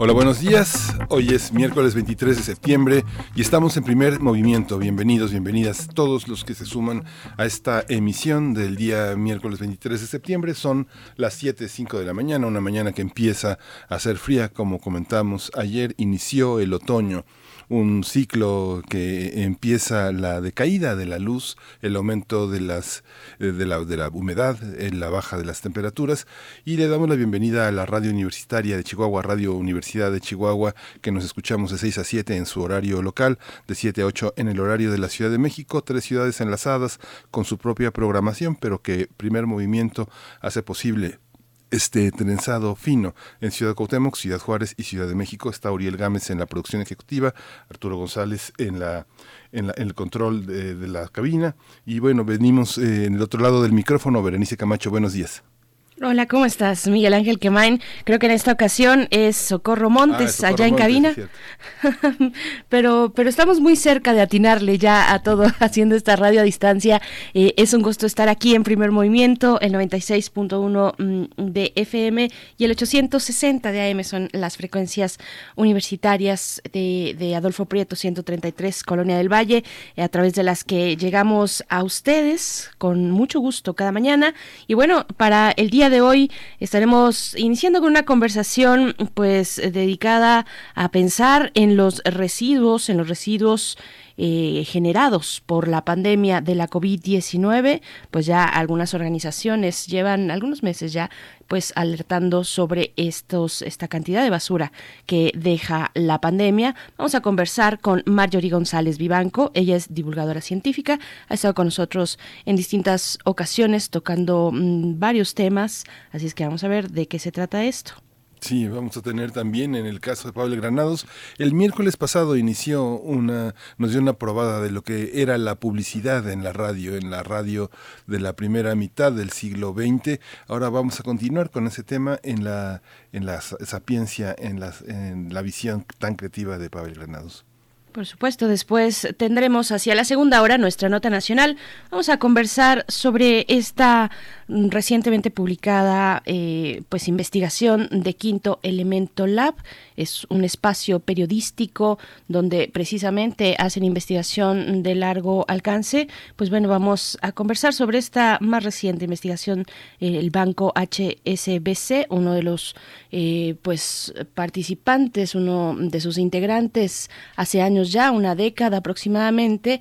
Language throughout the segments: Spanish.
Hola, buenos días. Hoy es miércoles 23 de septiembre y estamos en primer movimiento. Bienvenidos, bienvenidas todos los que se suman a esta emisión del día miércoles 23 de septiembre. Son las 7.05 de la mañana, una mañana que empieza a ser fría, como comentamos ayer, inició el otoño un ciclo que empieza la decaída de la luz, el aumento de, las, eh, de, la, de la humedad, eh, la baja de las temperaturas. Y le damos la bienvenida a la radio universitaria de Chihuahua, Radio Universidad de Chihuahua, que nos escuchamos de 6 a 7 en su horario local, de 7 a 8 en el horario de la Ciudad de México, tres ciudades enlazadas con su propia programación, pero que primer movimiento hace posible este trenzado fino en Ciudad Cuauhtémoc, Ciudad Juárez y Ciudad de México. Está Uriel Gámez en la producción ejecutiva, Arturo González en la en, el control de, la cabina y bueno, venimos eh, en el otro lado del micrófono, Berenice Camacho, buenos días. Hola, ¿cómo estás? Miguel Ángel Quemain. Creo que en esta ocasión es Socorro Montes, ah, allá en cabina. pero, pero estamos muy cerca de atinarle ya a todo haciendo esta radio a distancia. Eh, es un gusto estar aquí en primer movimiento, el 96.1 mm, de FM y el 860 de AM son las frecuencias universitarias de, Adolfo Prieto 133, Colonia del Valle, eh, a través de las que llegamos a ustedes con mucho gusto cada mañana. Y bueno, para el día de hoy estaremos iniciando con una conversación pues dedicada a pensar en los residuos, en los residuos eh, generados por la pandemia de la COVID-19, pues ya algunas organizaciones llevan algunos meses ya pues alertando sobre estos esta cantidad de basura que deja la pandemia. Vamos a conversar con Marjorie González Vivanco, ella es divulgadora científica, ha estado con nosotros en distintas ocasiones tocando mm, varios temas, así es que vamos a ver de qué se trata esto. Sí, vamos a tener también en el caso de Pablo Granados. El miércoles pasado inició una, nos dio una probada de lo que era la publicidad en la radio, en la radio de la primera mitad del siglo XX. Ahora vamos a continuar con ese tema en la, en la sapiencia, en la, en la visión tan creativa de Pablo Granados. Por supuesto, después tendremos hacia la segunda hora nuestra nota nacional. Vamos a conversar sobre esta recientemente publicada eh, pues investigación de Quinto Elemento Lab. Es un espacio periodístico donde precisamente hacen investigación de largo alcance. Pues bueno, vamos a conversar sobre esta más reciente investigación, eh, el banco HSBC, uno de los eh, pues participantes, uno de sus integrantes hace años ya, una década aproximadamente,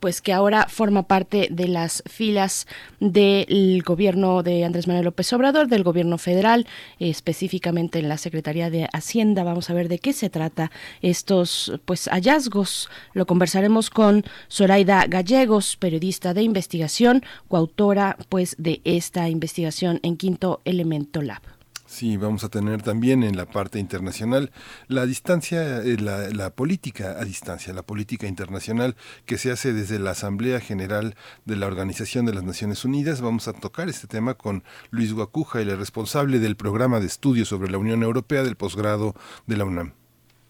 pues que ahora forma parte de las filas del gobierno de Andrés Manuel López Obrador, del gobierno federal, específicamente en la Secretaría de Hacienda. Vamos a ver de qué se trata estos pues hallazgos. Lo conversaremos con Zoraida Gallegos, periodista de investigación, coautora pues de esta investigación en Quinto Elemento Lab. Sí, vamos a tener también en la parte internacional la distancia, eh, la, política a distancia, la política internacional que se hace desde la Asamblea General de la Organización de las Naciones Unidas. Vamos a tocar este tema con Luis Guacuja, el responsable del programa de estudios sobre la Unión Europea del posgrado de la UNAM.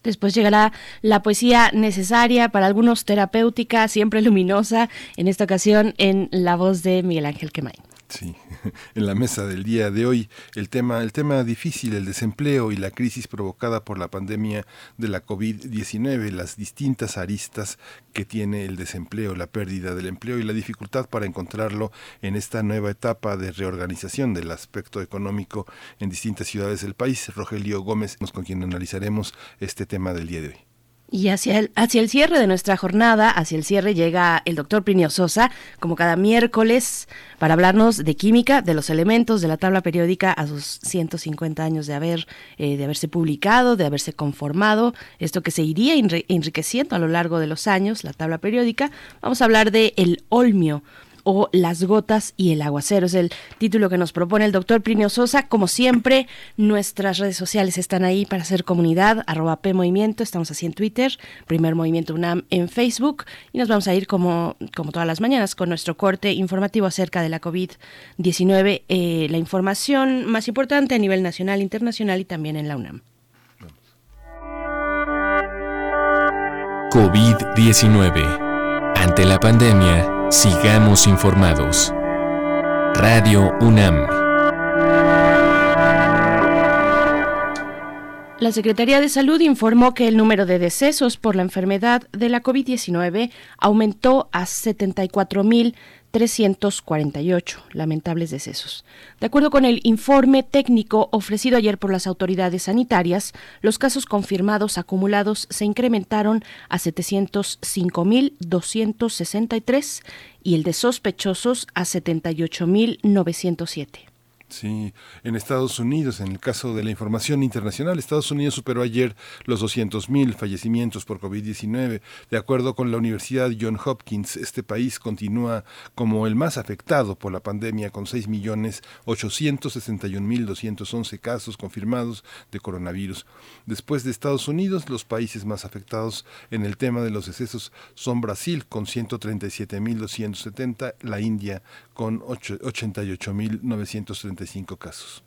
Después llegará la poesía necesaria, para algunos terapéutica, siempre luminosa, en esta ocasión en la voz de Miguel Ángel Quemain. Sí, en la mesa del día de hoy el tema, el tema difícil, el desempleo y la crisis provocada por la pandemia de la COVID-19, las distintas aristas que tiene el desempleo, la pérdida del empleo y la dificultad para encontrarlo en esta nueva etapa de reorganización del aspecto económico en distintas ciudades del país. Rogelio Gómez, con quien analizaremos este tema del día de hoy. Y hacia el, hacia el cierre de nuestra jornada, hacia el cierre llega el doctor Plinio Sosa, como cada miércoles, para hablarnos de química, de los elementos de la tabla periódica a sus 150 años de haber eh, de haberse publicado, de haberse conformado, esto que se iría enriqueciendo a lo largo de los años, la tabla periódica. Vamos a hablar de el olmio, o Las gotas y el aguacero. Es el título que nos propone el doctor Plinio Sosa. Como siempre, nuestras redes sociales están ahí para hacer comunidad, arroba estamos así en Twitter, Primer Movimiento UNAM en Facebook y nos vamos a ir como, como todas las mañanas con nuestro corte informativo acerca de la COVID-19, eh, la información más importante a nivel nacional, internacional y también en la UNAM. COVID-19. Ante la pandemia, sigamos informados. Radio UNAM. La Secretaría de Salud informó que el número de decesos por la enfermedad de la COVID-19 aumentó a 74.000 348 lamentables decesos. De acuerdo con el informe técnico ofrecido ayer por las autoridades sanitarias, los casos confirmados acumulados se incrementaron a 705.263 y el de sospechosos a 78.907. Sí, en Estados Unidos, en el caso de la información internacional, Estados Unidos superó ayer los 200.000 fallecimientos por COVID-19. De acuerdo con la Universidad John Hopkins, este país continúa como el más afectado por la pandemia, con 6.861.211 casos confirmados de coronavirus. Después de Estados Unidos, los países más afectados en el tema de los decesos son Brasil, con 137.270, la India, con 88.935 casos.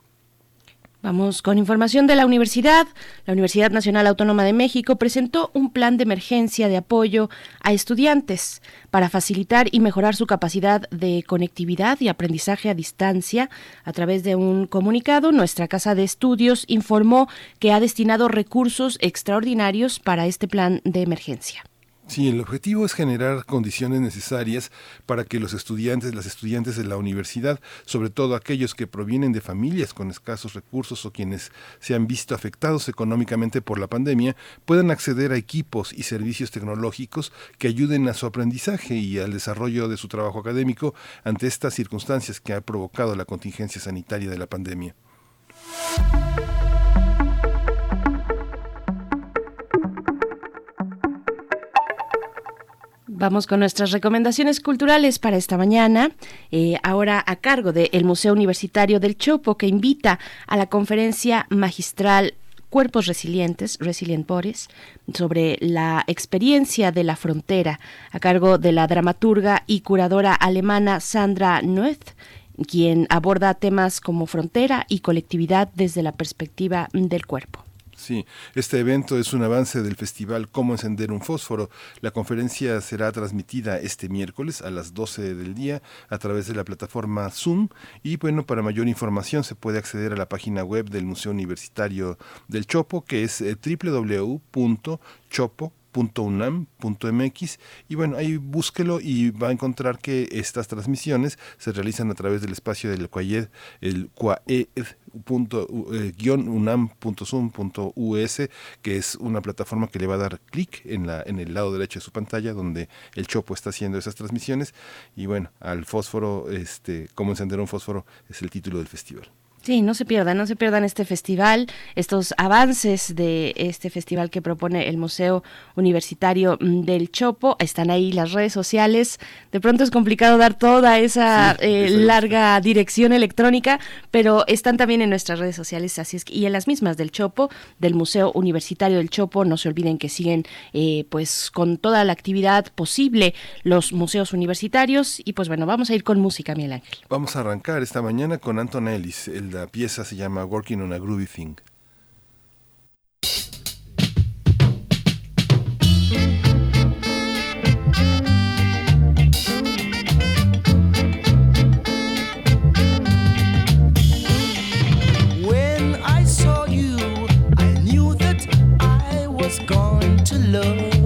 Vamos con información de la universidad. La Universidad Nacional Autónoma de México presentó un plan de emergencia de apoyo a estudiantes para facilitar y mejorar su capacidad de conectividad y aprendizaje a distancia. A través de un comunicado, nuestra Casa de Estudios informó que ha destinado recursos extraordinarios para este plan de emergencia. Sí, el objetivo es generar condiciones necesarias para que los estudiantes, las estudiantes de la universidad, sobre todo aquellos que provienen de familias con escasos recursos o quienes se han visto afectados económicamente por la pandemia, puedan acceder a equipos y servicios tecnológicos que ayuden a su aprendizaje y al desarrollo de su trabajo académico ante estas circunstancias que ha provocado la contingencia sanitaria de la pandemia. Vamos con nuestras recomendaciones culturales para esta mañana, eh, ahora a cargo del Museo Universitario del Chopo, que invita a la conferencia magistral Cuerpos Resilientes, Resilient Bodies, sobre la experiencia de la frontera, a cargo de la dramaturga y curadora alemana Sandra Noeth, quien aborda temas como frontera y colectividad desde la perspectiva del cuerpo. Sí, este evento es un avance del festival Cómo encender un fósforo. La conferencia será transmitida este miércoles a las 12 del día a través de la plataforma Zoom y bueno, para mayor información se puede acceder a la página web del Museo Universitario del Chopo que es eh, www.chopo .unam.mx y bueno, ahí búsquelo y va a encontrar que estas transmisiones se realizan a través del espacio del Quayed, el Quaed eh, unam.zoom.us que es una plataforma que le va a dar clic en la en el lado derecho de su pantalla donde el Chopo está haciendo esas transmisiones. Y bueno al fósforo este cómo encender un fósforo es el título del festival Sí, no se pierdan, no se pierdan este festival, estos avances de este festival que propone el Museo Universitario mm, del Chopo. Están ahí las redes sociales. De pronto es complicado dar toda esa eh, larga dirección electrónica, pero están también en nuestras redes sociales, así es que, y en las mismas del Chopo, del Museo Universitario del Chopo. No se olviden que siguen, eh, pues, con toda la actividad posible los museos universitarios. Y pues bueno, vamos a ir con música, Miguel Ángel. Vamos a arrancar esta mañana con Anton Ellis, el la pieza se llama Working on a Groovy Thing. When I saw you, I knew that I was going to love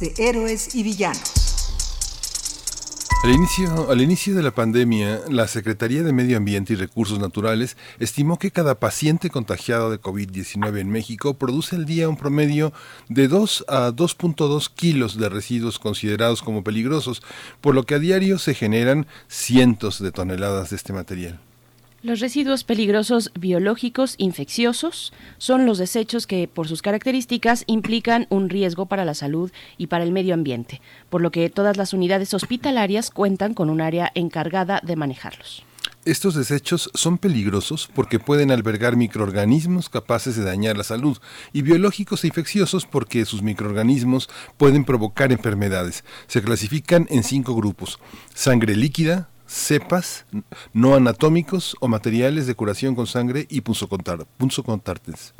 de Héroes y Villanos. Al inicio, al inicio de la pandemia, la Secretaría de Medio Ambiente y Recursos Naturales estimó que cada paciente contagiado de COVID-19 en México produce al día un promedio de 2 a 2.2 kilos de residuos considerados como peligrosos, por lo que a diario se generan cientos de toneladas de este material. Los residuos peligrosos biológicos infecciosos son los desechos que, por sus características, implican un riesgo para la salud y para el medio ambiente, por lo que todas las unidades hospitalarias cuentan con un área encargada de manejarlos. Estos desechos son peligrosos porque pueden albergar microorganismos capaces de dañar la salud y biológicos e infecciosos porque sus microorganismos pueden provocar enfermedades. Se clasifican en cinco grupos. Sangre líquida, cepas no anatómicos o materiales de curación con sangre y punzocontartes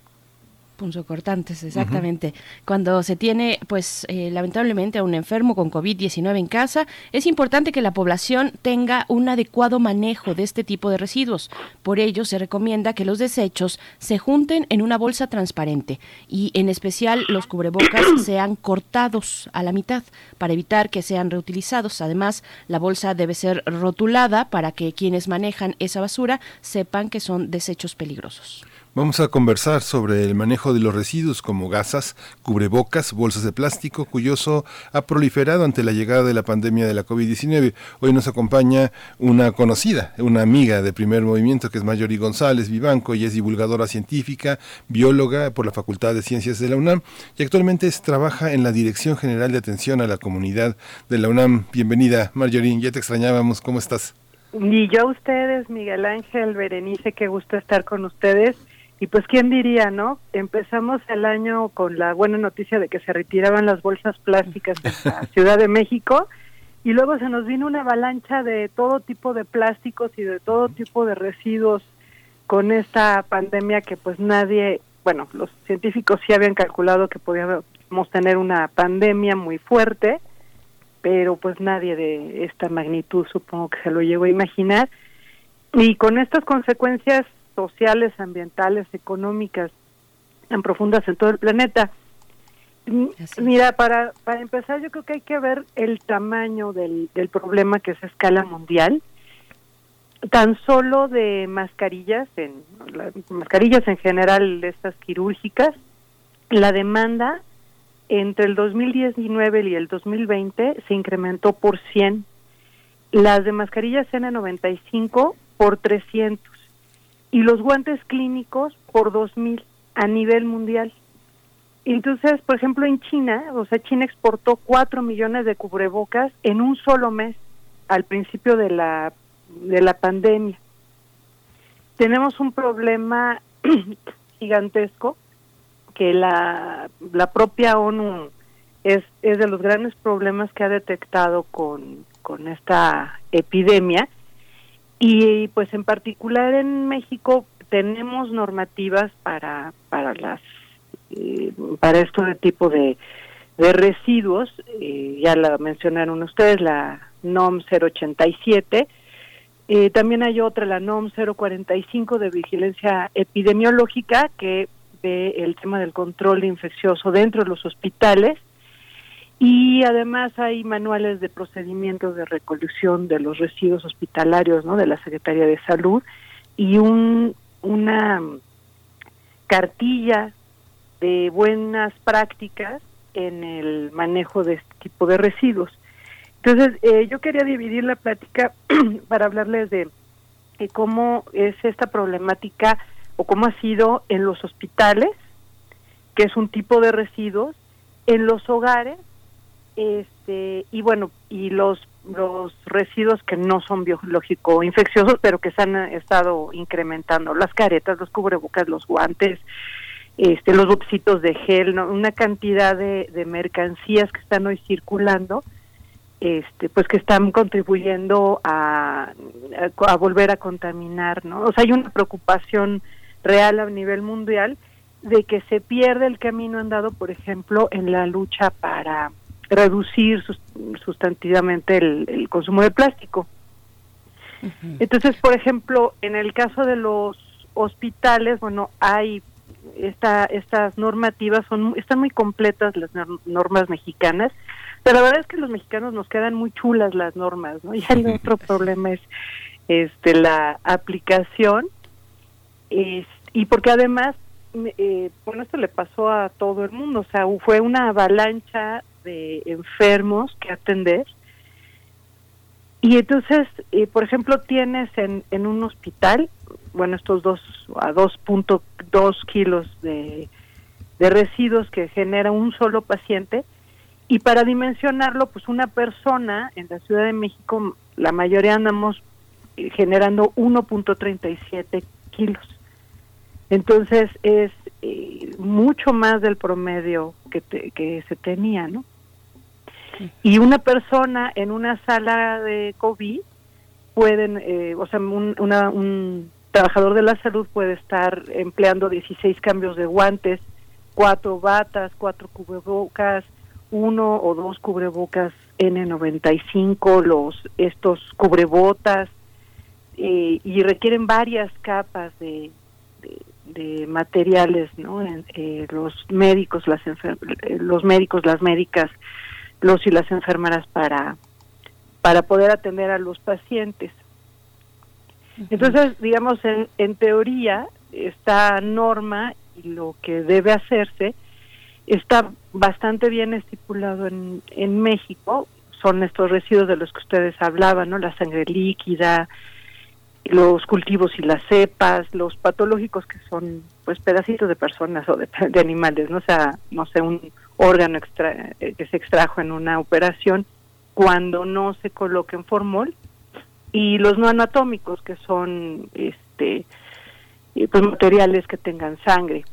punzocortantes, exactamente. Cuando se tiene, pues, eh, lamentablemente a un enfermo con COVID-19 en casa, es importante que la población tenga un adecuado manejo de este tipo de residuos. Por ello, se recomienda que los desechos se junten en una bolsa transparente y, en especial, los cubrebocas sean cortados a la mitad para evitar que sean reutilizados. Además, la bolsa debe ser rotulada para que quienes manejan esa basura sepan que son desechos peligrosos. Vamos a conversar sobre el manejo de los residuos como gasas, cubrebocas, bolsas de plástico, cuyo uso ha proliferado ante la llegada de la pandemia de la COVID-19. Hoy nos acompaña una conocida, una amiga de primer movimiento que es Mayori González Vivanco y es divulgadora científica, bióloga por la Facultad de Ciencias de la UNAM y actualmente trabaja en la Dirección General de Atención a la Comunidad de la UNAM. Bienvenida, Marjorie, ya te extrañábamos, ¿cómo estás? Y yo a ustedes, Miguel Ángel, Berenice, qué gusto estar con ustedes y pues quién diría, ¿no? Empezamos el año con la buena noticia de que se retiraban las bolsas plásticas de la Ciudad de México y luego se nos vino una avalancha de todo tipo de plásticos y de todo tipo de residuos con esta pandemia que pues nadie, bueno, los científicos sí habían calculado que podíamos tener una pandemia muy fuerte, pero pues nadie de esta magnitud supongo que se lo llegó a imaginar. Y con estas consecuencias sociales, ambientales, económicas tan profundas en todo el planeta. Mira, para, para empezar, yo creo que hay que ver el tamaño del, del problema que es a escala mundial. Tan solo de mascarillas, en, mascarillas en general, estas quirúrgicas, la demanda entre el 2019 y el 2020 se incrementó por 100 las de mascarillas N95 por 300 y los guantes clínicos por 2000 a nivel mundial. Entonces, por ejemplo, en China, o sea, China exportó 4 millones de cubrebocas en un solo mes al principio de la de la pandemia. Tenemos un problema gigantesco que la, la propia ONU es, es de los grandes problemas que ha detectado con, con esta epidemia y pues en particular en México tenemos normativas para para las eh, para esto de tipo de, residuos eh, ya la mencionaron ustedes la NOM 087 eh, también hay otra la NOM 045 de vigilancia epidemiológica que ve el tema del control infeccioso dentro de los hospitales y además hay manuales de procedimientos de recolección de los residuos hospitalarios ¿no? de la Secretaría de Salud y un, una cartilla de buenas prácticas en el manejo de este tipo de residuos. Entonces, eh, yo quería dividir la plática para hablarles de, de cómo es esta problemática o cómo ha sido en los hospitales, que es un tipo de residuos, en los hogares, este y bueno y los los residuos que no son biológico infecciosos pero que se han estado incrementando. Las caretas los cubrebocas los guantes este los botecitos de gel una cantidad de, de mercancías que están hoy circulando este pues que están contribuyendo a, a, a volver a contaminar no o sea hay una preocupación real a nivel mundial de que se pierde el camino andado por ejemplo en la lucha para reducir sustantivamente el, consumo de plástico. Entonces, por ejemplo, en el caso de los hospitales, bueno, hay esta, estas normativas son están muy completas las normas mexicanas, pero la verdad es que los mexicanos nos quedan muy chulas las normas, ¿no? Y el otro problema es este la aplicación y porque además eh, bueno esto le pasó a todo el mundo, o sea, fue una avalancha de enfermos que atender. Y entonces, eh, por ejemplo, tienes en, en un hospital, bueno, estos dos a 2.2 kilos de, de residuos que genera un solo paciente. Y para dimensionarlo, pues una persona en la Ciudad de México, la mayoría andamos eh, generando 1.37 kilos. Entonces es eh, mucho más del promedio que, que se tenía, ¿no? Y una persona en una sala de COVID pueden, eh, o sea, un, una, un trabajador de la salud puede estar empleando 16 cambios de guantes, cuatro batas, cuatro cubrebocas, uno o dos cubrebocas N95, los estos cubrebotas eh, y requieren varias capas de, de, materiales, ¿no? Eh, los médicos, las los médicos, las médicas los y las enfermeras para, para poder atender a los pacientes. Entonces, digamos, en, en teoría, esta norma y lo que debe hacerse está bastante bien estipulado en, en México. Son estos residuos de los que ustedes hablaban, ¿no? La sangre líquida, los cultivos y las cepas, los patológicos que son pues pedacitos de personas o de, de animales, no o sea, no sé, un, órgano extra, eh, que se extrajo en una operación cuando no se coloca en formol y los no anatómicos que son este eh, pues materiales que tengan sangre.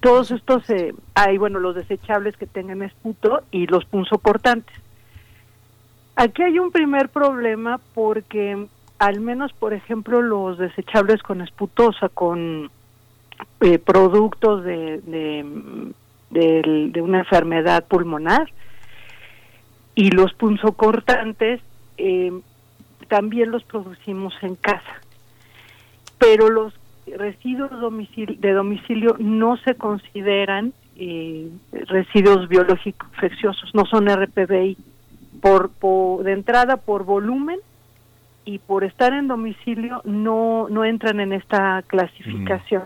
Todos estos eh, hay bueno los desechables que tengan esputo y los punzocortantes. Aquí hay un primer problema porque al menos por ejemplo los desechables con esputosa con eh, productos de, de una enfermedad pulmonar y los punzocortantes eh, también los producimos en casa. Pero los residuos de domicilio no se consideran eh, residuos biológicos infecciosos no son RPBI por de entrada por volumen y por estar en domicilio no no entran en esta clasificación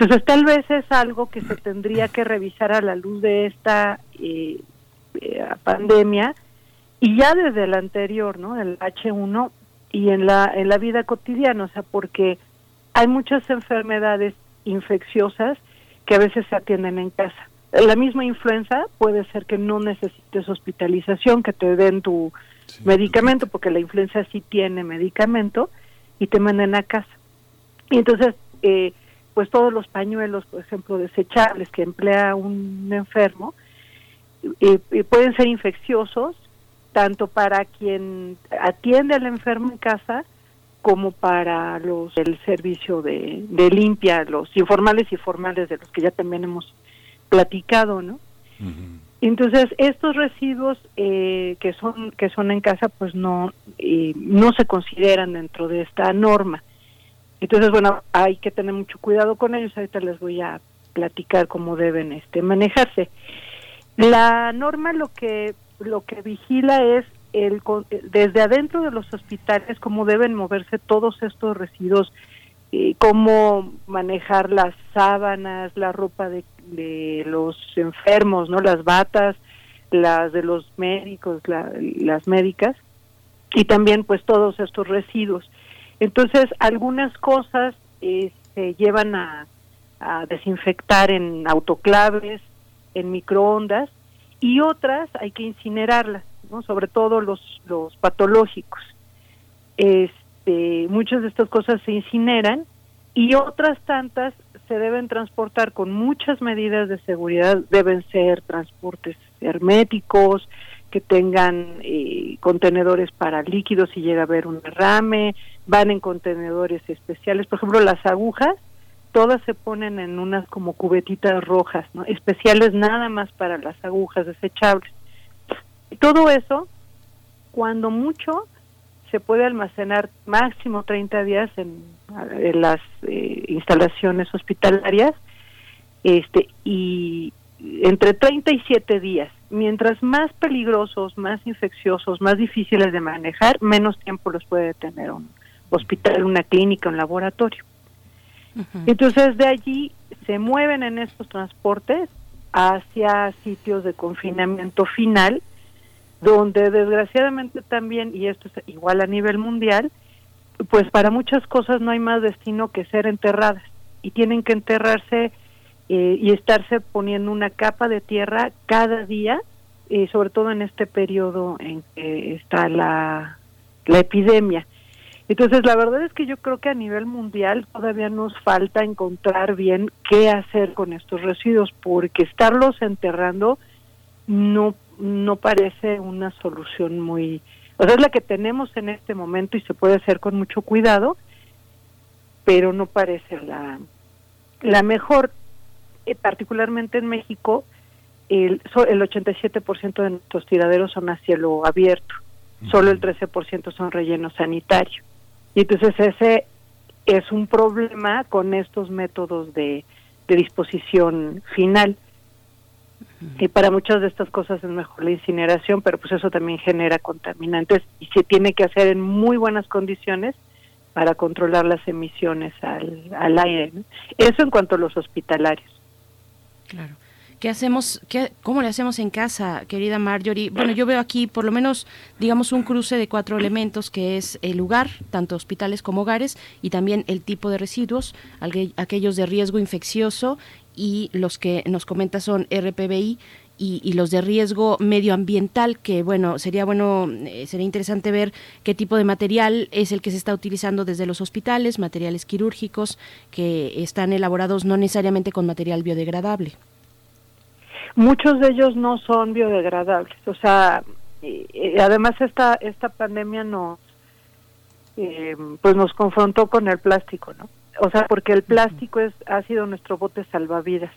entonces tal vez es algo que se tendría que revisar a la luz de esta eh, eh, pandemia y ya desde el anterior, ¿no? El H1 y en la en la vida cotidiana, o sea, porque hay muchas enfermedades infecciosas que a veces se atienden en casa. La misma influenza puede ser que no necesites hospitalización, que te den tu medicamento, porque la influenza sí tiene medicamento y te manden a casa. Y entonces, eh, pues todos los pañuelos, por ejemplo, desechables que emplea un enfermo, eh, eh, pueden ser infecciosos tanto para quien atiende al enfermo en casa como para los el servicio de, de limpia, los informales y formales de los que ya también hemos platicado, ¿no? Entonces estos residuos eh, que son que son en casa, pues no eh, no se consideran dentro de esta norma. Entonces bueno hay que tener mucho cuidado con ellos. Ahorita les voy a platicar cómo deben este manejarse. La norma lo que lo que vigila es el desde adentro de los hospitales cómo deben moverse todos estos residuos, eh, cómo manejar las sábanas, la ropa de, de, los enfermos, no, las batas, las de los médicos, las médicas y también pues todos estos residuos. Entonces algunas cosas eh, se llevan a, a desinfectar en autoclaves, en microondas y otras hay que incinerarlas, ¿no? sobre todo los, los patológicos. Este, muchas de estas cosas se incineran y otras tantas se deben transportar con muchas medidas de seguridad, deben ser transportes herméticos, que tengan eh, contenedores para líquidos si llega a haber un derrame, van en contenedores especiales, por ejemplo las agujas todas se ponen en unas como cubetitas rojas, ¿no? especiales nada más para las agujas desechables. Todo eso, cuando mucho, se puede almacenar máximo 30 días en, las eh, instalaciones hospitalarias este y entre 37 días. Mientras más peligrosos, más infecciosos, más difíciles de manejar, menos tiempo los puede tener un hospital, una clínica, un laboratorio. Entonces de allí se mueven en estos transportes hacia sitios de confinamiento final, donde desgraciadamente también, y esto es igual a nivel mundial, pues para muchas cosas no hay más destino que ser enterradas y tienen que enterrarse eh, y estarse poniendo una capa de tierra cada día, eh, sobre todo en este periodo en que está la, la epidemia. Entonces, la verdad es que yo creo que a nivel mundial todavía nos falta encontrar bien qué hacer con estos residuos, porque estarlos enterrando no no parece una solución muy, o sea, es la que tenemos en este momento y se puede hacer con mucho cuidado, pero no parece la la mejor, eh, particularmente en México, el, el 87% de nuestros tiraderos son a cielo abierto, solo el 13% son relleno sanitario. Y entonces ese es un problema con estos métodos de, disposición final. Y para muchas de estas cosas es mejor la incineración, pero pues eso también genera contaminantes y se tiene que hacer en muy buenas condiciones para controlar las emisiones al, al aire. Eso en cuanto a los hospitalarios. Claro. ¿Qué hacemos, qué, cómo le hacemos en casa, querida Marjorie? Bueno, yo veo aquí por lo menos, digamos, un cruce de cuatro elementos, que es el lugar, tanto hospitales como hogares, y también el tipo de residuos, aquellos de riesgo infeccioso y los que nos comenta son RPBI, y, los de riesgo medioambiental, que bueno, sería bueno, eh, sería interesante ver qué tipo de material es el que se está utilizando desde los hospitales, materiales quirúrgicos que están elaborados no necesariamente con material biodegradable. Muchos de ellos no son biodegradables, o sea, y, además esta esta pandemia nos eh, pues nos confrontó con el plástico, ¿no? O sea, porque el plástico es ha sido nuestro bote salvavidas,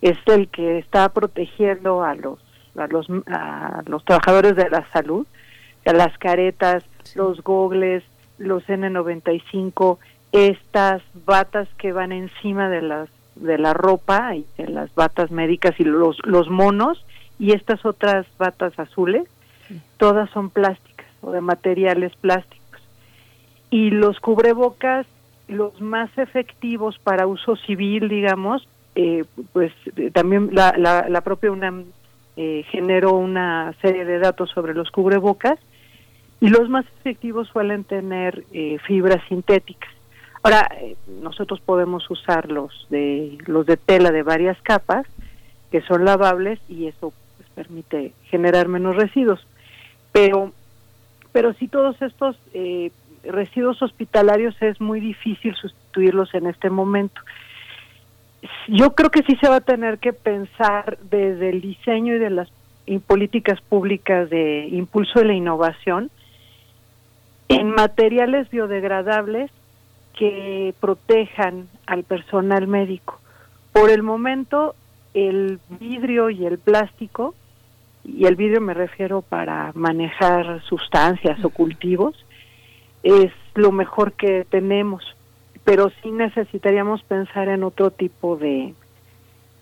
es el que está protegiendo a los a los a los trabajadores de la salud, a las caretas, los gogles, los N95, estas batas que van encima de las de la ropa y de las batas médicas y los, los monos y estas otras batas azules, todas son plásticas o de materiales plásticos. Y los cubrebocas, los más efectivos para uso civil, digamos, eh, pues también la, la, propia UNAM eh, generó una serie de datos sobre los cubrebocas y los más efectivos suelen tener eh, fibras sintéticas. Ahora, eh, nosotros podemos usar los de, los de tela de varias capas que son lavables y eso pues, permite generar menos residuos. Pero, pero si todos estos eh, residuos hospitalarios es muy difícil sustituirlos en este momento. Yo creo que sí se va a tener que pensar desde el diseño y de las políticas públicas de impulso de la innovación en materiales biodegradables que protejan al personal médico. Por el momento, el vidrio y el plástico, y el vidrio me refiero para manejar sustancias o cultivos, es lo mejor que tenemos, pero sí necesitaríamos pensar en otro tipo de,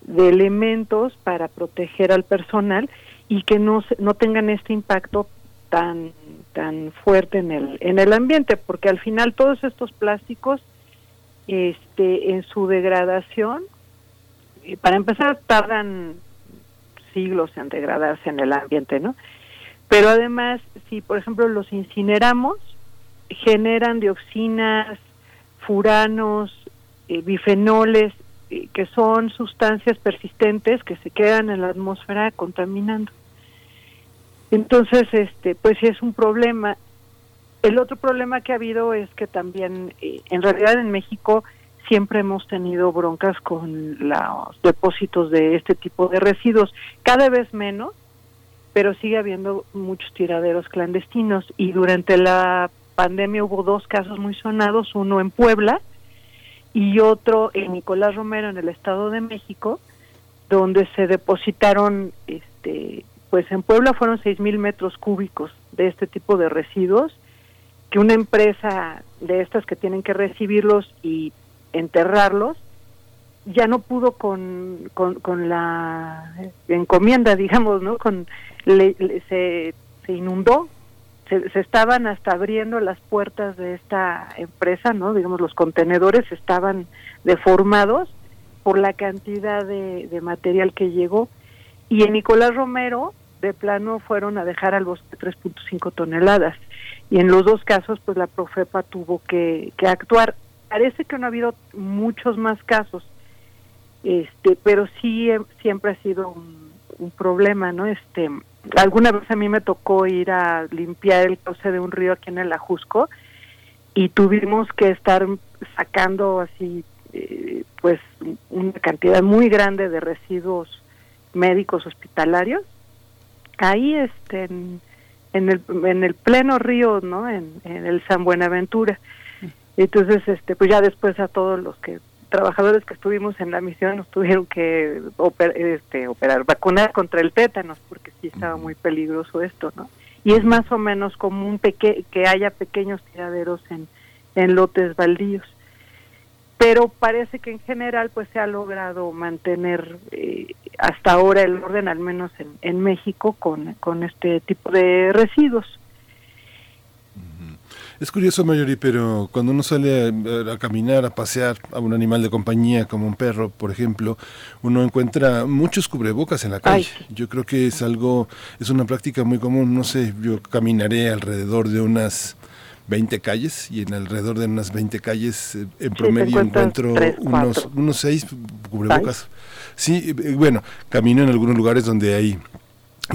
de elementos para proteger al personal y que no, no tengan este impacto tan tan fuerte en el en el ambiente porque al final todos estos plásticos este en su degradación eh, para empezar tardan siglos en degradarse en el ambiente no pero además si por ejemplo los incineramos generan dioxinas furanos eh, bifenoles eh, que son sustancias persistentes que se quedan en la atmósfera contaminando entonces, este, pues sí es un problema. El otro problema que ha habido es que también, eh, en realidad en México siempre hemos tenido broncas con los depósitos de este tipo de residuos, cada vez menos, pero sigue habiendo muchos tiraderos clandestinos y durante la pandemia hubo dos casos muy sonados, uno en Puebla y otro en Nicolás Romero en el Estado de México, donde se depositaron este pues en Puebla fueron seis mil metros cúbicos de este tipo de residuos que una empresa de estas que tienen que recibirlos y enterrarlos ya no pudo con, con, la encomienda, digamos, ¿no? Con se, se inundó, se, se, estaban hasta abriendo las puertas de esta empresa, ¿no? Digamos, los contenedores estaban deformados por la cantidad de, material que llegó. Y en Nicolás Romero, de plano, fueron a dejar al bosque 3.5 toneladas. Y en los dos casos, pues la Profepa tuvo que, que actuar. Parece que no ha habido muchos más casos, este, pero sí eh, siempre ha sido un, un problema, ¿no? Este, alguna vez a mí me tocó ir a limpiar el cauce de un río aquí en el Ajusco y tuvimos que estar sacando así, eh, pues, una cantidad muy grande de residuos médicos hospitalarios. Ahí este en, el en el pleno río no en, el San Buenaventura. Entonces este pues ya después a todos los que trabajadores que estuvimos en la misión nos tuvieron que este, operar vacunar contra el tétanos porque sí estaba muy peligroso esto no y es más o menos común peque que haya pequeños tiraderos en en lotes baldíos. Pero parece que en general pues se ha logrado mantener eh, hasta ahora el orden al menos en, en México con, con este tipo de residuos. Es curioso, Mayori, pero cuando uno sale a, caminar, a pasear a un animal de compañía como un perro, por ejemplo, uno encuentra muchos cubrebocas en la calle. Yo creo que es algo, es una práctica muy común. No sé, yo caminaré alrededor de unas 20 calles y en alrededor de unas 20 calles eh, en promedio encuentro unos, unos 6 cubrebocas. Sí, eh, bueno, camino en algunos lugares donde hay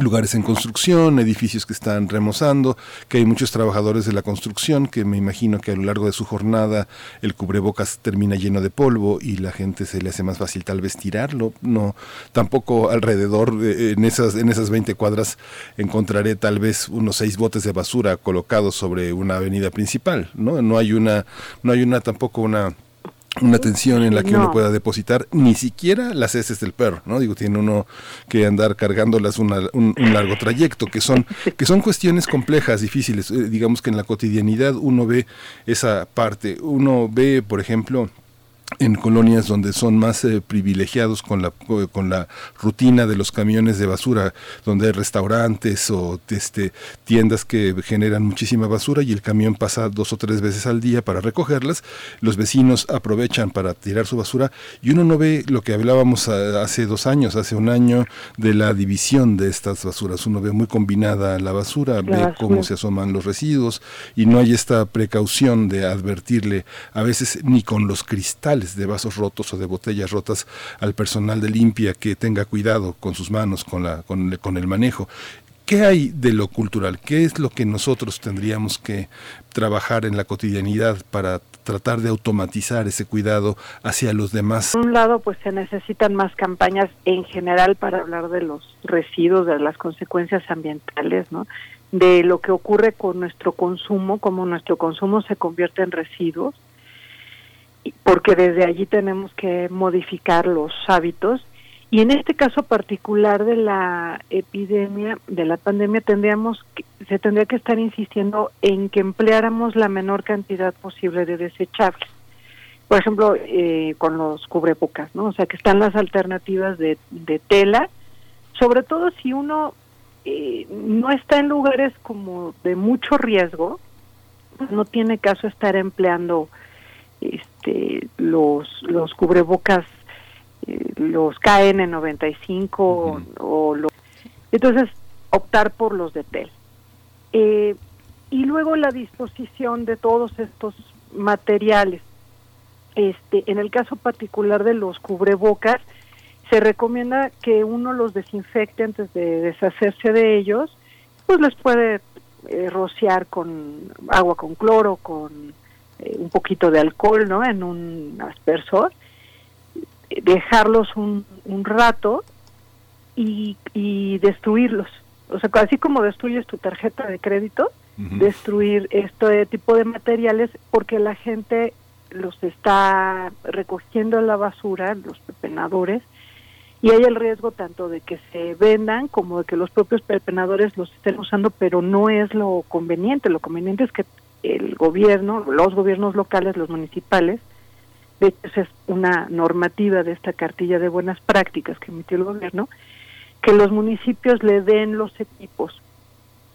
lugares en construcción, edificios que están remozando, que hay muchos trabajadores de la construcción que me imagino que a lo largo de su jornada el cubrebocas termina lleno de polvo y la gente se le hace más fácil tal vez tirarlo. No, tampoco alrededor en esas en esas 20 cuadras encontraré tal vez unos seis botes de basura colocados sobre una avenida principal, ¿no? No hay una no hay una tampoco una una tensión en la que uno pueda depositar ni siquiera las heces del perro, ¿no? Digo, tiene uno que andar cargándolas un, un, largo trayecto, que son, que son cuestiones complejas, difíciles. Eh, digamos que en la cotidianidad uno ve esa parte. Uno ve, por ejemplo, en colonias donde son más eh, privilegiados con la con la rutina de los camiones de basura donde hay restaurantes o este tiendas que generan muchísima basura y el camión pasa dos o tres veces al día para recogerlas los vecinos aprovechan para tirar su basura y uno no ve lo que hablábamos hace dos años hace un año de la división de estas basuras. Uno ve muy combinada la basura ve cómo se asoman los residuos y no hay esta precaución de advertirle a veces ni con los cristales de vasos rotos o de botellas rotas al personal de limpia que tenga cuidado con sus manos, con, la, con, el manejo. ¿Qué hay de lo cultural? ¿Qué es lo que nosotros tendríamos que trabajar en la cotidianidad para tratar de automatizar ese cuidado hacia los demás? Por un lado, pues se necesitan más campañas en general para hablar de los residuos, de las consecuencias ambientales, ¿no? De lo que ocurre con nuestro consumo, cómo nuestro consumo se convierte en residuos porque desde allí tenemos que modificar los hábitos y en este caso particular de la epidemia, de la pandemia, tendríamos que, se tendría que estar insistiendo en que empleáramos la menor cantidad posible de desechables. Por ejemplo, eh, con los cubrebocas, ¿no? O sea, que están las alternativas de, de tela, sobre todo si uno eh, no está en lugares como de mucho riesgo, pues no tiene caso estar empleando este, los, los cubrebocas, eh, los KN95 o los... Entonces, optar por los de TEL. Eh, y luego la disposición de todos estos materiales. Este, en el caso particular de los cubrebocas, se recomienda que uno los desinfecte antes de deshacerse de ellos, pues les puede eh, rociar con agua con cloro, con eh, un poquito de alcohol ¿no? en un aspersor, dejarlos un, un rato y, y destruirlos. O sea, así como destruyes tu tarjeta de crédito, destruir este tipo de materiales porque la gente los está recogiendo en la basura, los pepenadores, y hay el riesgo tanto de que se vendan como de que los propios pepenadores los estén usando, pero no es lo conveniente. Lo conveniente es que el gobierno, los gobiernos locales, los municipales, de hecho es una normativa de esta cartilla de buenas prácticas que emitió el gobierno, que los municipios le den los equipos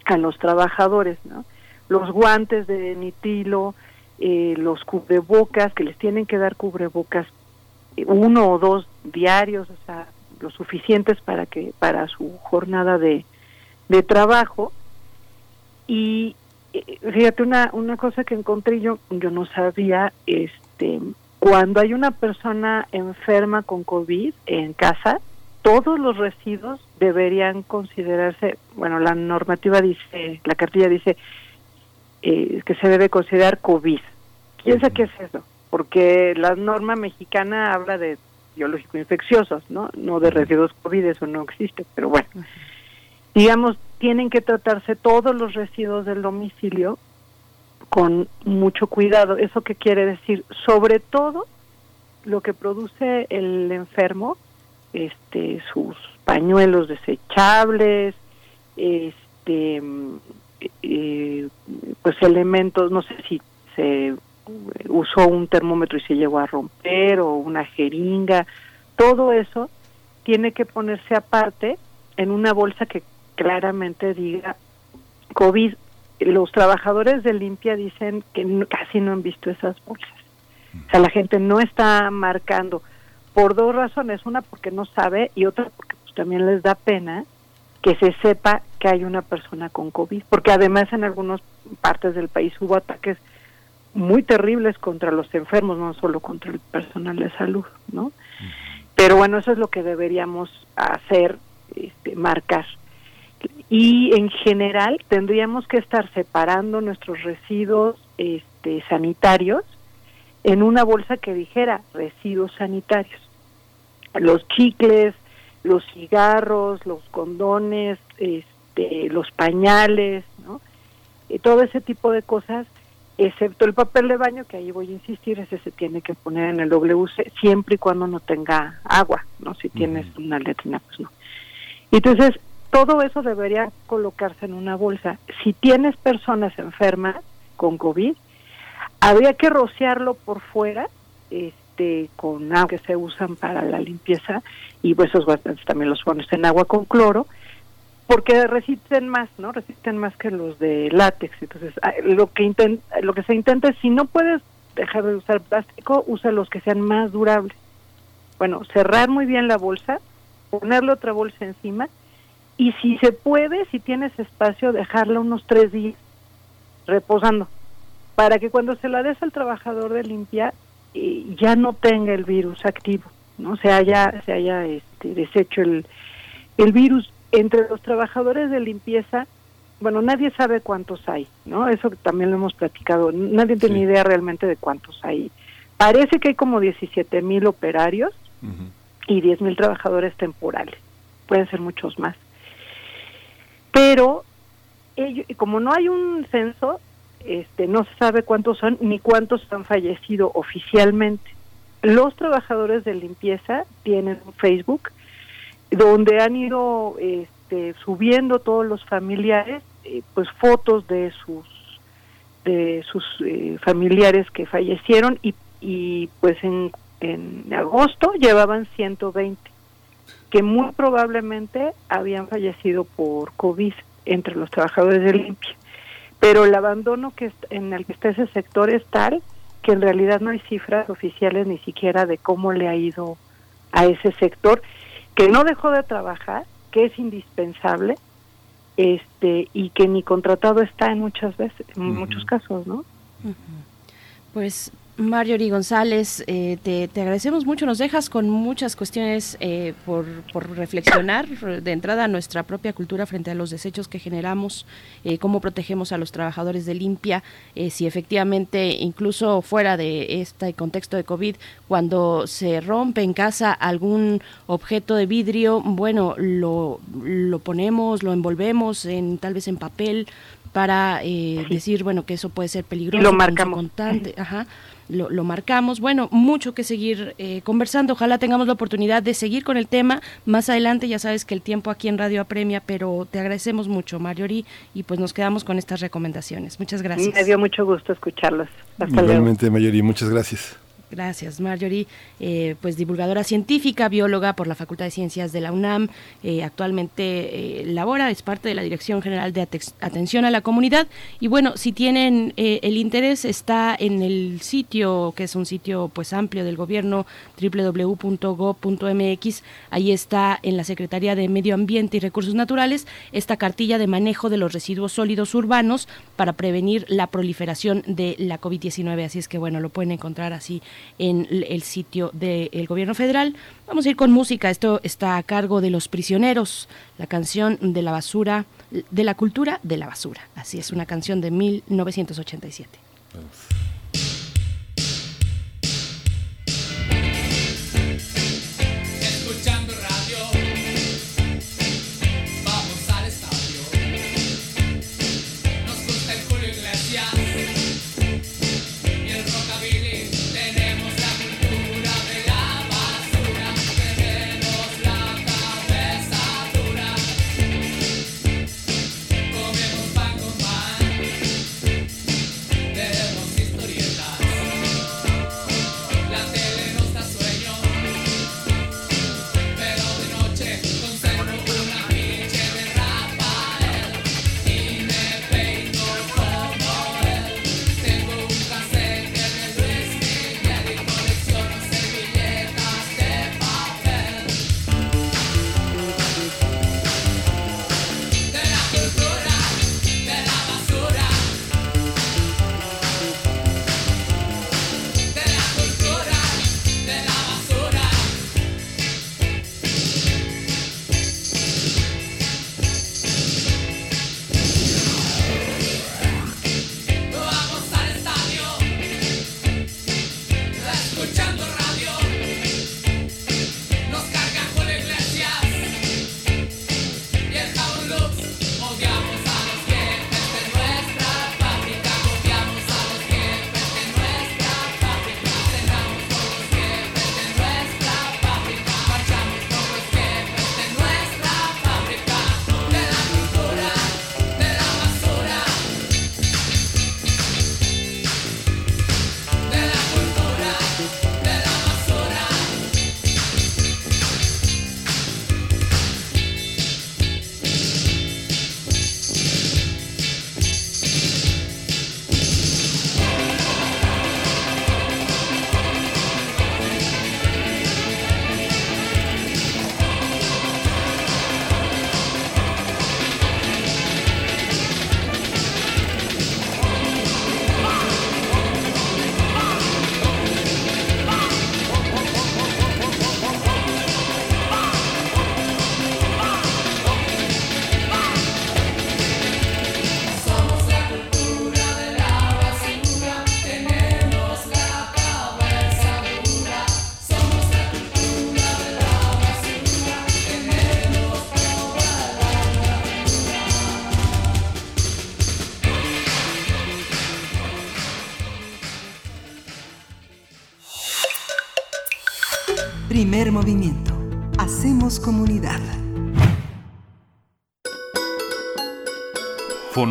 a los trabajadores, ¿no? Los guantes de nitilo, eh, los cubrebocas, que les tienen que dar cubrebocas eh, uno o dos diarios, o sea, lo suficientes para que para su jornada de, de trabajo y fíjate una una cosa que encontré yo yo no sabía este cuando hay una persona enferma con covid en casa todos los residuos deberían considerarse bueno la normativa dice la cartilla dice eh, que se debe considerar covid. Quién sabe qué es eso porque la norma mexicana habla de biológico infecciosos no no de residuos covid eso no existe pero bueno. Digamos tienen que tratarse todos los residuos del domicilio con mucho cuidado. ¿Eso qué quiere decir? Sobre todo lo que produce el enfermo, este, sus pañuelos desechables, este, eh, pues elementos, no sé si se usó un termómetro y se llegó a romper o una jeringa, todo eso tiene que ponerse aparte en una bolsa que claramente diga COVID. Los trabajadores de limpia dicen que casi no han visto esas bolsas. O sea, la gente no está marcando por dos razones. Una porque no sabe y otra porque pues, también les da pena que se sepa que hay una persona con COVID. Porque además en algunas partes del país hubo ataques muy terribles contra los enfermos, no solo contra el personal de salud, ¿no? Pero bueno, eso es lo que deberíamos hacer, este, marcar y en general tendríamos que estar separando nuestros residuos este, sanitarios en una bolsa que dijera residuos sanitarios. Los chicles, los cigarros, los condones, este, los pañales, ¿no? Y todo ese tipo de cosas, excepto el papel de baño, que ahí voy a insistir, ese se tiene que poner en el WC siempre y cuando no tenga agua, ¿no? Si tienes una letrina, pues no. Entonces, todo eso debería colocarse en una bolsa. Si tienes personas enfermas con COVID, habría que rociarlo por fuera este, con agua que se usan para la limpieza y pues esos también los pones en agua con cloro porque resisten más, ¿no? Resisten más que los de látex. Entonces, ah, lo que lo que se intenta es si no puedes dejar de usar plástico, usa los que sean más durables. Bueno, cerrar muy bien la bolsa, ponerle otra bolsa encima y si se puede, si tienes espacio, dejarla unos tres días reposando para que cuando se la des al trabajador de limpia eh, ya no tenga el virus activo, no se haya se haya este, deshecho el, el virus entre los trabajadores de limpieza. Bueno, nadie sabe cuántos hay, ¿no? Eso también lo hemos platicado. Nadie tiene idea realmente de cuántos hay. Parece que hay como 17 mil operarios y 10 mil trabajadores temporales. Pueden ser muchos más. Pero ellos, como no hay un censo, este, no se sabe cuántos son ni cuántos han fallecido oficialmente. Los trabajadores de limpieza tienen un Facebook donde han ido este, subiendo todos los familiares eh, pues fotos de sus de sus eh, familiares que fallecieron y, y pues en, en agosto llevaban 120 que muy probablemente habían fallecido por COVID entre los trabajadores de limpia pero el abandono que en el que está ese sector es tal que en realidad no hay cifras oficiales ni siquiera de cómo le ha ido a ese sector que no dejó de trabajar, que es indispensable, este y que ni contratado está en muchas veces, en muchos casos, ¿no? Pues Marjorie González, eh, te, agradecemos mucho. Nos dejas con muchas cuestiones eh, por, reflexionar. De entrada, nuestra propia cultura frente a los desechos que generamos, eh, cómo protegemos a los trabajadores de limpia, si efectivamente, incluso fuera de este contexto de COVID, cuando se rompe en casa algún objeto de vidrio, bueno, lo, lo ponemos, lo envolvemos en tal vez en papel para decir, bueno, que eso puede ser peligroso. Lo marcamos. Ajá lo, marcamos. Bueno, mucho que seguir eh, conversando. Ojalá tengamos la oportunidad de seguir con el tema más adelante. Ya sabes que el tiempo aquí en Radio apremia, pero te agradecemos mucho, Mariori, y pues nos quedamos con estas recomendaciones. Muchas gracias. Me dio mucho gusto escucharlos. Hasta Igualmente, Mayori, muchas gracias. Gracias, Marjorie. Eh, pues divulgadora científica, bióloga por la Facultad de Ciencias de la UNAM. Eh, actualmente eh, labora, es parte de la Dirección General de Atención a la Comunidad. Y bueno, si tienen el interés, está en el sitio, que es un sitio pues amplio del gobierno, www.go.mx. Ahí está en la Secretaría de Medio Ambiente y Recursos Naturales esta cartilla de manejo de los residuos sólidos urbanos para prevenir la proliferación de la COVID-19. Así es que bueno, lo pueden encontrar así en el sitio del gobierno federal. Vamos a ir con música. Esto está a cargo de Los Prisioneros, la canción de la basura, de la cultura de la basura. Así es, una canción de 1987. Primer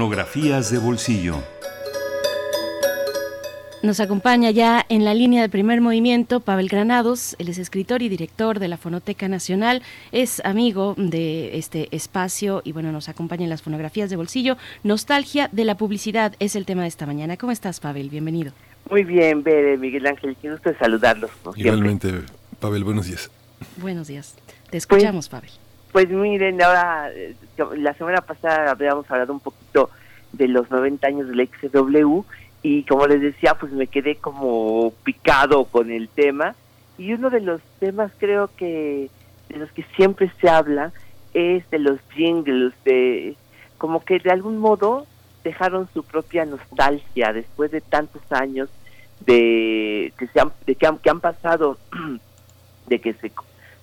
Fonografías de bolsillo. Nos acompaña ya en la línea de primer movimiento Pavel Granados, él es escritor y director de la Fonoteca Nacional, es amigo de este espacio y bueno, nos acompaña en las fonografías de bolsillo. Nostalgia de la publicidad es el tema de esta mañana. ¿Cómo estás, Pavel? Bienvenido. Muy bien, Bere, Miguel Ángel, qué gusto saludarlos. Igualmente, Pavel, buenos días. Buenos días. Te escuchamos, Pavel. Pues miren, ahora, eh, la semana pasada habíamos hablado un poquito de los 90 años del XW y como les decía, pues me quedé como picado con el tema. Y uno de los temas creo que de los que siempre se habla es de los jingles, de como que de algún modo dejaron su propia nostalgia después de tantos años de que se han, de que han, pasado de que se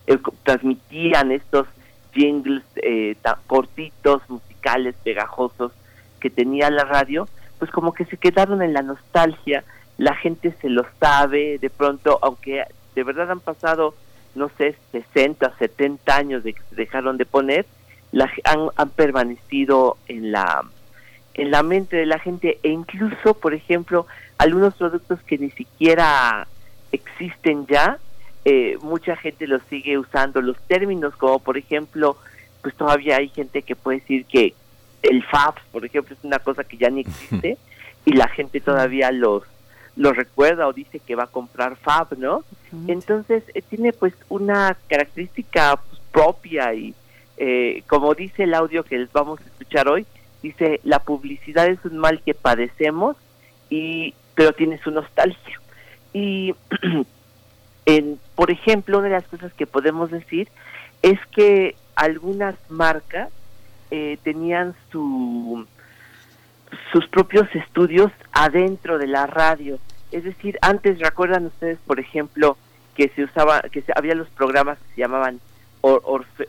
eh, transmitían estos jingles eh, cortitos musicales pegajosos que tenía la radio pues como que se quedaron en la nostalgia, la gente se lo sabe, de pronto, aunque de verdad han pasado, no sé, 60, 70 años de que se dejaron de poner, la, han, han permanecido en la en la mente de la gente. E incluso, por ejemplo, algunos productos que ni siquiera existen ya, eh, mucha gente los sigue usando los términos como por ejemplo, pues todavía hay gente que puede decir que el FAB, por ejemplo, es una cosa que ya ni existe y la gente todavía los los recuerda o dice que va a comprar Fab, ¿no? Entonces eh, tiene pues una característica pues, propia y eh, como dice el audio que les vamos a escuchar hoy, dice la publicidad es un mal que padecemos y pero tiene su nostalgia y en, por ejemplo una de las cosas que podemos decir es que algunas marcas eh, tenían su sus propios estudios adentro de la radio. Es decir, antes recuerdan ustedes, por ejemplo, que se usaba, que se, había los programas que se llamaban Orfe,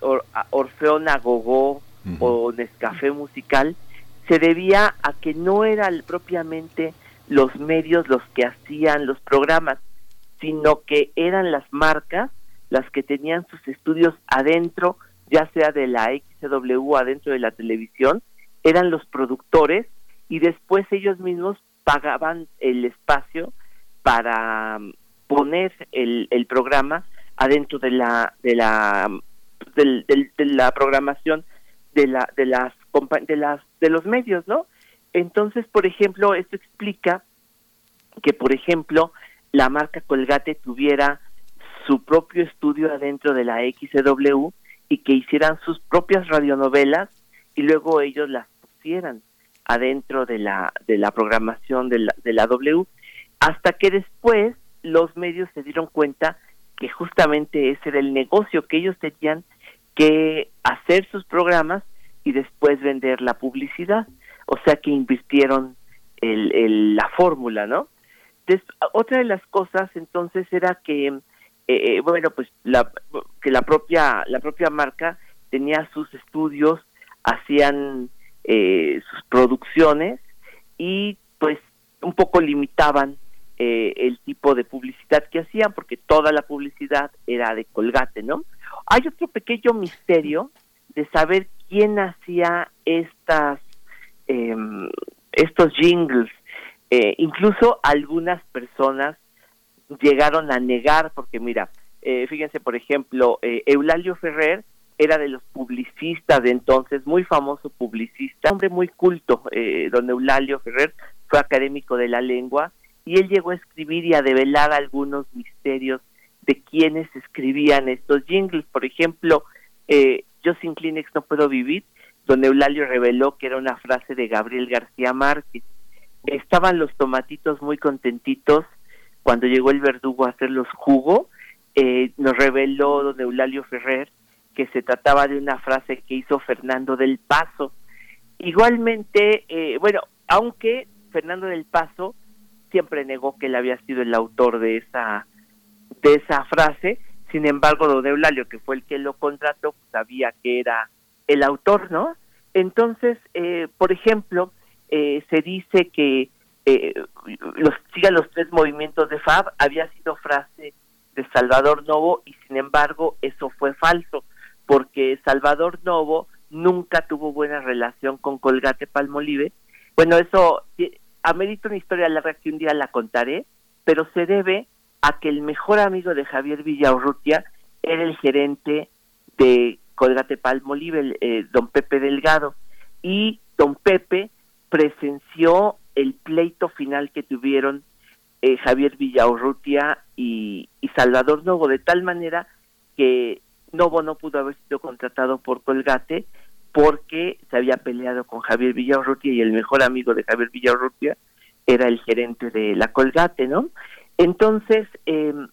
Orfeona Gogó o Nescafé Musical, se debía a que no eran propiamente los medios los que hacían los programas, sino que eran las marcas las que tenían sus estudios adentro ya sea de la XW adentro de la televisión, eran los productores y después ellos mismos pagaban el espacio para um, poner el, el programa adentro de la de la de la programación de la de las de las de los medios no entonces por ejemplo esto explica que por ejemplo la marca Colgate tuviera su propio estudio adentro de la XW y que hicieran sus propias radionovelas y luego ellos las pusieran adentro de la de la programación de la, de la W. Hasta que después los medios se dieron cuenta que justamente ese era el negocio que ellos tenían que hacer sus programas y después vender la publicidad. O sea que invirtieron el, la fórmula no otra de las cosas entonces era que eh, bueno, pues la, que la propia, la propia marca tenía sus estudios, hacían eh, sus producciones y pues un poco limitaban eh, el tipo de publicidad que hacían porque toda la publicidad era de colgate, ¿no? Hay otro pequeño misterio de saber quién hacía estas em, estos jingles. Incluso algunas personas llegaron a negar, porque mira, eh, fíjense, por ejemplo, eh, Eulalio Ferrer era de los publicistas de entonces, muy famoso publicista, hombre muy culto, eh, don Eulalio Ferrer, fue académico de la lengua, y él llegó a escribir y a develar algunos misterios de quienes escribían estos jingles. Por ejemplo, eh, Yo sin Kleenex no puedo vivir, don Eulalio reveló que era una frase de Gabriel García Márquez. Estaban los tomatitos muy contentitos cuando llegó el verdugo a hacerlos jugo, eh, nos reveló don Eulalio Ferrer que se trataba de una frase que hizo Fernando del Paso. Igualmente, eh, bueno, aunque Fernando del Paso siempre negó que él había sido el autor de esa de esa frase, sin embargo, don Eulalio, que fue el que lo contrató, sabía que era el autor, ¿no? Entonces, eh, por ejemplo, se dice que eh, los los tres movimientos de Fab había sido frase de Salvador Novo y sin embargo eso fue falso porque Salvador Novo nunca tuvo buena relación con Colgate Palmolive. Bueno, eso amerita una historia larga que un día la contaré, pero se debe a que el mejor amigo de Javier Villaurrutia era el gerente de Colgate Palmolive, eh, don Pepe Delgado, y don Pepe presenció el pleito final que tuvieron eh, Javier Villaurrutia y, y Salvador Novo, de tal manera que Novo no pudo haber sido contratado por Colgate porque se había peleado con Javier Villarrutia y el mejor amigo de Javier Villarrutia era el gerente de la Colgate, ¿no? Entonces, em,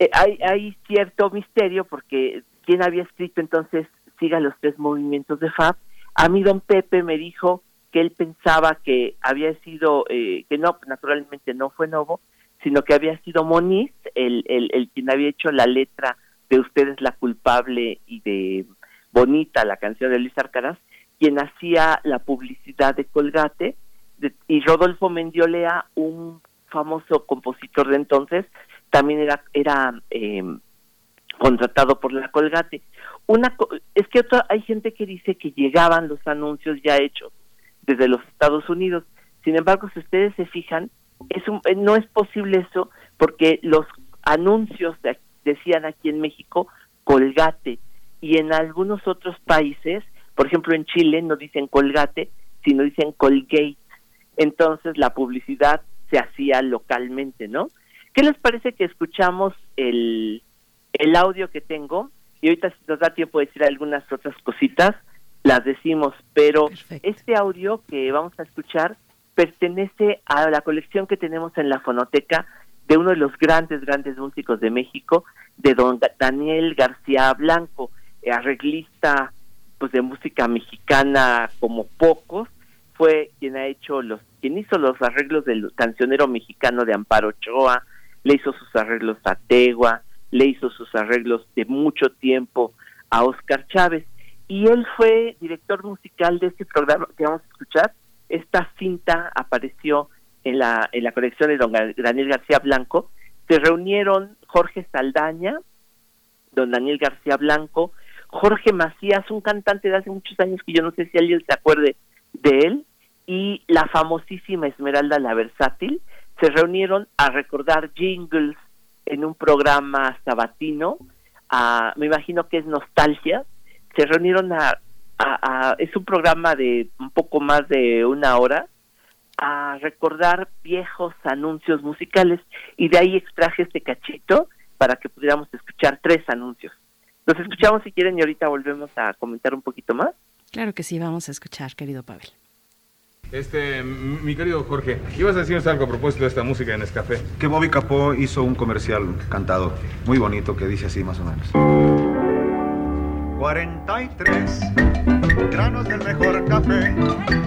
eh, hay, hay cierto misterio porque quien había escrito entonces siga los tres movimientos de Fab. A mí don Pepe me dijo que él pensaba que había sido, eh, que no, naturalmente no fue Novo, sino que había sido Moniz, el, el, quien había hecho la letra de Usted es la culpable y de Bonita, la canción de Luis Arcaraz, quien hacía la publicidad de Colgate, y Rodolfo Mendiolea, un famoso compositor de entonces, también era, era em, contratado por la Colgate. Una es que hay gente que dice que llegaban los anuncios ya hechos desde los Estados Unidos. Sin embargo, si ustedes se fijan, es eh, no es posible eso porque los anuncios decían aquí en México Colgate y en algunos otros países, por ejemplo en Chile no dicen colgate, sino dicen colgate. Entonces la publicidad se hacía localmente, ¿no? ¿Qué les parece que escuchamos el, el audio que tengo? Y ahorita nos da tiempo de decir algunas otras cositas, las decimos, pero este audio que vamos a escuchar pertenece a la colección que tenemos en la fonoteca de uno de los grandes, grandes músicos de México, de don Daniel García Blanco. Eh, arreglista pues de música mexicana como pocos, fue quien ha hecho los, quien hizo los arreglos del cancionero mexicano de Amparo Ochoa, le hizo sus arreglos a Tegua, le hizo sus arreglos de mucho tiempo a Oscar Chávez y él fue director musical de este programa que vamos a escuchar. Esta cinta apareció en la en la colección de don Daniel García Blanco. Se reunieron Jorge Saldaña, don Daniel García Blanco, Jorge Macías, un cantante de hace muchos años que yo no sé si alguien se acuerde de él, y la famosísima Esmeralda la Versátil, se reunieron a recordar jingles en un programa sabatino, me imagino que es Nostalgia, se reunieron a, a, es un programa de un poco más de una hora, a recordar viejos anuncios musicales y de ahí extraje este cachito para que pudiéramos escuchar tres anuncios. Los escuchamos si quieren y ahorita volvemos a comentar un poquito más. Claro que sí, vamos a escuchar, querido Pavel. Este, mi querido Jorge, ibas a decirnos algo a propósito de esta música en Escafé. Que Bobby Capó hizo un comercial cantado muy bonito que dice así más o menos. 43 granos del mejor café.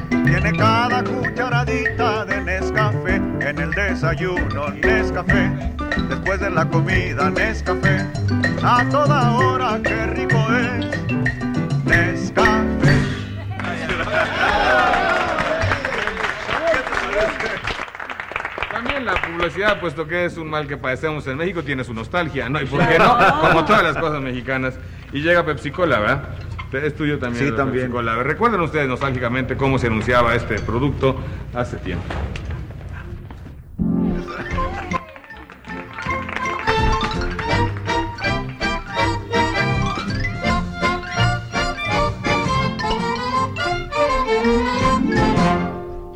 Tiene cada cucharadita de Nescafé. En el desayuno Nescafé. Después de la comida Nescafé. A toda hora qué rico es Nescafé. También la publicidad, puesto que es un mal que padecemos en México, tiene su nostalgia, ¿no? ¿Y por qué no? Como todas las cosas mexicanas. Y llega Pepsi Cola, ¿verdad? Es tuyo también. Sí, también. Cola. ¿Recuerdan ustedes nostálgicamente cómo se anunciaba este producto hace tiempo?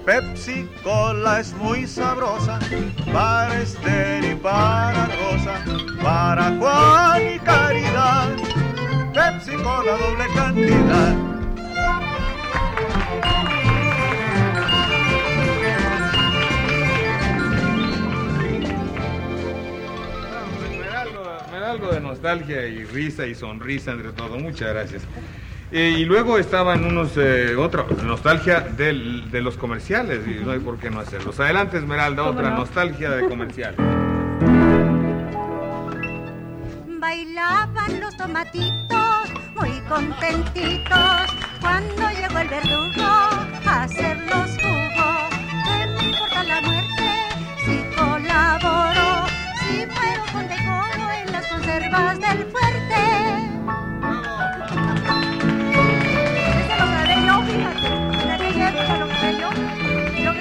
Pepsi Cola es muy sabrosa para Esther nostalgia y risa y sonrisa entre todo. Muchas gracias. Eh, y luego estaban unos, eh, otra nostalgia del- de los comerciales, y no hay por qué no hacerlos. Adelante, Esmeralda, otra nostalgia de comercial. Bailaban los tomatitos muy contentitos cuando llegó el verdugo a hacer los jugos. Que no importa la muerte si colaboró, si fueron reservas del fuerte. Lo yo, fíjate. Lo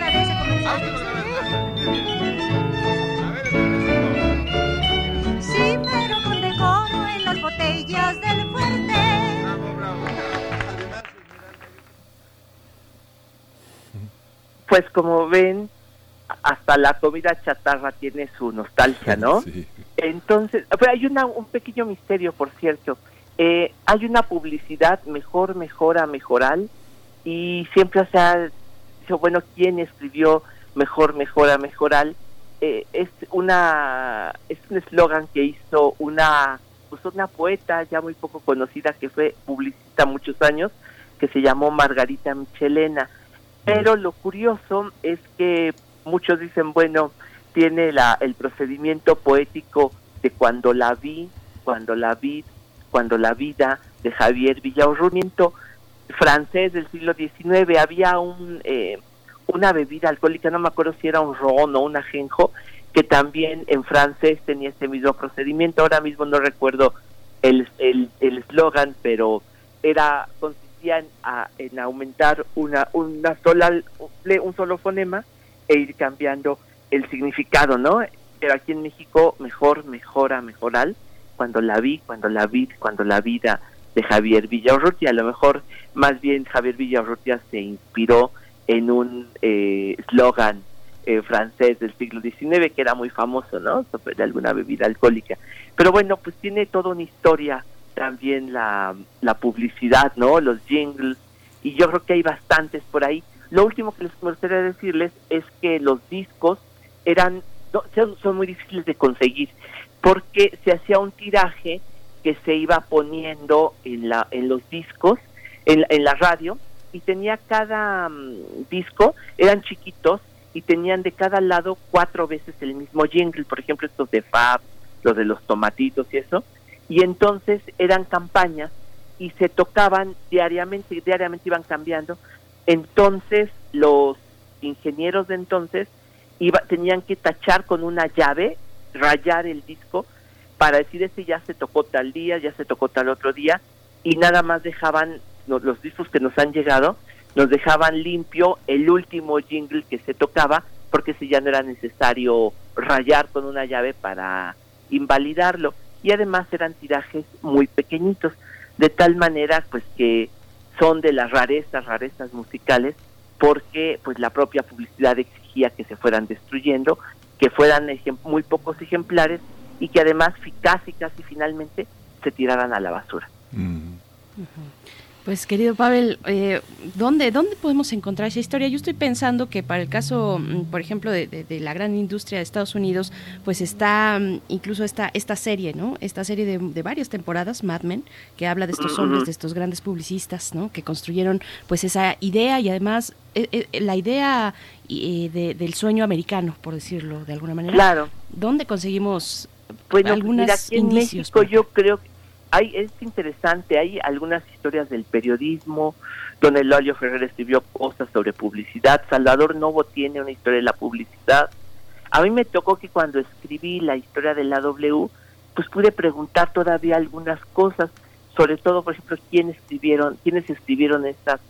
Sí, pero con decoro en las botellas del fuerte. Bravo, bravo. Pues como ven, hasta la comida chatarra tiene su nostalgia, ¿no? Sí. Entonces, pero hay una, un pequeño misterio, por cierto. Eh, hay una publicidad mejor, mejora, mejoral, y siempre se ha dicho, bueno, ¿quién escribió mejor, mejora, mejoral? Eh, es una es un eslogan que hizo una pues una poeta ya muy poco conocida que fue publicista muchos años que se llamó Margarita Michelena pero lo curioso es que muchos dicen bueno tiene la el procedimiento poético de cuando la vi cuando la vi cuando la vida de Javier Villaurrumiento francés del siglo XIX había un eh, una bebida alcohólica, no me acuerdo si era un ron o un ajenjo, que también en francés tenía este mismo procedimiento. Ahora mismo no recuerdo el el el eslogan, pero era consistía en, a- en aumentar una una sola un solo fonema e ir cambiando el significado, ¿no? Pero aquí en México mejor, mejora, mejoral, cuando la vi, cuando la vi, cuando la vida de Javier Villaurrutia, a lo mejor más bien Javier Villaurrutia se inspiró en un eh, eslogan eh, francés del siglo XIX que era muy famoso, ¿no? Sobre alguna bebida alcohólica. Pero bueno, pues tiene toda una historia también la, la publicidad, ¿no? Los jingles, y yo creo que hay bastantes por ahí. Lo último que les gustaría decirles es que los discos eran, no, son, muy difíciles de conseguir, porque se hacía un tiraje que se iba poniendo en, la, en los discos, en, en la radio, y tenía cada mm, disco, eran chiquitos, y tenían de cada lado cuatro veces el mismo jingle, por ejemplo estos de Fab, los de los tomatitos y eso, y entonces eran campañas y se tocaban diariamente, diariamente iban cambiando, entonces los ingenieros de entonces iba, tenían que tachar con una llave, rayar el disco para decir este ya se tocó tal día, ya se tocó tal otro día y nada más dejaban los, los discos que nos han llegado, nos dejaban limpio el último jingle que se tocaba porque si ya no era necesario rayar con una llave para invalidarlo. Y además eran tirajes muy pequeñitos de tal manera pues que son de las rarezas rarezas musicales porque pues la propia publicidad exigía que se fueran destruyendo que fueran ejem- muy pocos ejemplares y que además casi casi finalmente se tiraran a la basura Pues querido Pavel, eh, ¿dónde, ¿dónde podemos encontrar esa historia? Yo estoy pensando que para el caso, mm, por ejemplo, de, de- de la gran industria de Estados Unidos, pues está mm, incluso esta, esta serie, ¿no? Esta serie de, de varias temporadas, Mad Men, que habla de estos hombres, de estos grandes publicistas, ¿no? Que construyeron pues esa idea y además eh, eh, la idea eh, de- del sueño americano, por decirlo de alguna manera. Claro. ¿Dónde conseguimos Bueno, algunos mira, aquí en indicios? México yo creo que hay, es interesante, hay algunas historias del periodismo, donde Eloy Ferrer escribió cosas sobre publicidad, Salvador Novo tiene una historia de la publicidad. A mí me tocó que cuando escribí la historia de la W, pues pude preguntar todavía algunas cosas, sobre todo, por ejemplo, quién escribieron, quiénes escribieron estas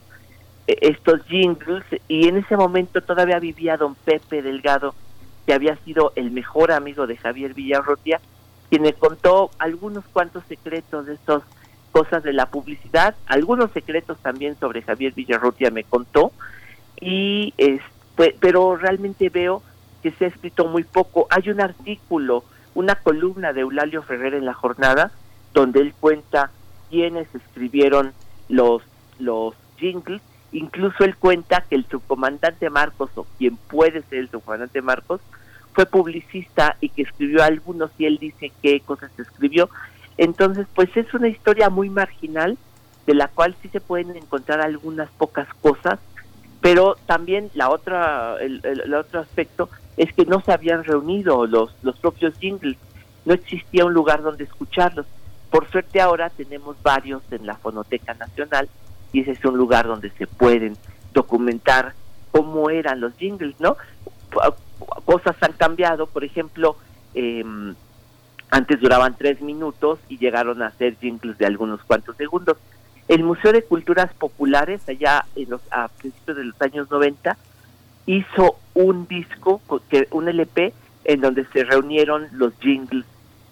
eh, estos jingles y en ese momento todavía vivía don Pepe Delgado que había sido el mejor amigo de Javier Villarrotia quien me contó algunos cuantos secretos de estas cosas de la publicidad algunos secretos también sobre Javier Villarrotia me contó y pero realmente veo que se ha escrito muy poco. Hay un artículo una columna de Eulalio Ferrer en la jornada donde él cuenta quiénes escribieron los los jingles. Incluso él cuenta que el subcomandante Marcos o quien puede ser el subcomandante Marcos fue publicista y que escribió algunos y él dice qué cosas escribió entonces pues es una historia muy marginal de la cual sí se pueden encontrar algunas pocas cosas pero también la otra el, el- otro aspecto es que no se habían reunido los los propios jingles no existía un lugar donde escucharlos por suerte ahora tenemos varios en la Fonoteca Nacional y ese es un lugar donde se pueden documentar cómo eran los jingles, ¿no? Cosas han cambiado, por ejemplo, eh, antes duraban tres minutos y llegaron a ser jingles de algunos cuantos segundos. El Museo de Culturas Populares, allá en los, a principios de los años 90, hizo un disco, un LP, en donde se reunieron los jingles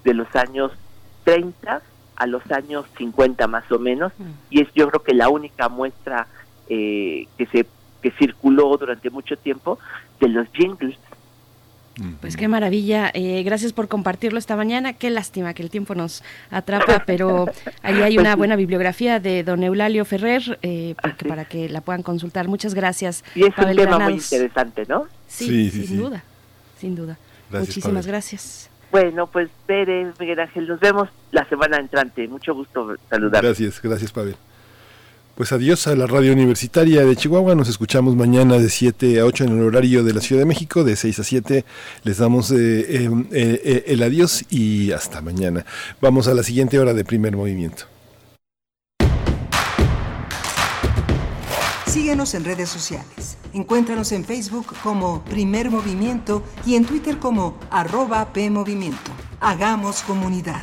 de los años 30 a los años 50 más o menos, y es yo creo que la única muestra eh, que se que circuló durante mucho tiempo de los jingles. Pues qué maravilla. Eh, gracias por compartirlo esta mañana. Qué lástima que el tiempo nos atrapa, pero ahí hay una buena bibliografía de don Eulalio Ferrer eh, para que la puedan consultar. Muchas gracias. Y es un tema muy interesante, ¿no? Sí, sin duda, sin duda. Muchísimas gracias. Bueno, pues Pérez, Miguel Ángel, nos vemos la semana entrante. Mucho gusto saludar. Gracias, gracias Pavel. Pues adiós a la radio universitaria de Chihuahua. Nos escuchamos mañana de 7 a 8 en el horario de la Ciudad de México. De 6 a 7 les damos eh, eh, eh, el adiós y hasta mañana. Vamos a la siguiente hora de primer movimiento. Síguenos en redes sociales. Encuéntranos en Facebook como Primer Movimiento y en Twitter como arroba PMovimiento. Hagamos comunidad.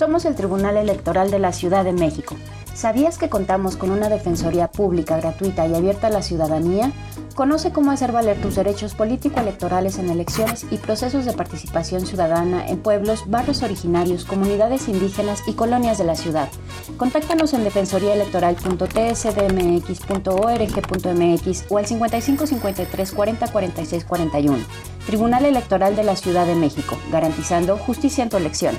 Somos el Tribunal Electoral de la Ciudad de México. ¿Sabías que contamos con una defensoría pública, gratuita y abierta a la ciudadanía? Conoce cómo hacer valer tus derechos político-electorales en elecciones y procesos de participación ciudadana en pueblos, barrios originarios, comunidades indígenas y colonias de la ciudad. Contáctanos en defensoriaelectoral.tsdmx.org.mx o al 55 53 40 46 41. Tribunal Electoral de la Ciudad de México, garantizando justicia en tu elección.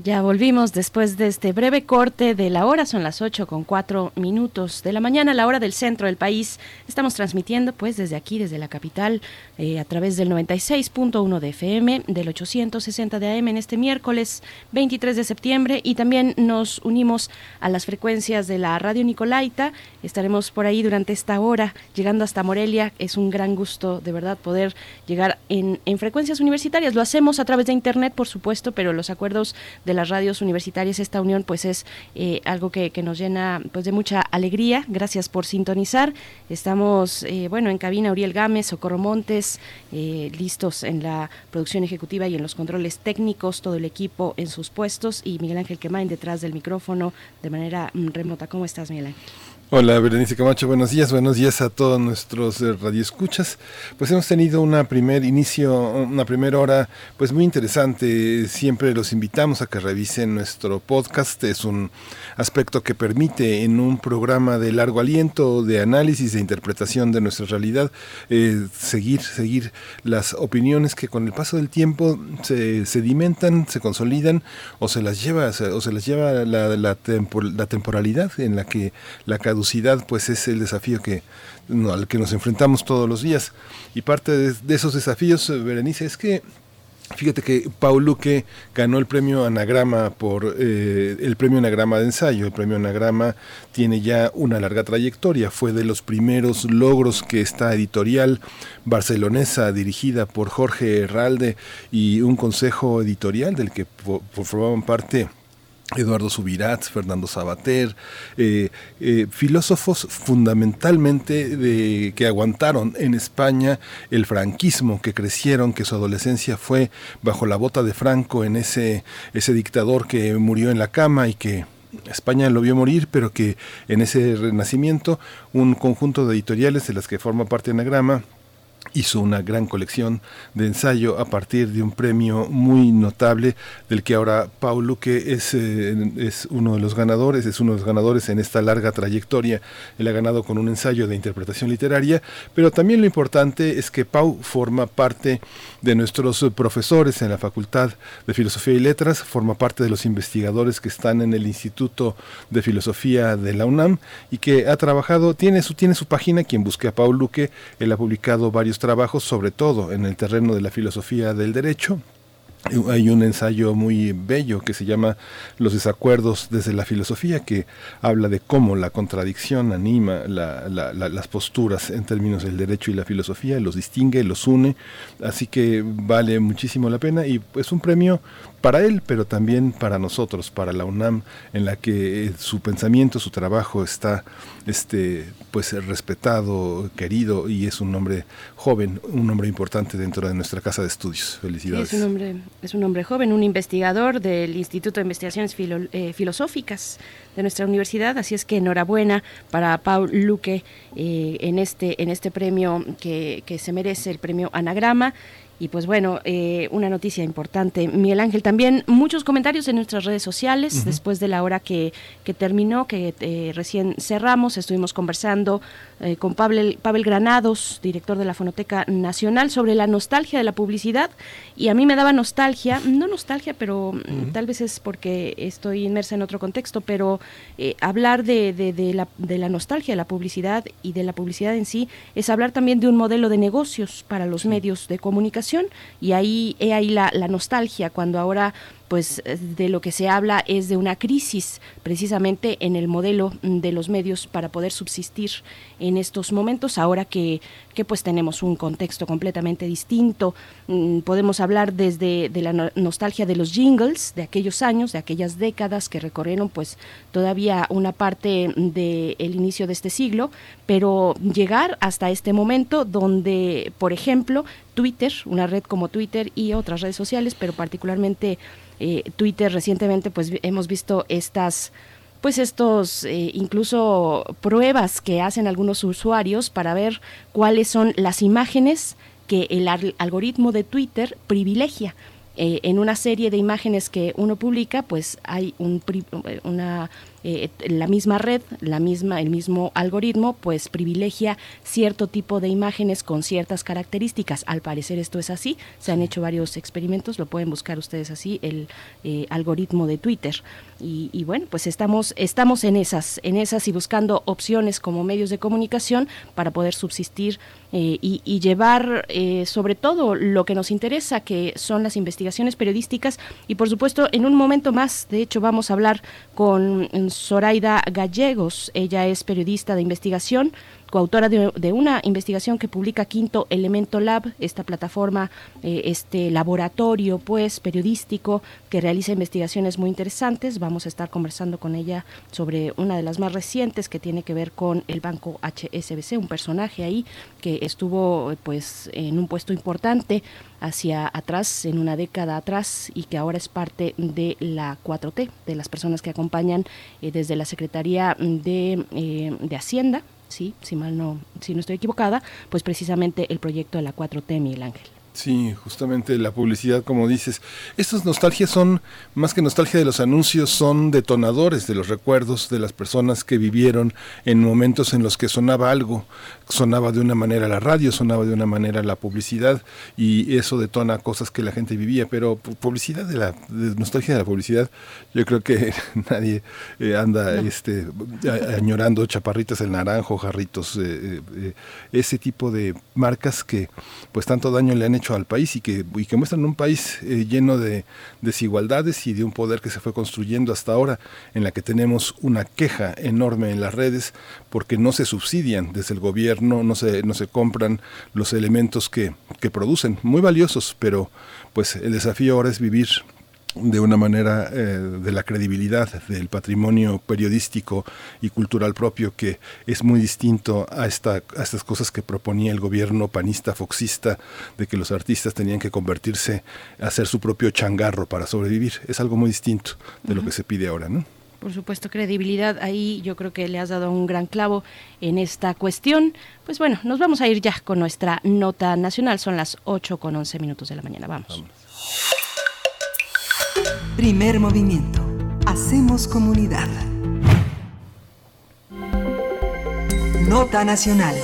Ya volvimos después de este breve corte de la hora, son las 8 con 4 minutos de la mañana, la hora del centro del país. Estamos transmitiendo pues desde aquí, desde la capital, eh, a través del 96.1 de FM, del 860 de AM en este miércoles 23 de septiembre y también nos unimos a las frecuencias de la radio Nicolaita. Estaremos por ahí durante esta hora, llegando hasta Morelia. Es un gran gusto de verdad poder llegar en, en frecuencias universitarias. Lo hacemos a través de Internet, por supuesto, pero los acuerdos de las radios universitarias, esta unión pues es eh, algo que, que, nos llena pues de mucha alegría. Gracias por sintonizar. Estamos, eh, bueno, en cabina Uriel Gámez, Socorro Montes, eh, listos en la producción ejecutiva y en los controles técnicos, todo el equipo en sus puestos y Miguel Ángel Quemain detrás del micrófono de manera mm, remota. ¿Cómo estás, Miguel Ángel? Hola, Berenice Camacho, buenos días, buenos días a todos nuestros eh, radioescuchas. Pues hemos tenido una primer inicio, una primera hora, pues muy interesante. Siempre los invitamos a que revisen nuestro podcast. Es un aspecto que permite en un programa de largo aliento, de análisis, de interpretación de nuestra realidad, eh, seguir, seguir las opiniones que con el paso del tiempo se sedimentan, se consolidan o se las lleva, o se las lleva la, la, la temporalidad en la que la caducidad pues es el desafío que, al que nos enfrentamos todos los días. Y parte de, esos desafíos, Berenice, es que Fíjate que Paul Luque ganó el premio Anagrama por eh, el premio Anagrama de ensayo. El premio Anagrama tiene ya una larga trayectoria. Fue de los primeros logros que esta editorial barcelonesa dirigida por Jorge Herralde y un consejo editorial del que formaban parte Eduardo Subirats, Fernando Sabater, eh, eh, filósofos fundamentalmente de, que aguantaron en España el franquismo, que crecieron, que su adolescencia fue bajo la bota de Franco en ese, ese dictador que murió en la cama y que España lo vio morir, pero que en ese renacimiento un conjunto de editoriales de las que forma parte Anagrama hizo una gran colección de ensayo a partir de un premio muy notable del que ahora Paul Luque es, eh, es uno de los ganadores, es uno de los ganadores en esta larga trayectoria. Él ha ganado con un ensayo de interpretación literaria, pero también lo importante es que Pau forma parte de nuestros profesores en la Facultad de Filosofía y Letras, forma parte de los investigadores que están en el Instituto de Filosofía de la UNAM y que ha trabajado, tiene su, tiene su página, quien busque a Paul Luque, él ha publicado varios trabajos, sobre todo en el terreno de la filosofía del derecho. Hay un ensayo muy bello que se llama Los desacuerdos desde la filosofía, que habla de cómo la contradicción anima las posturas en términos del derecho y la filosofía, los distingue, los une, así que vale muchísimo la pena y es un premio para él, pero también para nosotros, para la UNAM, en la que eh, su pensamiento, su trabajo está este, pues, respetado, querido y es un hombre joven, un hombre importante dentro de nuestra casa de estudios. Felicidades. es, un hombre, es un hombre joven, un investigador del Instituto de Investigaciones eh, Filosóficas de nuestra universidad, así es que enhorabuena para Paul Luque eh, en, este, en este premio que, que se merece, el premio Anagrama. Y pues bueno, eh, una noticia importante. Miguel Ángel, también muchos comentarios en nuestras redes sociales después de la hora que, que terminó, que eh, recién cerramos. Estuvimos conversando eh, con Pavel, Pavel Granados, director de la Fonoteca Nacional, sobre la nostalgia de la publicidad. Y a mí me daba nostalgia, no nostalgia, pero mm, tal vez es porque estoy inmersa en otro contexto, pero hablar de, de, la, de la nostalgia de la publicidad y de la publicidad en sí es hablar también de un modelo de negocios para los medios de comunicación y ahí he ahí la, la nostalgia cuando ahora pues de lo que se habla es de una crisis precisamente en el modelo de los medios para poder subsistir en estos momentos ahora que, que pues tenemos un contexto completamente distinto. Mm, podemos hablar desde de la nostalgia de los jingles de aquellos años de aquellas décadas que recorrieron pues todavía una parte del el inicio de este siglo pero llegar hasta este momento donde por ejemplo Twitter, una red como Twitter y otras redes sociales, pero particularmente eh, Twitter recientemente pues hemos visto estas pues estos eh, incluso pruebas que hacen algunos usuarios para ver cuáles son las imágenes que el algoritmo de Twitter privilegia. Eh, en una serie de imágenes que uno publica, pues hay un, una eh, la misma red, la misma, el mismo algoritmo, pues privilegia cierto tipo de imágenes con ciertas características. Al parecer esto es así. Se han hecho varios experimentos, lo pueden buscar ustedes así, el eh, algoritmo de Twitter. Y, bueno, pues estamos, estamos en esas, en esas y buscando opciones como medios de comunicación para poder subsistir eh, y, llevar sobre todo lo que nos interesa, que son las investigaciones periodísticas. Y por supuesto, en un momento más, de hecho, vamos a hablar con Zoraida Gallegos. Ella es periodista de investigación, coautora de, una investigación que publica Quinto Elemento Lab, esta plataforma, eh, este laboratorio pues periodístico que realiza investigaciones muy interesantes. Vamos a estar conversando con ella sobre una de las más recientes que tiene que ver con el banco HSBC, un personaje ahí que estuvo pues en un puesto importante hacia atrás, en una década atrás, y que ahora es parte de la 4T, de las personas que acompañan eh, desde la Secretaría de, eh, de Hacienda sí, si mal no, si no estoy equivocada, pues precisamente el proyecto de la 4T, Miguel Ángel. Sí, justamente la publicidad, como dices. Estas nostalgias son, más que nostalgia de los anuncios, son detonadores de los recuerdos de las personas que vivieron en momentos en los que sonaba algo. Sonaba de una manera la radio, sonaba de una manera la publicidad, y eso detona cosas que la gente vivía. Pero publicidad de la nostalgia de la publicidad, yo creo que nadie eh, anda este, añorando chaparritas el naranjo, jarritos, eh, eh, ese tipo de marcas que pues tanto daño le han hecho al país y que, y que muestran un país eh, lleno de desigualdades y de un poder que se fue construyendo hasta ahora, en la que tenemos una queja enorme en las redes porque no se subsidian desde el gobierno, no se, no se compran los elementos que, que producen, muy valiosos, pero pues el desafío ahora es vivir de una manera eh, de la credibilidad del patrimonio periodístico y cultural propio que es muy distinto a, esta, a estas cosas que proponía el gobierno panista foxista de que los artistas tenían que convertirse a hacer su propio changarro para sobrevivir. Es algo muy distinto de lo que se pide ahora, ¿no? por supuesto, credibilidad. Ahí yo creo que le has dado un gran clavo en esta cuestión. Pues bueno, nos vamos a ir ya con nuestra nota nacional. Son las 8 con 11 minutos de la mañana. Vamos. Primer movimiento. Hacemos comunidad. Nota nacional.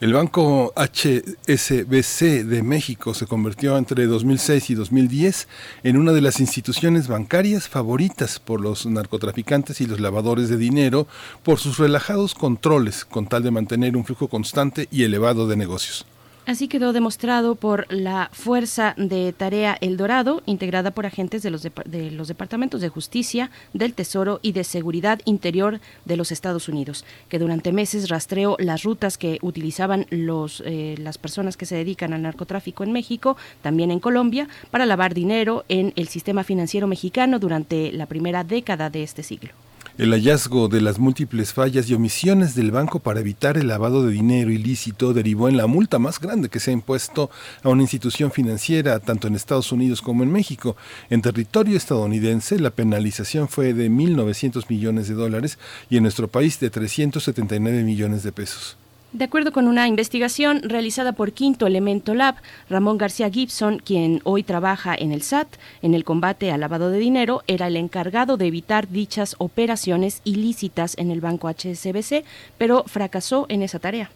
El Banco HSBC de México se convirtió entre 2006 y 2010 en una de las instituciones bancarias favoritas por los narcotraficantes y los lavadores de dinero por sus relajados controles con tal de mantener un flujo constante y elevado de negocios. Así quedó demostrado por la Fuerza de Tarea El Dorado, integrada por agentes de los, de los departamentos de justicia, del Tesoro y de Seguridad Interior de los Estados Unidos, que durante meses rastreó las rutas que utilizaban los, eh, las personas que se dedican al narcotráfico en México, también en Colombia, para lavar dinero en el sistema financiero mexicano durante la primera década de este siglo. El hallazgo de las múltiples fallas y omisiones del banco para evitar el lavado de dinero ilícito derivó en la multa más grande que se ha impuesto a una institución financiera tanto en Estados Unidos como en México. En territorio estadounidense la penalización fue de 1.900 millones de dólares y en nuestro país de 379 millones de pesos. De acuerdo con una investigación realizada por Quinto Elemento Lab, Ramón García Gibson, quien hoy trabaja en el SAT en el combate al lavado de dinero, era el encargado de evitar dichas operaciones ilícitas en el banco HSBC, pero fracasó en esa tarea.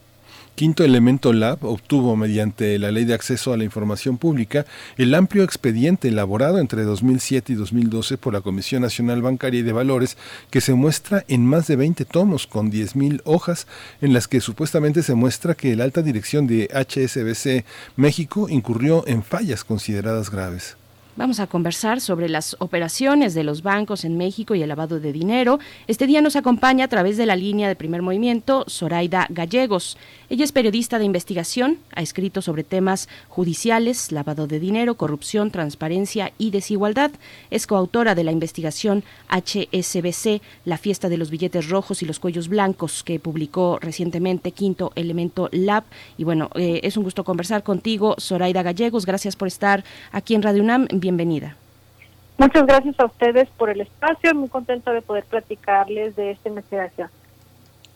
Quinto Elemento Lab obtuvo, mediante la Ley de Acceso a la Información Pública, el amplio expediente elaborado entre 2007 y 2012 por la Comisión Nacional Bancaria y de Valores, que se muestra en más de 20 tomos con 10.000 hojas, en las que supuestamente se muestra que la alta dirección de HSBC México incurrió en fallas consideradas graves. Vamos a conversar sobre las operaciones de los bancos en México y el lavado de dinero. Este día nos acompaña a través de la línea de primer movimiento Zoraida Gallegos. Ella es periodista de investigación, ha escrito sobre temas judiciales, lavado de dinero, corrupción, transparencia y desigualdad. Es coautora de la investigación HSBC, la fiesta de los billetes rojos y los cuellos blancos, que publicó recientemente Quinto Elemento Lab. Y bueno, eh, es un gusto conversar contigo, Zoraida Gallegos. Gracias por estar aquí en Radio UNAM bienvenida. Muchas gracias a ustedes por el espacio, muy contenta de poder platicarles de esta investigación.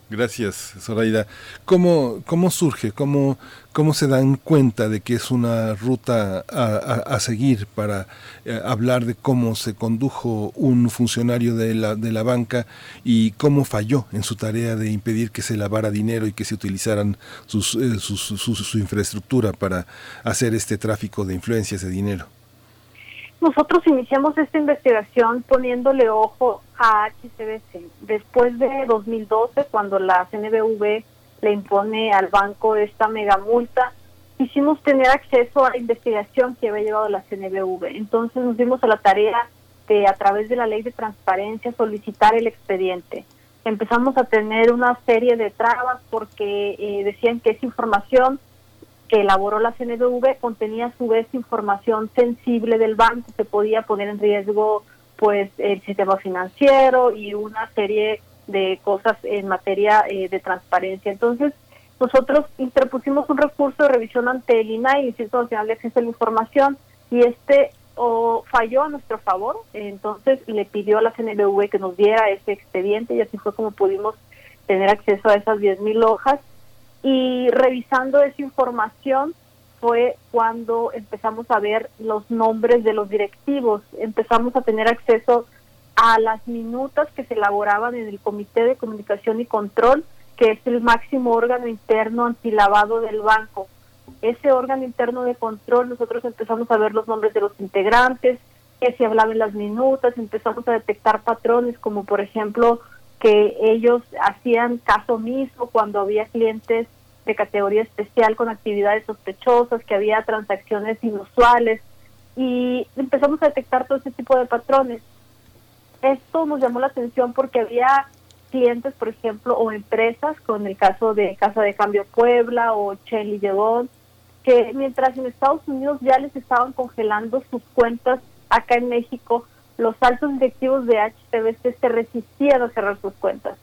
Gracias, Zoraida. ¿Cómo, cómo surge, cómo, cómo se dan cuenta de que es una ruta a, seguir para eh, hablar de cómo se condujo un funcionario de la, de la banca y cómo falló en su tarea de impedir que se lavara dinero y que se utilizaran sus, eh, su infraestructura para hacer este tráfico de influencias de dinero? Nosotros iniciamos esta investigación poniéndole ojo a HCBC. Después de 2012, cuando la CNBV le impone al banco esta mega multa, quisimos tener acceso a la investigación que había llevado la CNBV. Entonces nos dimos a la tarea de, a través de la ley de transparencia, solicitar el expediente. Empezamos a tener una serie de trabas porque eh, decían que esa información que elaboró la CNBV contenía a su vez información sensible del banco que podía poner en riesgo pues el sistema financiero y una serie de cosas en materia eh, de transparencia. Entonces, nosotros interpusimos un recurso de revisión ante el INAI, Instituto Nacional de Acceso a la Información, y este o falló a nuestro favor, entonces le pidió a la CNBV que nos diera ese expediente y así fue como pudimos tener acceso a esas 10.000 hojas y revisando esa información fue cuando empezamos a ver los nombres de los directivos, empezamos a tener acceso a las minutas que se elaboraban en el Comité de Comunicación y Control, que es el máximo órgano interno antilavado del banco. Ese órgano interno de control, nosotros empezamos a ver los nombres de los integrantes, que se hablaba en las minutas, empezamos a detectar patrones como por ejemplo que ellos hacían caso mismo cuando había clientes de categoría especial con actividades sospechosas, que había transacciones inusuales y empezamos a detectar todo ese tipo de patrones. Esto nos llamó la atención porque había clientes, por ejemplo, o empresas, con el caso de Casa de Cambio Puebla o Chen Lledon, que mientras en Estados Unidos ya les estaban congelando sus cuentas, acá en México los altos directivos de HTBC se resistían a cerrar sus cuentas.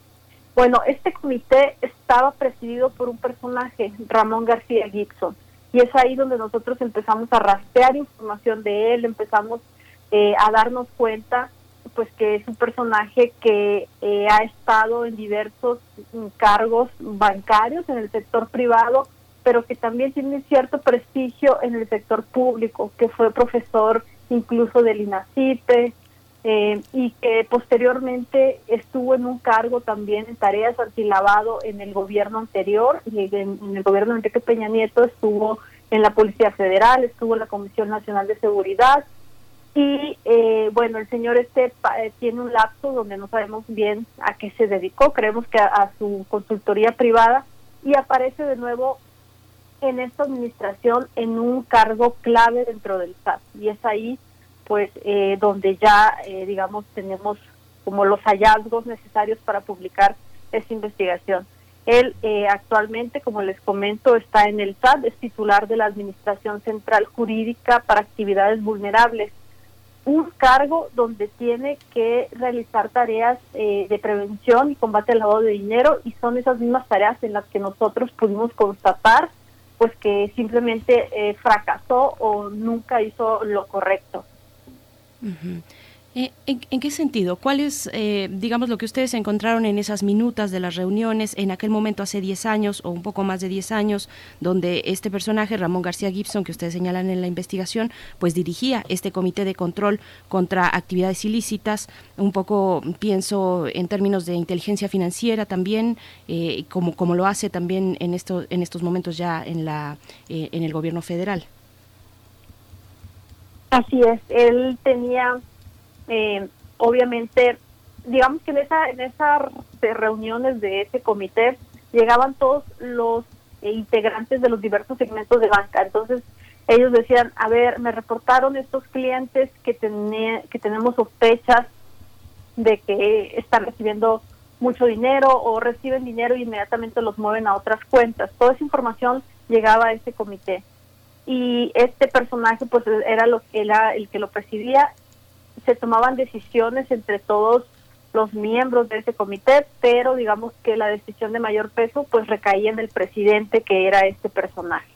Bueno, este comité estaba presidido por un personaje, Ramón García Gibson, y es ahí donde nosotros empezamos a rastrear información de él, empezamos eh, a darnos cuenta pues que es un personaje que eh, ha estado en diversos cargos bancarios en el sector privado, pero que también tiene cierto prestigio en el sector público, que fue profesor incluso del INACIPE eh, y que posteriormente estuvo en un cargo también en tareas antilavado en el gobierno anterior, y en, el gobierno de Enrique Peña Nieto estuvo en la Policía Federal, estuvo en la Comisión Nacional de Seguridad, y eh, bueno, el señor este eh, tiene un lapso donde no sabemos bien a qué se dedicó, creemos que a, su consultoría privada y aparece de nuevo en esta administración en un cargo clave dentro del SAT. Y es ahí pues eh, donde ya digamos tenemos como los hallazgos necesarios para publicar esta investigación. Él actualmente, como les comento, está en el SAT, es titular de la Administración Central Jurídica para Actividades Vulnerables un cargo donde tiene que realizar tareas eh, de prevención y combate al lavado de dinero y son esas mismas tareas en las que nosotros pudimos constatar pues que simplemente eh, fracasó o nunca hizo lo correcto. Eh, ¿En, qué sentido? ¿Cuál es, eh, digamos, lo que ustedes encontraron en esas minutas de las reuniones en aquel momento hace 10 años o un poco más de 10 años, donde este personaje, Ramón García Gibson, que ustedes señalan en la investigación, pues dirigía este comité de control contra actividades ilícitas? Un poco pienso en términos de inteligencia financiera también, eh, como, como lo hace también en, esto, en estos momentos ya en, la, en el gobierno federal. Así es, él tenía eh, obviamente, digamos que en esa en esas reuniones de ese comité llegaban todos los eh, integrantes de los diversos segmentos de banca. Entonces, ellos decían, a ver, me reportaron estos clientes que, que tenemos sospechas de que están recibiendo mucho dinero o reciben dinero y inmediatamente los mueven a otras cuentas. Toda esa información llegaba a ese comité. Y este personaje pues era lo que era el que lo presidía. Se tomaban decisiones entre todos los miembros de ese comité, pero digamos que la decisión de mayor peso pues recaía en el presidente que era este personaje.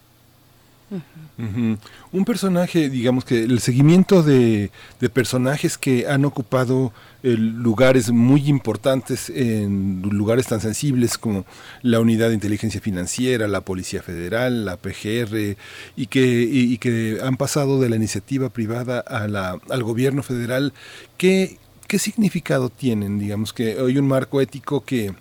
Un personaje, digamos que el seguimiento de, personajes que han ocupado lugares muy importantes en lugares tan sensibles como la Unidad de Inteligencia Financiera, la Policía Federal, la PGR, y que, y, que han pasado de la iniciativa privada a la, al gobierno federal, ¿qué, ¿qué significado tienen? Digamos que hay un marco ético que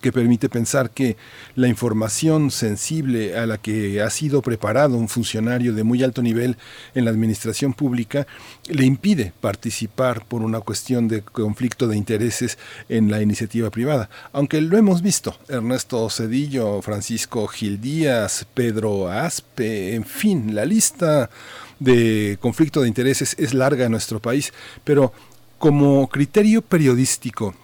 que permite pensar que la información sensible a la que ha sido preparado un funcionario de muy alto nivel en la administración pública le impide participar por una cuestión de conflicto de intereses en la iniciativa privada. Aunque lo hemos visto, Ernesto Cedillo, Francisco Gil Díaz, Pedro Aspe, en fin, la lista de conflicto de intereses es larga en nuestro país, pero como criterio periodístico,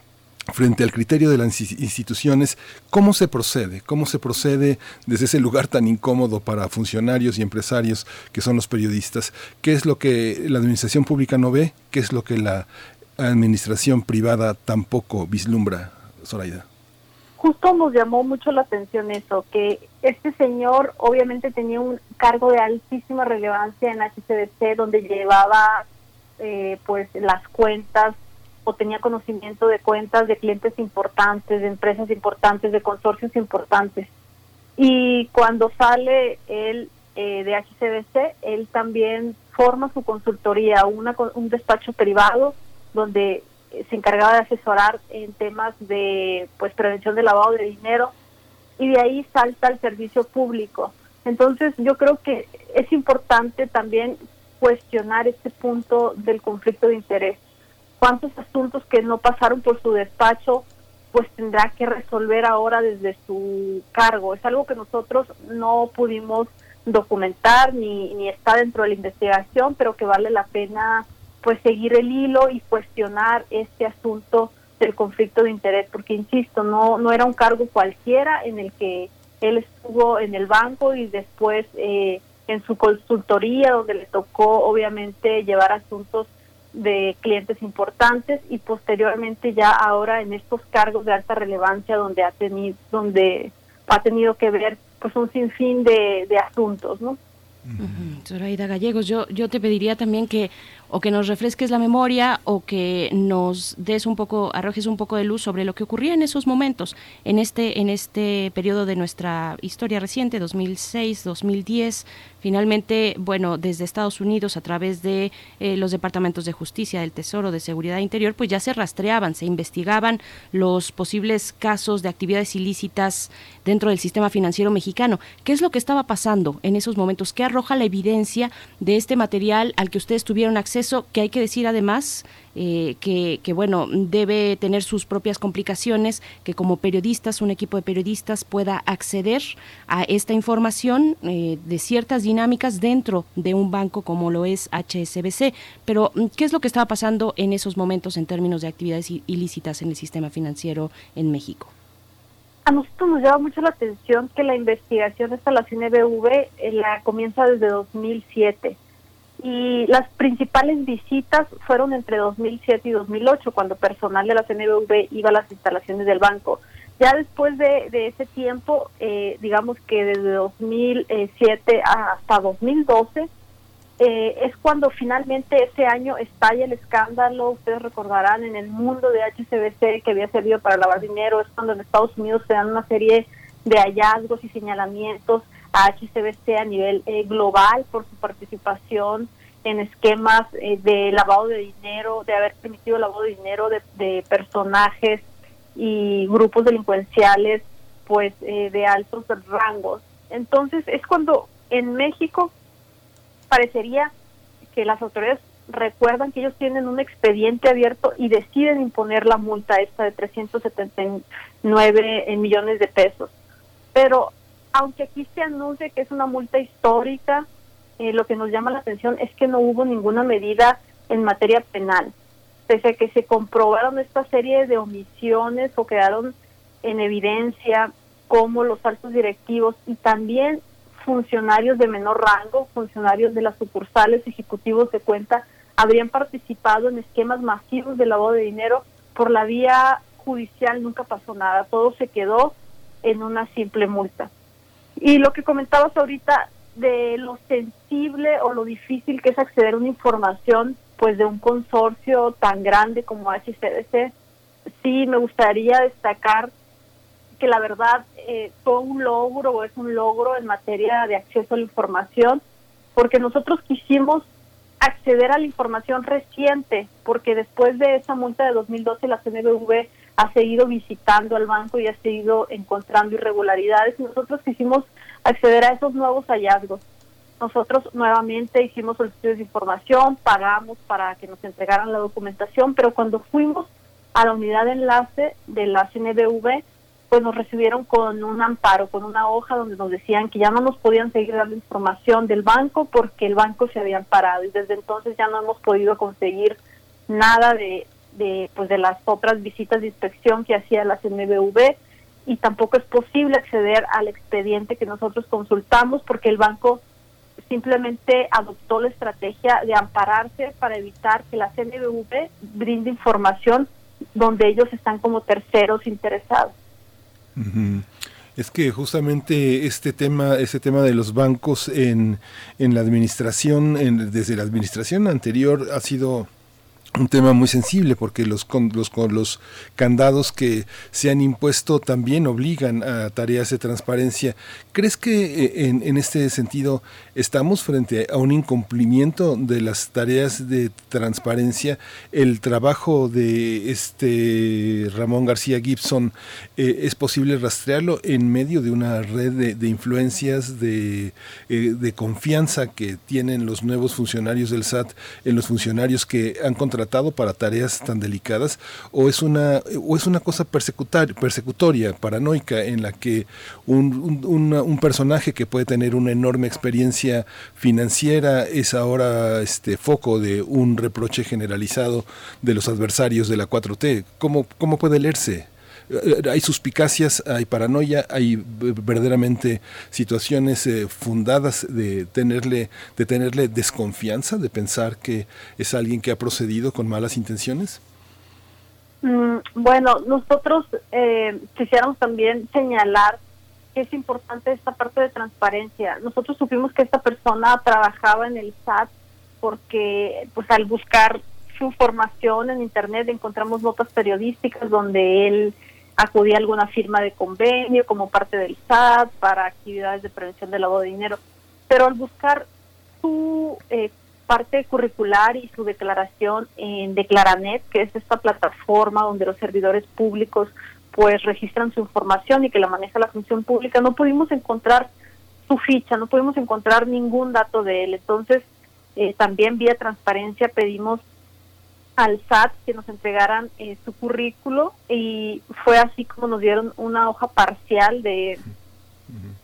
frente al criterio de las instituciones, ¿cómo se procede? ¿Cómo se procede desde ese lugar tan incómodo para funcionarios y empresarios que son los periodistas? ¿Qué es lo que la administración pública no ve? ¿Qué es lo que la administración privada tampoco vislumbra, Zoraida? Justo nos llamó mucho la atención eso, que este señor obviamente tenía un cargo de altísima relevancia en HCDC, donde llevaba eh, pues las cuentas o tenía conocimiento de cuentas de clientes importantes, de empresas importantes, de consorcios importantes. Y cuando sale él eh, de HCBC, él también forma su consultoría, una, un despacho privado donde eh, se encargaba de asesorar en temas de pues prevención de lavado de dinero y de ahí salta al servicio público. Entonces yo creo que es importante también cuestionar este punto del conflicto de interés cuántos asuntos que no pasaron por su despacho pues tendrá que resolver ahora desde su cargo. Es algo que nosotros no pudimos documentar ni, ni está dentro de la investigación, pero que vale la pena pues seguir el hilo y cuestionar este asunto del conflicto de interés, porque insisto, no no era un cargo cualquiera en el que él estuvo en el banco y después eh, en su consultoría, donde le tocó obviamente llevar asuntos de clientes importantes y posteriormente ya ahora en estos cargos de alta relevancia donde ha tenido donde ha tenido que ver pues un sinfín de, de asuntos, ¿no? Zoraida Gallegos, yo, yo te pediría también que o que nos refresques la memoria o que nos des un poco, arrojes un poco de luz sobre lo que ocurría en esos momentos, en este, en este periodo de nuestra historia reciente, 2006, 2010. Finalmente, bueno, desde Estados Unidos, a través de eh, los departamentos de justicia, del Tesoro, de Seguridad Interior, pues ya se rastreaban, se investigaban los posibles casos de actividades ilícitas dentro del sistema financiero mexicano. ¿Qué es lo que estaba pasando en esos momentos? ¿Qué arroja la evidencia de este material al que ustedes tuvieron acceso? Eso que hay que decir además eh, que, bueno, debe tener sus propias complicaciones, que como periodistas, un equipo de periodistas pueda acceder a esta información eh, de ciertas dinámicas dentro de un banco como lo es HSBC. Pero, ¿qué es lo que estaba pasando en esos momentos en términos de actividades ilícitas en el sistema financiero en México? A nosotros nos llama mucho la atención que la investigación hasta la CNBV eh, la comienza desde 2007 y las principales visitas fueron entre 2007 y 2008, cuando personal de la CNBV iba a las instalaciones del banco. Ya después de, ese tiempo, eh, digamos que desde 2007 hasta 2012, eh, es cuando finalmente ese año estalla el escándalo, ustedes recordarán, en el mundo de HCBC que había servido para lavar dinero, es cuando en Estados Unidos se dan una serie de hallazgos y señalamientos a HCBC a nivel eh, global por su participación en esquemas eh, de lavado de dinero, de haber permitido lavado de dinero de, personajes y grupos delincuenciales pues eh, de altos rangos. Entonces es cuando en México parecería que las autoridades recuerdan que ellos tienen un expediente abierto y deciden imponer la multa esta de 379 millones de pesos. Pero aunque aquí se anuncie que es una multa histórica, eh, lo que nos llama la atención es que no hubo ninguna medida en materia penal. Pese a que se comprobaron esta serie de omisiones o quedaron en evidencia como los altos directivos y también funcionarios de menor rango, funcionarios de las sucursales, ejecutivos de cuenta, habrían participado en esquemas masivos de lavado de dinero por la vía judicial, nunca pasó nada, todo se quedó en una simple multa. Y lo que comentabas ahorita de lo sensible o lo difícil que es acceder a una información pues de un consorcio tan grande como HCDC, sí me gustaría destacar que la verdad eh, fue un logro o es un logro en materia de acceso a la información, porque nosotros quisimos acceder a la información reciente, porque después de esa multa de 2012 la CNBV ha seguido visitando al banco y ha seguido encontrando irregularidades nosotros quisimos acceder a esos nuevos hallazgos. Nosotros nuevamente hicimos solicitudes de información, pagamos para que nos entregaran la documentación, pero cuando fuimos a la unidad de enlace de la CNBV, pues nos recibieron con un amparo, con una hoja donde nos decían que ya no nos podían seguir dando información del banco porque el banco se había amparado y desde entonces ya no hemos podido conseguir nada de, de, pues de las otras visitas de inspección que hacía la CNBV y tampoco es posible acceder al expediente que nosotros consultamos porque el banco simplemente adoptó la estrategia de ampararse para evitar que la CNBV brinde información donde ellos están como terceros interesados. Es que justamente este tema, este tema de los bancos en, en la administración, en, desde la administración anterior ha sido un tema muy sensible porque los, los, los candados que se han impuesto también obligan a tareas de transparencia. ¿Crees que eh, en, en, este sentido estamos frente a un incumplimiento de las tareas de transparencia? El trabajo de este Ramón García Gibson, eh, ¿es posible rastrearlo en medio de una red de, influencias, de, eh, de confianza que tienen los nuevos funcionarios del SAT en los funcionarios que han contratado tratado para tareas tan delicadas o es una o es una cosa persecutoria, paranoica en la que un, un, personaje que puede tener una enorme experiencia financiera es ahora este foco de un reproche generalizado de los adversarios de la 4T. ¿Cómo, cómo puede leerse? eh, hay suspicacias, hay paranoia, hay verdaderamente situaciones eh, fundadas de tenerle, de tenerle desconfianza, de pensar que es alguien que ha procedido con malas intenciones. Mm, bueno, nosotros eh, quisiéramos también señalar que es importante esta parte de transparencia. Nosotros supimos que esta persona trabajaba en el SAT porque pues al buscar su información en internet encontramos notas periodísticas donde él acudía a alguna firma de convenio como parte del SAT para actividades de prevención del lavado de dinero. Pero al buscar su eh, parte curricular y su declaración en Declaranet, que es esta plataforma donde los servidores públicos pues registran su información y que la maneja la función pública, no pudimos encontrar su ficha, no pudimos encontrar ningún dato de él. Entonces, eh, también vía transparencia pedimos al SAT que nos entregaran eh, su currículo y fue así como nos dieron una hoja parcial de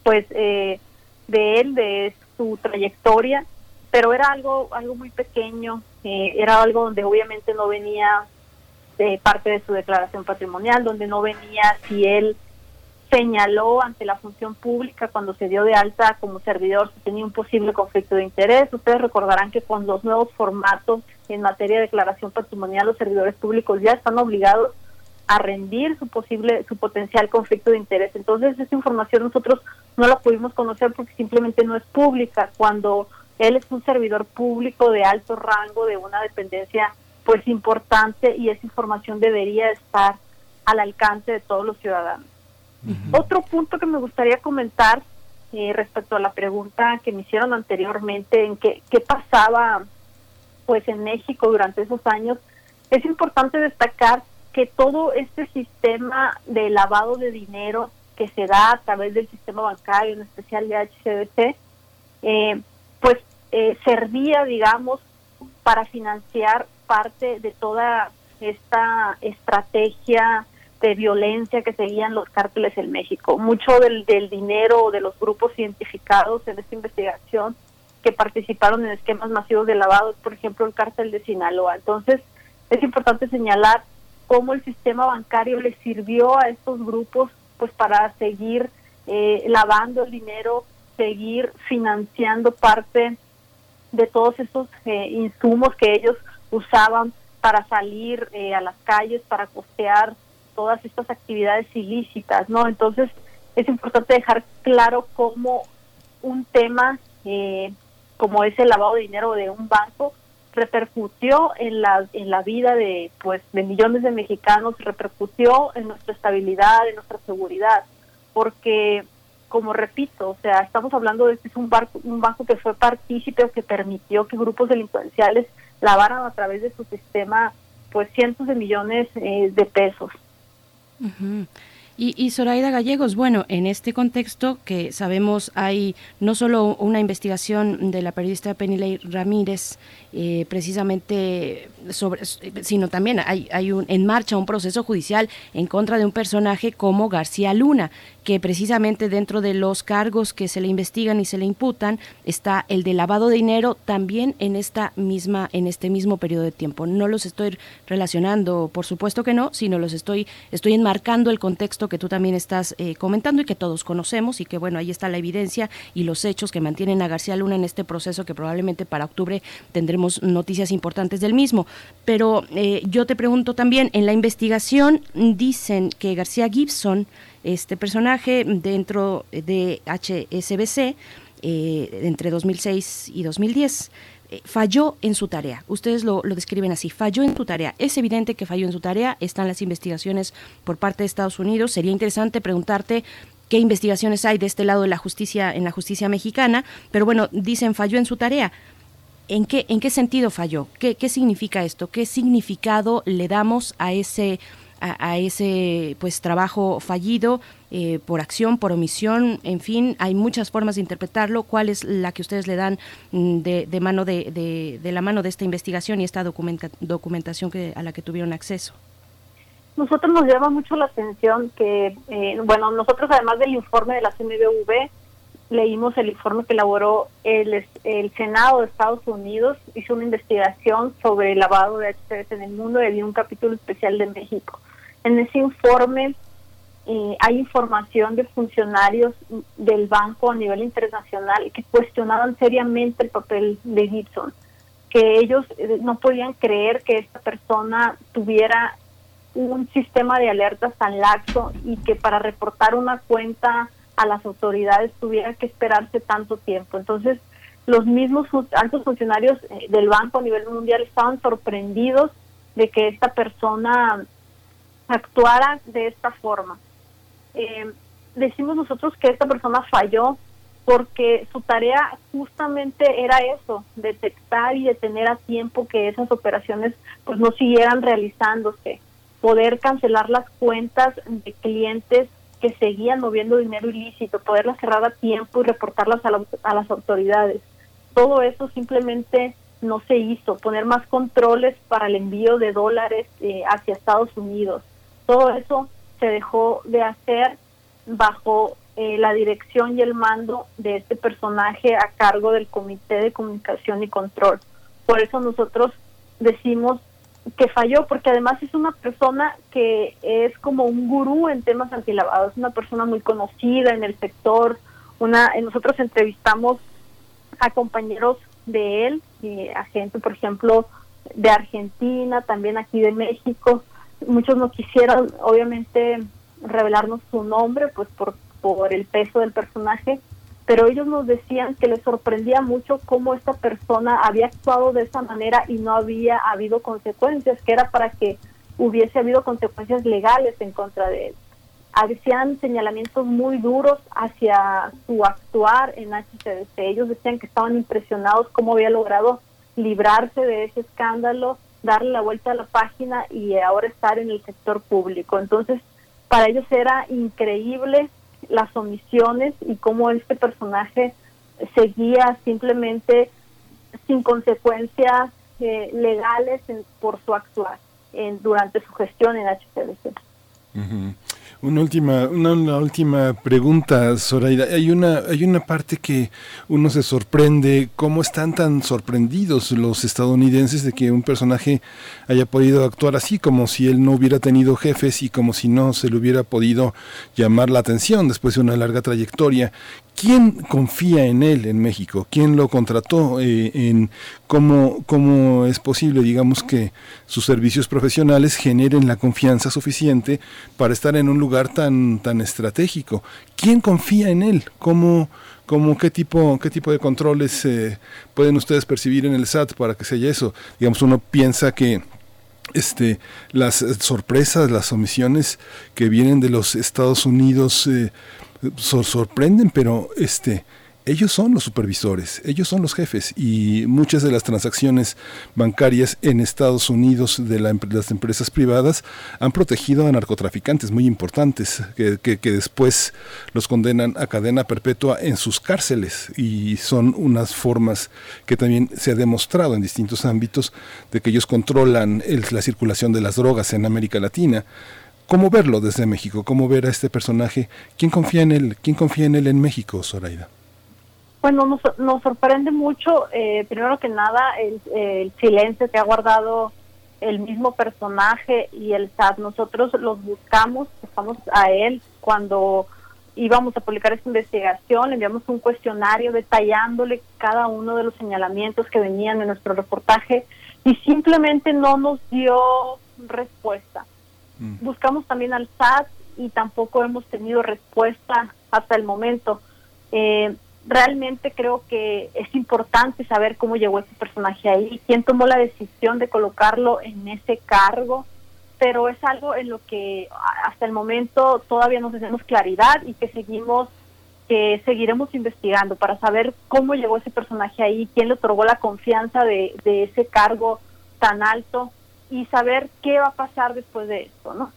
pues eh, de él de su trayectoria pero era algo algo muy pequeño, eh, era algo donde obviamente no venía de parte de su declaración patrimonial, donde no venía si él señaló ante la función pública cuando se dio de alta como servidor si tenía un posible conflicto de interés. Ustedes recordarán que con los nuevos formatos en materia de declaración patrimonial los servidores públicos ya están obligados a rendir su posible su potencial conflicto de interés. Entonces esa información nosotros no la pudimos conocer porque simplemente no es pública. Cuando él es un servidor público de alto rango de una dependencia pues importante y esa información debería estar al alcance de todos los ciudadanos. Otro punto que me gustaría comentar eh, respecto a la pregunta que me hicieron anteriormente en qué, qué pasaba pues en México durante esos años, es importante destacar que todo este sistema de lavado de dinero que se da a través del sistema bancario, en especial de HCBC, eh, pues eh, servía, digamos, para financiar parte de toda esta estrategia de violencia que seguían los cárteles en México. Mucho del, del dinero de los grupos identificados en esta investigación que participaron en esquemas masivos de lavado, por ejemplo, el cártel de Sinaloa. Entonces, es importante señalar cómo el sistema bancario le sirvió a estos grupos pues para seguir eh, lavando el dinero, seguir financiando parte de todos esos eh, insumos que ellos usaban para salir eh, a las calles, para costear todas estas actividades ilícitas, ¿no? Entonces es importante dejar claro cómo un tema eh, como es el lavado de dinero de un banco repercutió en la en la vida de pues de millones de mexicanos, repercutió en nuestra estabilidad, en nuestra seguridad, porque como repito, o sea, estamos hablando de que es un, barco, un banco que fue partícipe o que permitió que grupos delincuenciales lavaran a través de su sistema pues cientos de millones eh, de pesos. Y, y Zoraida Gallegos, bueno, en este contexto que sabemos hay no solo una investigación de la periodista Penilei Ramírez, eh, precisamente sobre, sino también hay, hay un, en marcha un proceso judicial en contra de un personaje como García Luna, que precisamente dentro de los cargos que se le investigan y se le imputan está el de lavado de dinero también en esta misma en este mismo periodo de tiempo. No los estoy relacionando, por supuesto que no, sino los estoy estoy enmarcando el contexto que tú también estás eh, comentando y que todos conocemos y que bueno, ahí está la evidencia y los hechos que mantienen a García Luna en este proceso que probablemente para octubre tendremos noticias importantes del mismo. Pero eh, yo te pregunto también, en la investigación dicen que García Gibson este personaje dentro de HSBC eh, entre 2006 y 2010 eh, falló en su tarea. Ustedes lo, describen así, falló en su tarea. Es evidente que falló en su tarea, están las investigaciones por parte de Estados Unidos. Sería interesante preguntarte qué investigaciones hay de este lado de la justicia en la justicia mexicana, pero bueno, dicen falló en su tarea. ¿En qué, en qué sentido falló? ¿Qué, ¿Qué significa esto? ¿Qué significado le damos a ese a, ese pues trabajo fallido eh, por acción, por omisión, en fin, hay muchas formas de interpretarlo. ¿Cuál es la que ustedes le dan mm, de, mano de, de, la mano de esta investigación y esta documentación que, a la que tuvieron acceso? Nosotros nos llama mucho la atención que, eh, bueno, nosotros además del informe de la CNBV, leímos el informe que elaboró el, el Senado de Estados Unidos, hizo una investigación sobre el lavado de HCBs en el mundo y dio un capítulo especial de México. En ese informe eh, hay información de funcionarios del banco a nivel internacional que cuestionaban seriamente el papel de Gibson, que ellos eh, no podían creer que esta persona tuviera un sistema de alertas tan laxo y que para reportar una cuenta a las autoridades tuviera que esperarse tanto tiempo. Entonces, los mismos altos funcionarios eh, del banco a nivel mundial estaban sorprendidos de que esta persona actuara de esta forma. Eh, decimos nosotros que esta persona falló porque su tarea justamente era eso, detectar y detener a tiempo que esas operaciones pues no siguieran realizándose, poder cancelar las cuentas de clientes que seguían moviendo dinero ilícito, poderlas cerrar a tiempo y reportarlas a, a las autoridades. Todo eso simplemente no se hizo, poner más controles para el envío de dólares eh, hacia Estados Unidos. Todo eso se dejó de hacer bajo eh, la dirección y el mando de este personaje a cargo del Comité de Comunicación y Control. Por eso nosotros decimos que falló, porque además es una persona que es como un gurú en temas antilavados, es una persona muy conocida en el sector. Una, nosotros entrevistamos a compañeros de él, y a gente, por ejemplo, de Argentina, también aquí de México, muchos no quisieron obviamente revelarnos su nombre pues por, por el peso del personaje pero ellos nos decían que les sorprendía mucho cómo esta persona había actuado de esa manera y no había habido consecuencias, que era para que hubiese habido consecuencias legales en contra de él. Hacían señalamientos muy duros hacia su actuar en HCDC. Ellos decían que estaban impresionados cómo había logrado librarse de ese escándalo darle la vuelta a la página y ahora estar en el sector público. Entonces, para ellos era increíble las omisiones y cómo este personaje seguía simplemente sin consecuencias eh, legales por su actuar en, durante su gestión en HCDC. Una última, una, última pregunta, Zoraida. Hay una, hay una parte que uno se sorprende, cómo están tan sorprendidos los estadounidenses de que un personaje haya podido actuar así, como si él no hubiera tenido jefes y como si no se le hubiera podido llamar la atención después de una larga trayectoria. ¿Quién confía en él en México? ¿Quién lo contrató? Eh, en cómo, ¿Cómo es posible, digamos, que sus servicios profesionales generen la confianza suficiente para estar en un lugar tan, tan estratégico? ¿Quién confía en él? ¿Cómo, cómo, qué, tipo, ¿Qué tipo de controles eh, pueden ustedes percibir en el SAT para que sea eso? Digamos, uno piensa que este, las sorpresas, las omisiones que vienen de los Estados Unidos eh, sorprenden, pero este, ellos son los supervisores, ellos son los jefes y muchas de las transacciones bancarias en Estados Unidos de, las empresas privadas han protegido a narcotraficantes muy importantes que, que, después los condenan a cadena perpetua en sus cárceles y son unas formas que también se ha demostrado en distintos ámbitos de que ellos controlan la circulación de las drogas en América Latina. ¿Cómo verlo desde México? ¿Cómo ver a este personaje? ¿Quién confía en él? ¿Quién confía en él en México, Zoraida? Bueno, nos, nos sorprende mucho, eh, primero que nada, el, silencio que ha guardado el mismo personaje y el SAT. Nosotros los buscamos, buscamos a él cuando íbamos a publicar esta investigación, le enviamos un cuestionario detallándole cada uno de los señalamientos que venían en nuestro reportaje y simplemente no nos dio respuesta. Mm. Buscamos también al SAT y tampoco hemos tenido respuesta hasta el momento. Eh, realmente creo que es importante saber cómo llegó ese personaje ahí, quién tomó la decisión de colocarlo en ese cargo, pero es algo en lo que hasta el momento todavía no tenemos claridad y que seguimos que seguiremos investigando para saber cómo llegó ese personaje ahí, quién le otorgó la confianza de, de ese cargo tan alto y saber qué va a pasar después de esto, ¿no?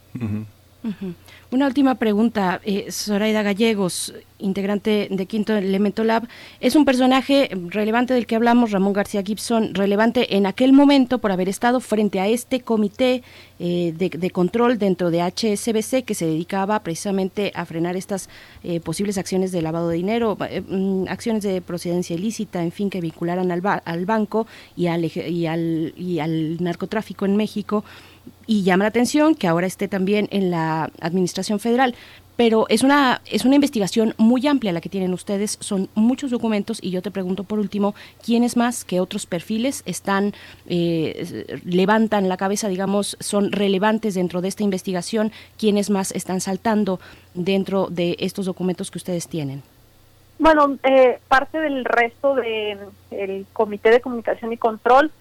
Una última pregunta, eh, Zoraida Gallegos, integrante de Quinto Elemento Lab. Es un personaje relevante del que hablamos, Ramón García Gibson, relevante en aquel momento por haber estado frente a este comité eh, de, control dentro de HSBC que se dedicaba precisamente a frenar estas eh, posibles acciones de lavado de dinero, eh, mm, acciones de procedencia ilícita, en fin, que vincularan al, al banco y al, y, al, y al narcotráfico en México y llama la atención que ahora esté también en la Administración Federal pero es una, es una investigación muy amplia la que tienen ustedes, son muchos documentos y yo te pregunto por último, ¿quiénes más que otros perfiles están, eh, levantan la cabeza, digamos, son relevantes dentro de esta investigación? ¿Quiénes más están saltando dentro de estos documentos que ustedes tienen? Bueno, eh, parte del resto del Comité de Comunicación y Control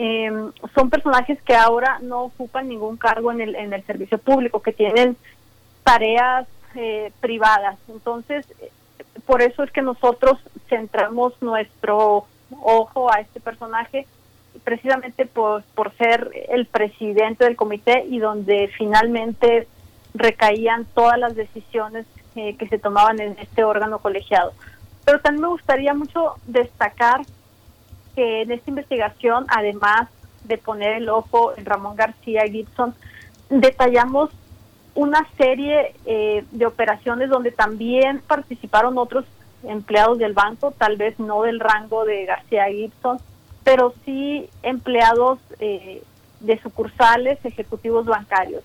eh, son personajes que ahora no ocupan ningún cargo en el, en el servicio público, que tienen tareas eh, privadas. Entonces, por eso es que nosotros centramos nuestro ojo a este personaje, precisamente por, por ser el presidente del comité y donde finalmente recaían todas las decisiones eh, que se tomaban en este órgano colegiado. Pero también me gustaría mucho destacar que en esta investigación, además de poner el ojo en Ramón García Gibson, detallamos una serie eh, de operaciones donde también participaron otros empleados del banco, tal vez no del rango de García Gibson, pero sí empleados eh, de sucursales, ejecutivos bancarios.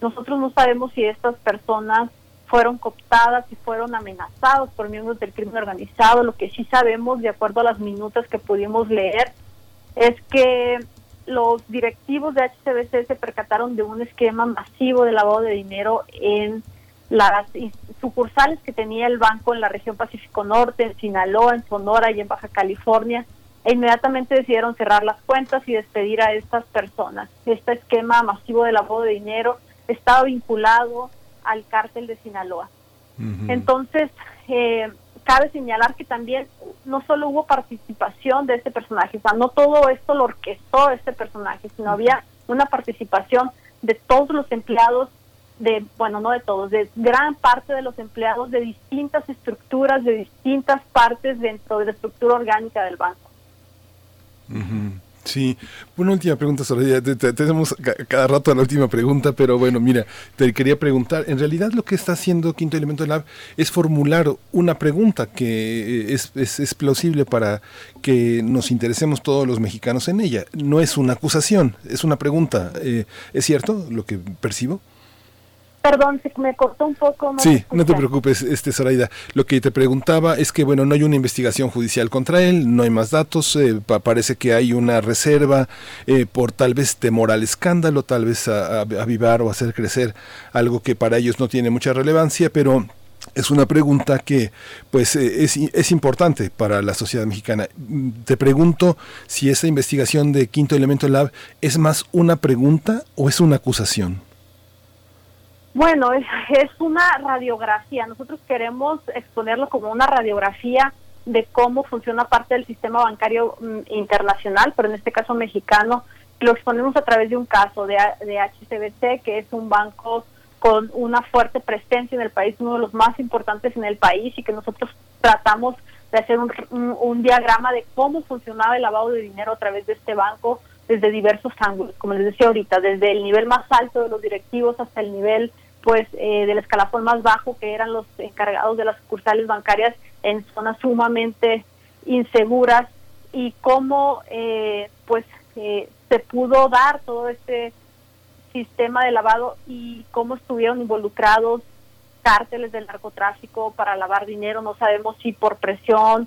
Nosotros no sabemos si estas personas fueron cooptadas, si fueron amenazados por miembros del crimen organizado. Lo que sí sabemos, de acuerdo a las minutas que pudimos leer, es que los directivos de HCBC se percataron de un esquema masivo de lavado de dinero en las sucursales que tenía el banco en la región Pacífico Norte, en Sinaloa, en Sonora y en Baja California, e inmediatamente decidieron cerrar las cuentas y despedir a estas personas. Este esquema masivo de lavado de dinero estaba vinculado al cártel de Sinaloa. Entonces, eh, cabe señalar que también no solo hubo participación de este personaje, o sea, no todo esto lo orquestó este personaje, sino había una participación de todos los empleados, de, bueno, no de todos, de gran parte de los empleados de distintas estructuras, de distintas partes dentro de la estructura orgánica del banco. Sí, una última pregunta, Soraya. Tenemos cada rato la última pregunta, pero bueno, mira, te quería preguntar, en realidad lo que está haciendo Quinto Elemento Lab es formular una pregunta que es, es, es plausible para que nos interesemos todos los mexicanos en ella. No es una acusación, es una pregunta. Eh, ¿Es cierto lo que percibo? Perdón, me cortó un poco. sí, no te preocupes, este Zoraida. Lo que te preguntaba es que, bueno, no hay una investigación judicial contra él, no hay más datos, eh, parece que hay una reserva eh, por tal vez temor al escándalo, tal vez a, avivar o hacer crecer algo que para ellos no tiene mucha relevancia, pero es una pregunta que pues eh, es, es, importante para la sociedad mexicana. Te pregunto si esa investigación de Quinto Elemento Lab es más una pregunta o es una acusación. Bueno, es, una radiografía. Nosotros queremos exponerlo como una radiografía de cómo funciona parte del sistema bancario mm, internacional, pero en este caso mexicano. Lo exponemos a través de un caso de, de HCBC, que es un banco con una fuerte presencia en el país, uno de los más importantes en el país, y que nosotros tratamos de hacer un, un diagrama de cómo funcionaba el lavado de dinero a través de este banco desde diversos ángulos, como les decía ahorita, desde el nivel más alto de los directivos hasta el nivel pues eh, del escalafón más bajo que eran los encargados de las sucursales bancarias en zonas sumamente inseguras y cómo eh, pues eh, se pudo dar todo este sistema de lavado y cómo estuvieron involucrados cárteles del narcotráfico para lavar dinero. No sabemos si por presión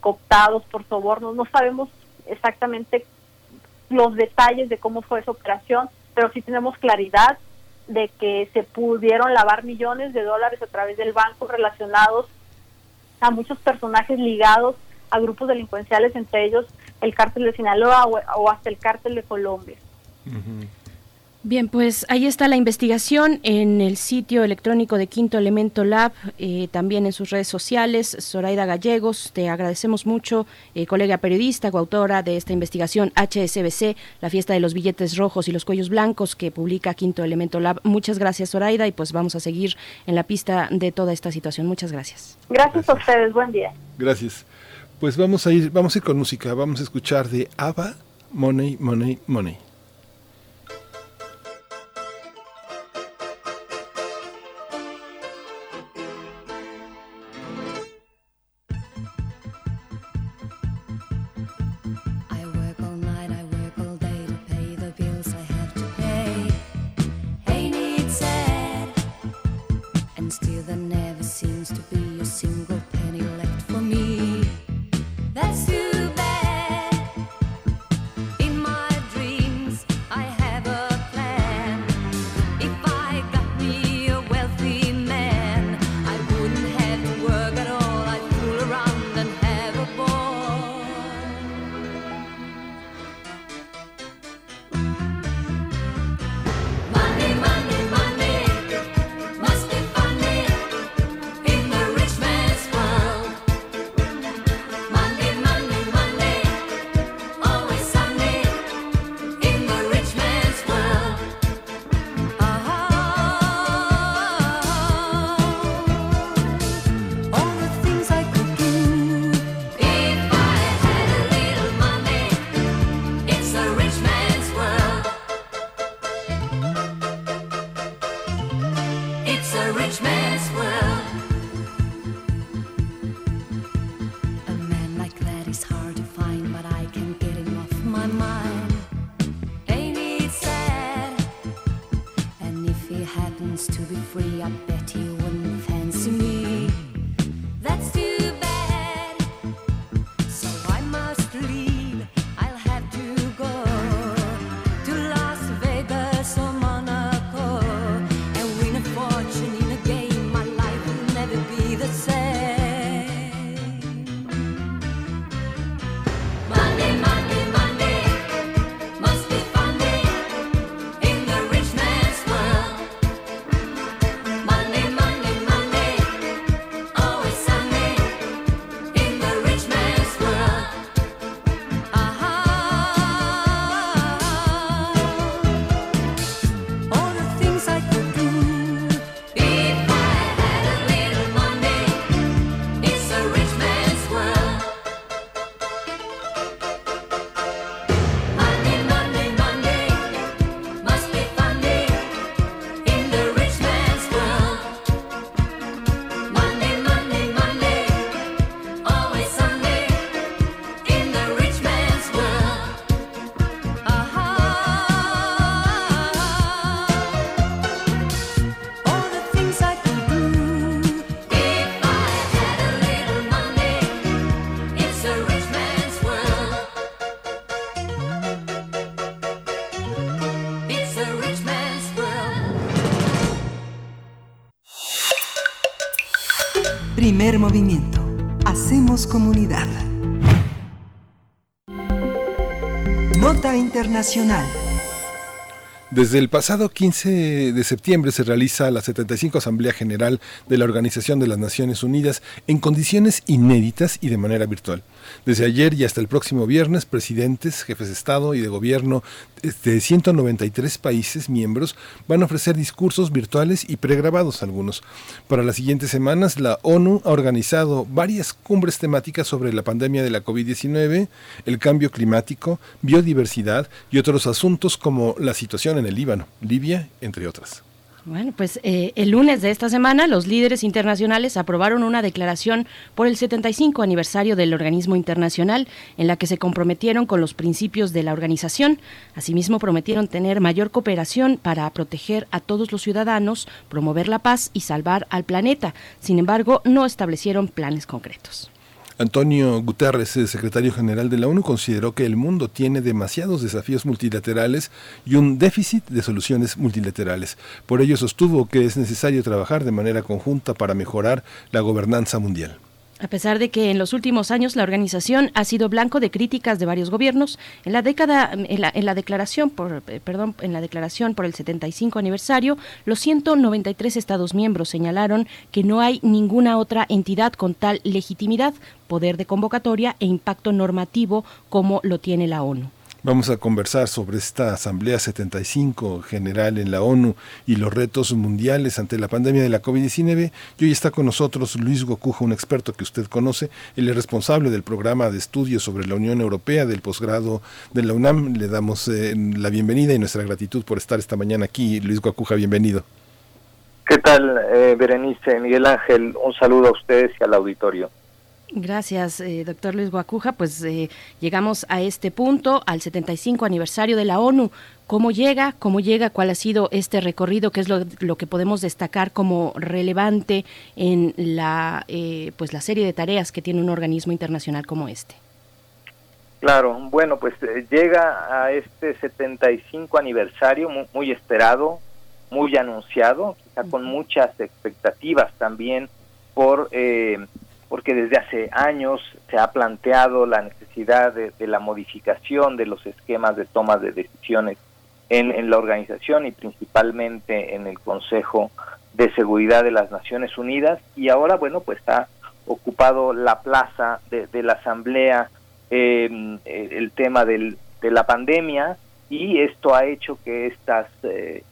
cooptados por sobornos. No sabemos exactamente los detalles de cómo fue esa operación pero sí tenemos claridad de que se pudieron lavar millones de dólares a través del banco relacionados a muchos personajes ligados a grupos delincuenciales, entre ellos el cártel de Sinaloa o, hasta el cártel de Colombia. Bien, pues ahí está la investigación en el sitio electrónico de Quinto Elemento Lab, eh, también en sus redes sociales. Zoraida Gallegos, te agradecemos mucho, eh, colega periodista, coautora de esta investigación HSBC, la fiesta de los billetes rojos y los cuellos blancos que publica Quinto Elemento Lab. Muchas gracias, Zoraida, y pues vamos a seguir en la pista de toda esta situación. Muchas gracias. Gracias, a ustedes, buen día. Gracias. Pues vamos a ir, vamos a ir con música, vamos a escuchar de ABBA, Money, Money, Money. Internacional. Desde el pasado 15 de septiembre se realiza la 75 Asamblea General de la Organización de las Naciones Unidas en condiciones inéditas y de manera virtual. Desde ayer y hasta el próximo viernes, presidentes, jefes de Estado y de Gobierno de 193 países miembros van a ofrecer discursos virtuales y pregrabados algunos. Para las siguientes semanas, la ONU ha organizado varias cumbres temáticas sobre la pandemia de la COVID-19, el cambio climático, biodiversidad y otros asuntos como la situación en el Líbano, Libia, entre otras. Bueno, pues eh, el lunes de esta semana los líderes internacionales aprobaron una declaración por el 75 aniversario del organismo internacional en la que se comprometieron con los principios de la organización. Asimismo, prometieron tener mayor cooperación para proteger a todos los ciudadanos, promover la paz y salvar al planeta. Sin embargo, no establecieron planes concretos. Antonio Guterres, el secretario general de la ONU, consideró que el mundo tiene demasiados desafíos multilaterales y un déficit de soluciones multilaterales. Por ello sostuvo que es necesario trabajar de manera conjunta para mejorar la gobernanza mundial. A pesar de que en los últimos años la organización ha sido blanco de críticas de varios gobiernos, en la década, en la, en la declaración por, eh, perdón, en la declaración por el 75 aniversario, los 193 Estados miembros señalaron que no hay ninguna otra entidad con tal legitimidad, poder de convocatoria e impacto normativo como lo tiene la ONU. Vamos a conversar sobre esta Asamblea 75 General en la ONU y los retos mundiales ante la pandemia de la COVID-19. Y hoy está con nosotros Luis Gocuja, un experto que usted conoce. Él es responsable del programa de estudios sobre la Unión Europea del posgrado de la UNAM. Le damos eh, la bienvenida y nuestra gratitud por estar esta mañana aquí. Luis Gocuja, bienvenido. ¿Qué tal, eh, Berenice, Miguel Ángel? Un saludo a ustedes y al auditorio. Gracias, eh, doctor Luis Guacuja. Pues eh, llegamos a este punto, al 75 aniversario de la ONU. ¿Cómo llega? ¿Cómo llega? ¿Cuál ha sido este recorrido? ¿Qué es lo, lo que podemos destacar como relevante en la, eh, pues la serie de tareas que tiene un organismo internacional como este? Claro, bueno, pues eh, llega a este 75 aniversario muy, muy esperado, muy anunciado, quizá con muchas expectativas también por eh, porque desde hace años se ha planteado la necesidad de, la modificación de los esquemas de toma de decisiones en, en, la organización y principalmente en el Consejo de Seguridad de las Naciones Unidas. Y ahora bueno pues ha ocupado la plaza de, de la Asamblea eh, el tema del, de la pandemia y esto ha hecho que estas eh,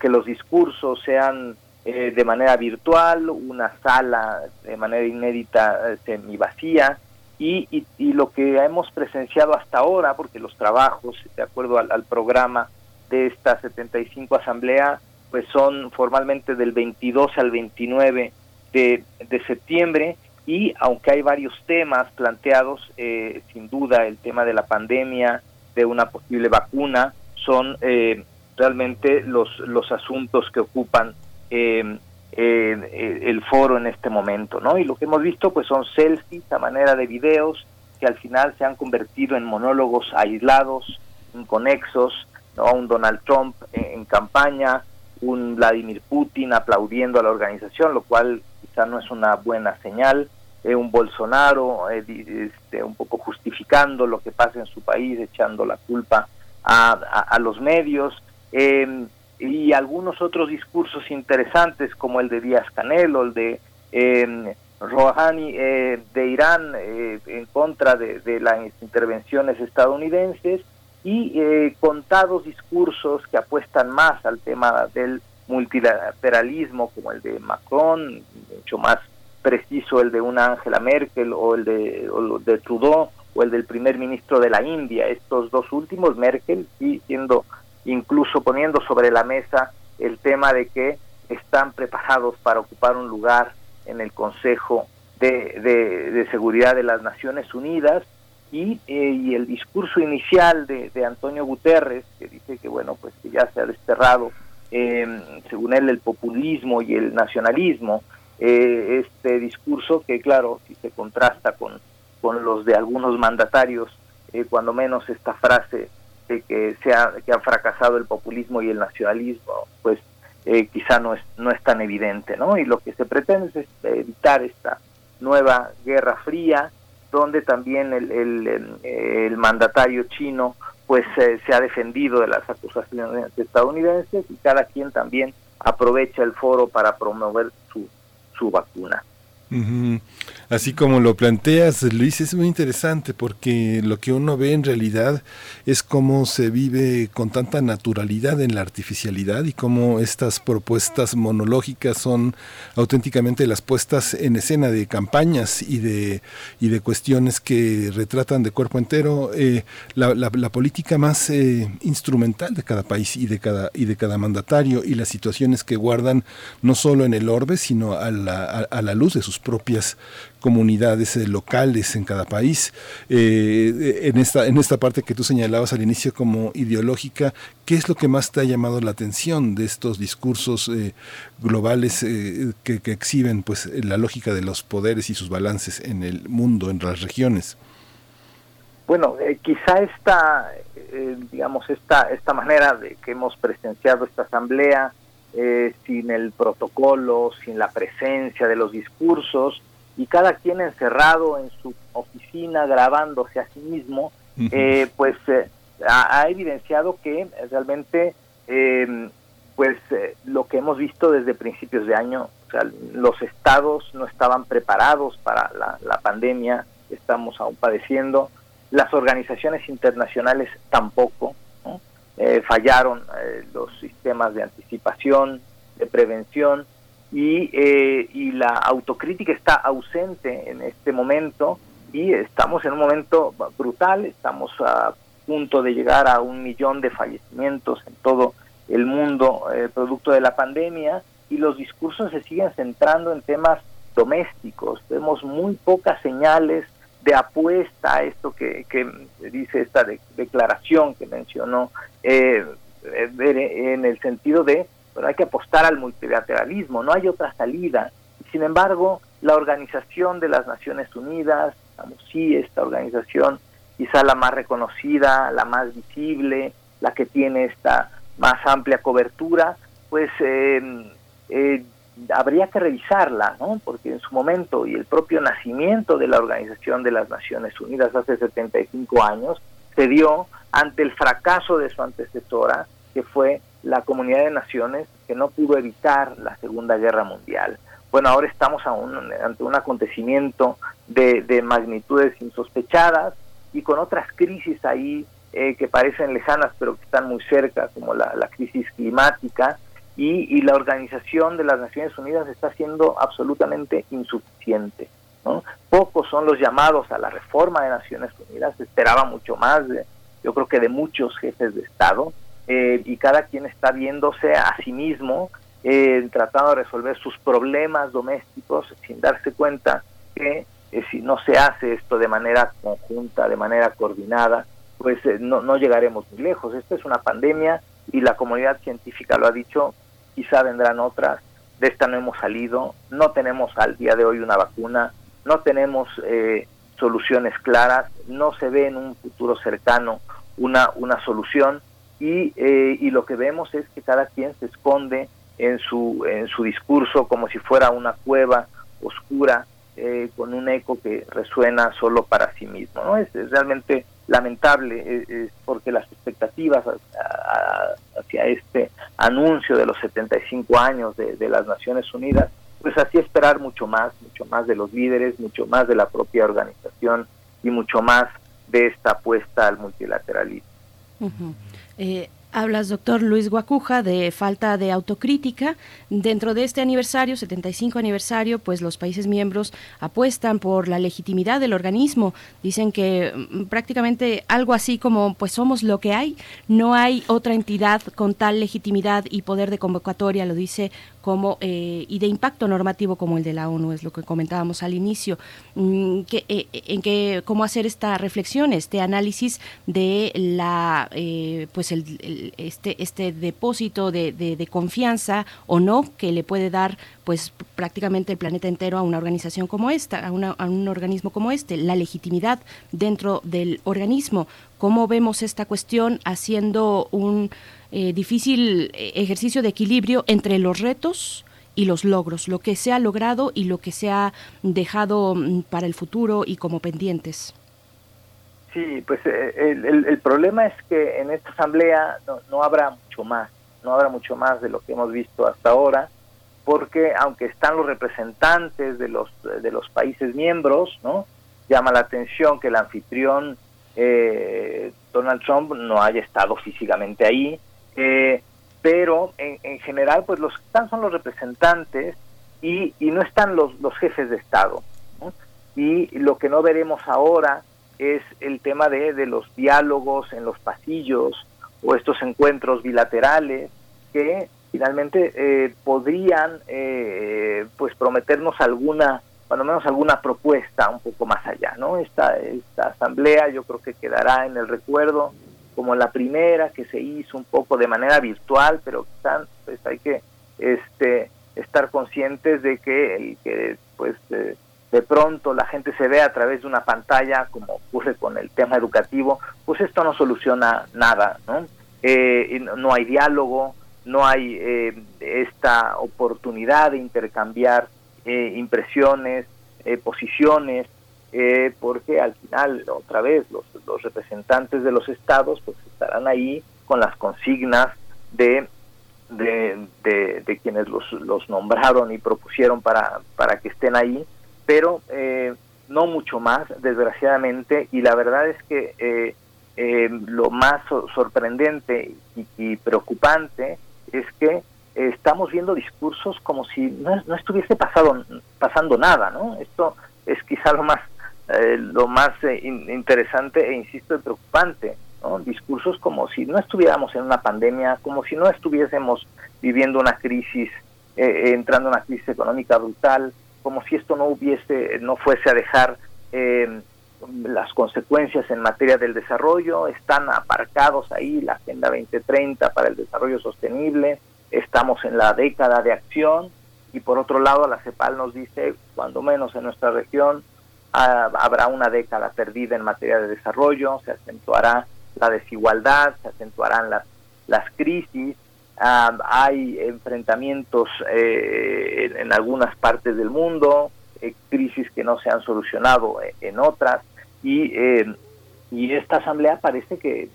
que los discursos sean eh, de manera virtual, una sala de manera inédita eh, semi vacía y, y, y, lo que hemos presenciado hasta ahora, porque los trabajos, de acuerdo al, al programa de esta 75 asamblea, pues son formalmente del 22 al 29 de, de septiembre y aunque hay varios temas planteados, eh, sin duda el tema de la pandemia, de una posible vacuna, son eh, realmente los, los asuntos que ocupan eh, eh, el foro en este momento, ¿no? Y lo que hemos visto pues son selfies a manera de videos que al final se han convertido en monólogos aislados, inconexos, ¿no? Un Donald Trump en, campaña, un Vladimir Putin aplaudiendo a la organización, lo cual quizá no es una buena señal, eh, un Bolsonaro eh, este, un poco justificando lo que pasa en su país, echando la culpa a, a, a los medios, eh, y algunos otros discursos interesantes como el de Díaz Canelo, el de eh, Rouhani eh, de Irán eh, en contra de, de, las intervenciones estadounidenses y eh, contados discursos que apuestan más al tema del multilateralismo como el de Macron, mucho más preciso el de una Angela Merkel o el de, o de Trudeau o el del primer ministro de la India. Estos dos últimos, Merkel, sí siendo incluso poniendo sobre la mesa el tema de que están preparados para ocupar un lugar en el Consejo de, de, de Seguridad de las Naciones Unidas. Y, eh, y el discurso inicial de, de, Antonio Guterres, que dice que bueno, pues que ya se ha desterrado, eh, según él, el populismo y el nacionalismo, eh, este discurso que claro, si se contrasta con, con los de algunos mandatarios, eh, cuando menos esta frase de que, se que ha fracasado el populismo y el nacionalismo, pues eh, quizá no es, no es tan evidente, ¿no? Y lo que se pretende es evitar esta nueva guerra fría, donde también el, el, el mandatario chino pues eh, se ha defendido de las acusaciones estadounidenses y cada quien también aprovecha el foro para promover su, su vacuna. Uh. Así como lo planteas, Luis, es muy interesante porque lo que uno ve en realidad es cómo se vive con tanta naturalidad en la artificialidad y cómo estas propuestas monológicas son auténticamente las puestas en escena de campañas y de, y de cuestiones que retratan de cuerpo entero eh, la, política más eh, instrumental de cada país y de cada, y de cada mandatario y las situaciones que guardan no solo en el orbe, sino a la, a, a la luz de sus propias comunidades eh, locales en cada país. Eh, en, esta, en esta parte que tú señalabas al inicio como ideológica, ¿qué es lo que más te ha llamado la atención de estos discursos eh, globales eh, que, que, exhiben pues, la lógica de los poderes y sus balances en el mundo, en las regiones? Bueno, eh, quizá esta, digamos, esta, esta manera de que hemos presenciado esta asamblea, sin el protocolo, sin la presencia de los discursos, y cada quien encerrado en su oficina grabándose a sí mismo, uh -huh. eh, pues eh, ha, ha, evidenciado que realmente eh, pues lo que hemos visto desde principios de año, o sea, los estados no estaban preparados para la, la pandemia que estamos aún padeciendo, las organizaciones internacionales tampoco, ¿no? fallaron los sistemas de anticipación, de prevención, y, eh, y la autocrítica está ausente en este momento y estamos en un momento brutal, estamos a punto de llegar a un millón de fallecimientos en todo el mundo eh, producto de la pandemia y los discursos se siguen centrando en temas domésticos. Vemos muy pocas señales de apuesta a esto que, que dice esta declaración que mencionó, eh, eh, en el sentido de, bueno, hay que apostar al multilateralismo, no hay otra salida. Sin embargo, la Organización de las Naciones Unidas, sí, esta organización quizá la más reconocida, la más visible, la que tiene esta más amplia cobertura, pues eh, eh, habría que revisarla, ¿no? Porque en su momento y el propio nacimiento de la Organización de las Naciones Unidas hace 75 años se dio ante el fracaso de su antecesora, que fue la Comunidad de Naciones, que no pudo evitar la Segunda Guerra Mundial. Bueno, ahora estamos ante un acontecimiento de, de magnitudes insospechadas y con otras crisis ahí eh, que parecen lejanas pero que están muy cerca, como la, crisis climática, y, la Organización de las Naciones Unidas está siendo absolutamente insuficiente. Pocos son los llamados a la reforma de Naciones Unidas, se esperaba mucho más, yo creo que de muchos jefes de Estado, eh, y cada quien está viéndose a sí mismo, eh, tratando de resolver sus problemas domésticos sin darse cuenta que si no se hace esto de manera conjunta, de manera coordinada, pues eh, no, no llegaremos muy lejos. Esta es una pandemia y la comunidad científica lo ha dicho, quizá vendrán otras, de esta no hemos salido, no tenemos al día de hoy una vacuna, no tenemos eh, soluciones claras, no se ve en un futuro cercano una, una solución y, eh, y lo que vemos es que cada quien se esconde en su, en su discurso como si fuera una cueva oscura con un eco que resuena solo para sí mismo. ¿no? es realmente lamentable eh, eh, porque las expectativas hacia este anuncio de los 75 años de, las Naciones Unidas, pues así esperar mucho más, mucho más de los líderes, mucho más de la propia organización y mucho más de esta apuesta al multilateralismo. Hablas, doctor Luis Guacuja, de falta de autocrítica. Dentro de este aniversario, 75 aniversario, pues los países miembros apuestan por la legitimidad del organismo. Dicen que mm, prácticamente algo así como, pues somos lo que hay. No hay otra entidad con tal legitimidad y poder de convocatoria, lo dice como eh, y de impacto normativo como el de la ONU es lo que comentábamos al inicio mm, eh, en que cómo hacer esta reflexión este análisis de la eh, pues el, este este depósito de, de, confianza o no que le puede dar pues prácticamente el planeta entero a una organización como esta a, una, a un organismo como este la legitimidad dentro del organismo. Cómo vemos esta cuestión haciendo un eh, difícil eh, ejercicio de equilibrio entre los retos y los logros, lo que se ha logrado y lo que se ha dejado mm, para el futuro y como pendientes. Sí, pues eh, el, problema es que en esta asamblea no, no, habrá mucho más, no habrá mucho más de lo que hemos visto hasta ahora, porque aunque están los representantes de los de los países miembros, no llama la atención que el anfitrión Donald Trump no haya estado físicamente ahí, eh, pero en, general, pues los que están son los representantes y, no están los, los jefes de Estado. Y lo que no veremos ahora es el tema de, de los diálogos en los pasillos o estos encuentros bilaterales que finalmente eh, podrían eh, pues prometernos alguna cuando menos alguna propuesta un poco más allá no esta esta asamblea yo creo que quedará en el recuerdo como la primera que se hizo un poco de manera virtual, pero pues hay que este, estar conscientes de que el que pues de, pronto la gente se ve a través de una pantalla, como ocurre con el tema educativo, pues esto no soluciona nada, ¿no? Eh, no hay diálogo, no hay eh, esta oportunidad de intercambiar eh, impresiones, posiciones, eh, porque al final, otra vez, los, los, representantes de los estados pues estarán ahí con las consignas de, de, quienes los, los, nombraron y propusieron para, para que estén ahí, pero eh, no mucho más, desgraciadamente, y la verdad es que eh, lo más sorprendente y, preocupante es que estamos viendo discursos como si no, no estuviese pasado, pasando nada, ¿no? Esto es quizá lo más eh, lo más eh, interesante e insisto preocupante discursos como si no estuviéramos en una pandemia como si no estuviésemos viviendo una crisis eh, entrando en una crisis económica brutal como si esto no hubiese, no fuese a dejar eh, las consecuencias en materia del desarrollo, están aparcados ahí la Agenda 2030 para el desarrollo sostenible, estamos en la década de acción. Y por otro lado la CEPAL nos dice, cuando menos en nuestra región, ah, habrá una década perdida en materia de desarrollo, se acentuará la desigualdad, se acentuarán las, las crisis, ah, hay enfrentamientos eh, en, algunas partes del mundo, eh, crisis que no se han solucionado eh, en otras y, eh, y esta asamblea parece que,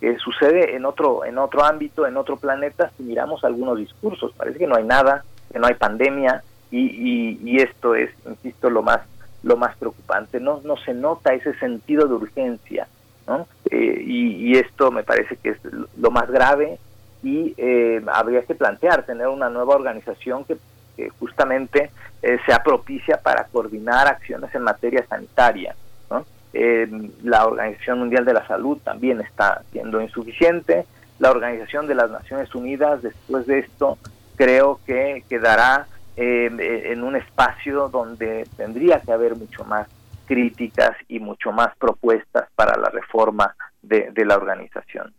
que sucede en otro en otro ámbito, en otro planeta si miramos algunos discursos, parece que no hay nada, que no hay pandemia y, y, y esto es, insisto, lo más lo más preocupante, no no se nota ese sentido de urgencia, ¿no? Eh, y, esto me parece que es lo más grave y eh, habría que plantear tener una nueva organización que, que justamente eh, sea propicia para coordinar acciones en materia sanitaria. ¿no? Eh, la Organización Mundial de la Salud también está siendo insuficiente. La Organización de las Naciones Unidas, después de esto, creo que quedará eh, en un espacio donde tendría que haber mucho más críticas y mucho más propuestas para la reforma de, de la organización.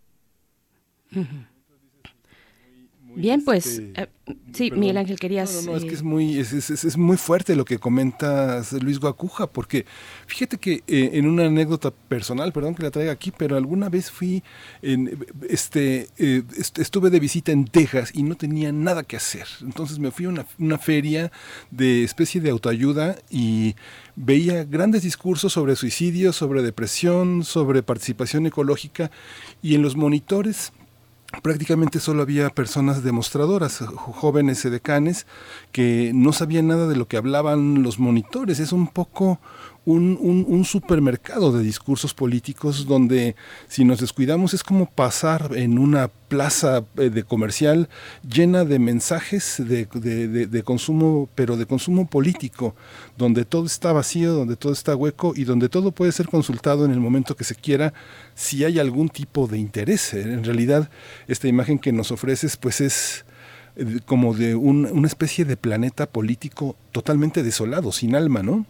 Bien, pues este, eh, sí, perdón. Miguel Ángel, querías... No, no, no, es eh, que es muy, es, es- es- muy fuerte lo que comentas Luis Guacuja, porque fíjate que eh, en una anécdota personal, perdón que la traiga aquí, pero alguna vez fui, en, este, eh, est- estuve de visita en Texas y no tenía nada que hacer. Entonces me fui a una, una feria de especie de autoayuda y veía grandes discursos sobre suicidio, sobre depresión, sobre participación ecológica y en los monitores prácticamente solo había personas demostradoras, jóvenes edecanes, que no sabían nada de lo que hablaban los monitores. Es un poco un, supermercado de discursos políticos donde si nos descuidamos es como pasar en una plaza eh, de comercial llena de mensajes de, de- consumo, pero de consumo político, donde todo está vacío, donde todo está hueco y donde todo puede ser consultado en el momento que se quiera si hay algún tipo de interés. En realidad, esta imagen que nos ofreces, pues es como de un- una especie de planeta político totalmente desolado, sin alma, ¿no?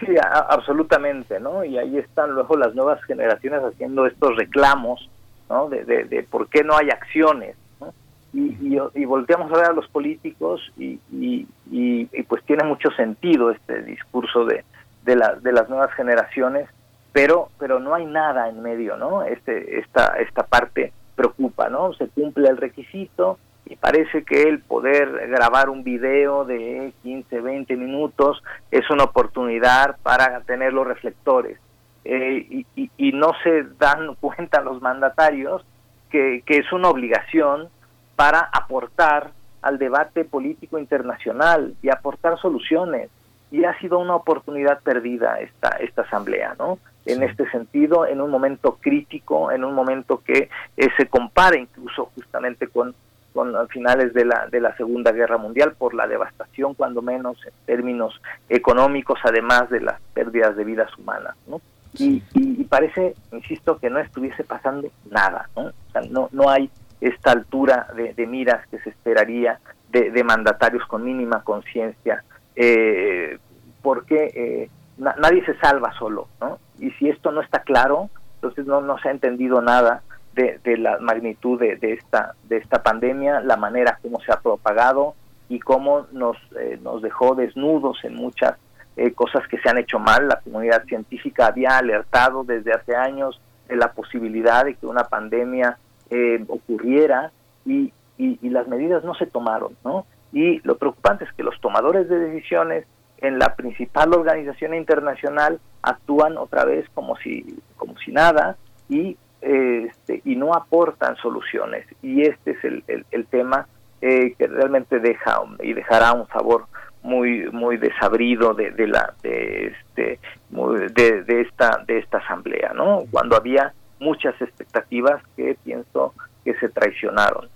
Sí, absolutamente, ¿no? Y ahí están luego las nuevas generaciones haciendo estos reclamos, ¿no? De, por qué no hay acciones, ¿no? Y, y, volteamos a ver a los políticos y, y, y- y, pues tiene mucho sentido este discurso de, de, la- de las nuevas generaciones, pero pero no hay nada en medio, ¿no? Este esta esta parte preocupa, ¿no? Se cumple el requisito y parece que el poder grabar un video de 15, 20 minutos es una oportunidad para tener los reflectores. Eh, y, y- y no se dan cuenta los mandatarios que, que es una obligación para aportar al debate político internacional y aportar soluciones. Y ha sido una oportunidad perdida esta, esta asamblea, ¿no? En este sentido, en un momento crítico, en un momento que eh, se compara incluso justamente con con los finales de la, de la Segunda Guerra Mundial por la devastación, cuando menos en términos económicos, además de las pérdidas de vidas humanas. ¿no? Y, y- y parece, insisto, que no estuviese pasando nada. ¿no? O sea, no, no hay esta altura de, de miras que se esperaría de, de mandatarios con mínima conciencia, eh, porque eh, na- nadie se salva solo. ¿no? Y si esto no está claro, entonces no, no se ha entendido nada de, de la magnitud de, de esta de esta pandemia, la manera como se ha propagado y cómo nos eh, nos dejó desnudos en muchas eh, cosas que se han hecho mal. La comunidad científica había alertado desde hace años de la posibilidad de que una pandemia eh, ocurriera y, y, y las medidas no se tomaron, ¿no? Y lo preocupante es que los tomadores de decisiones en la principal organización internacional actúan otra vez como si como si nada y este, y no aportan soluciones. Y este es el, el, el tema eh, que realmente deja y dejará un sabor muy muy desabrido de, de la de este de, de esta de esta asamblea no cuando había muchas expectativas que pienso que se traicionaron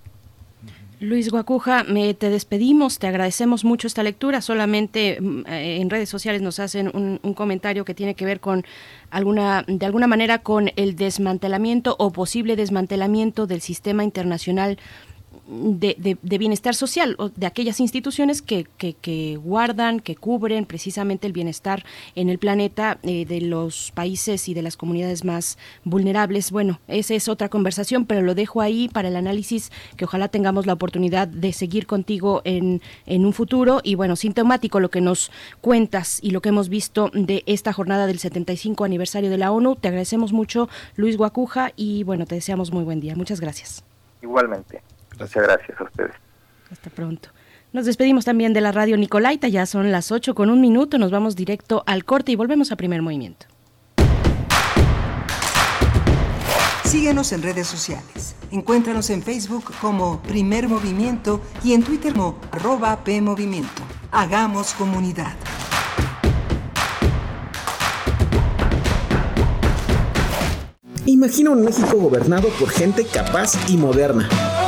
Luis Guacuja, me, te despedimos, te agradecemos mucho esta lectura. Solamente mm, eh, en redes sociales nos hacen un, un comentario que tiene que ver con alguna, de alguna manera, con el desmantelamiento o posible desmantelamiento del sistema internacional de, bienestar social, o de aquellas instituciones que, que, guardan, que cubren precisamente el bienestar en el planeta eh, de los países y de las comunidades más vulnerables. Bueno, esa es otra conversación, pero lo dejo ahí para el análisis que ojalá tengamos la oportunidad de seguir contigo en, en un futuro. Y bueno, sintomático lo que nos cuentas y lo que hemos visto de esta jornada del 75 aniversario de la ONU. Te agradecemos mucho, Luis Guacuja, y bueno, te deseamos muy buen día. Muchas gracias. Igualmente. Muchas gracias a ustedes. Hasta pronto. Nos despedimos también de la radio Nicolaita, ya son las 8 con un minuto, nos vamos directo al corte y volvemos a primer movimiento. Síguenos en redes sociales. Encuéntranos en Facebook como Primer Movimiento y en Twitter como arroba PMovimiento. Hagamos comunidad. Imagina un México gobernado por gente capaz y moderna.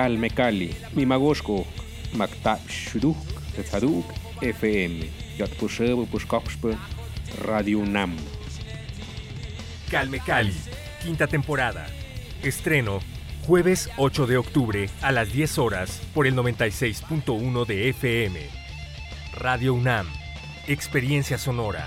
Calme Cali, Mimagoshko, Makta Shuduk, Tetaduk, FM, Yatpushebo Pushkokshpe, Radio UNAM. Calme Cali, quinta temporada. Estreno, jueves 8 de octubre a las 10 horas por el 96.1 de FM. Radio UNAM, experiencia sonora.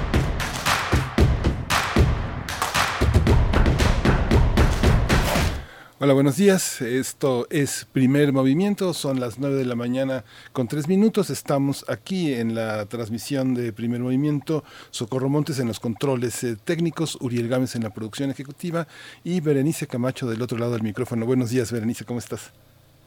Hola, buenos días. Esto es Primer Movimiento. Son las 9 de la mañana con tres minutos. Estamos aquí en la transmisión de Primer Movimiento. Socorro Montes en los controles eh, técnicos, Uriel Gámez en la producción ejecutiva y Berenice Camacho del otro lado del micrófono. Buenos días, Berenice, ¿cómo estás?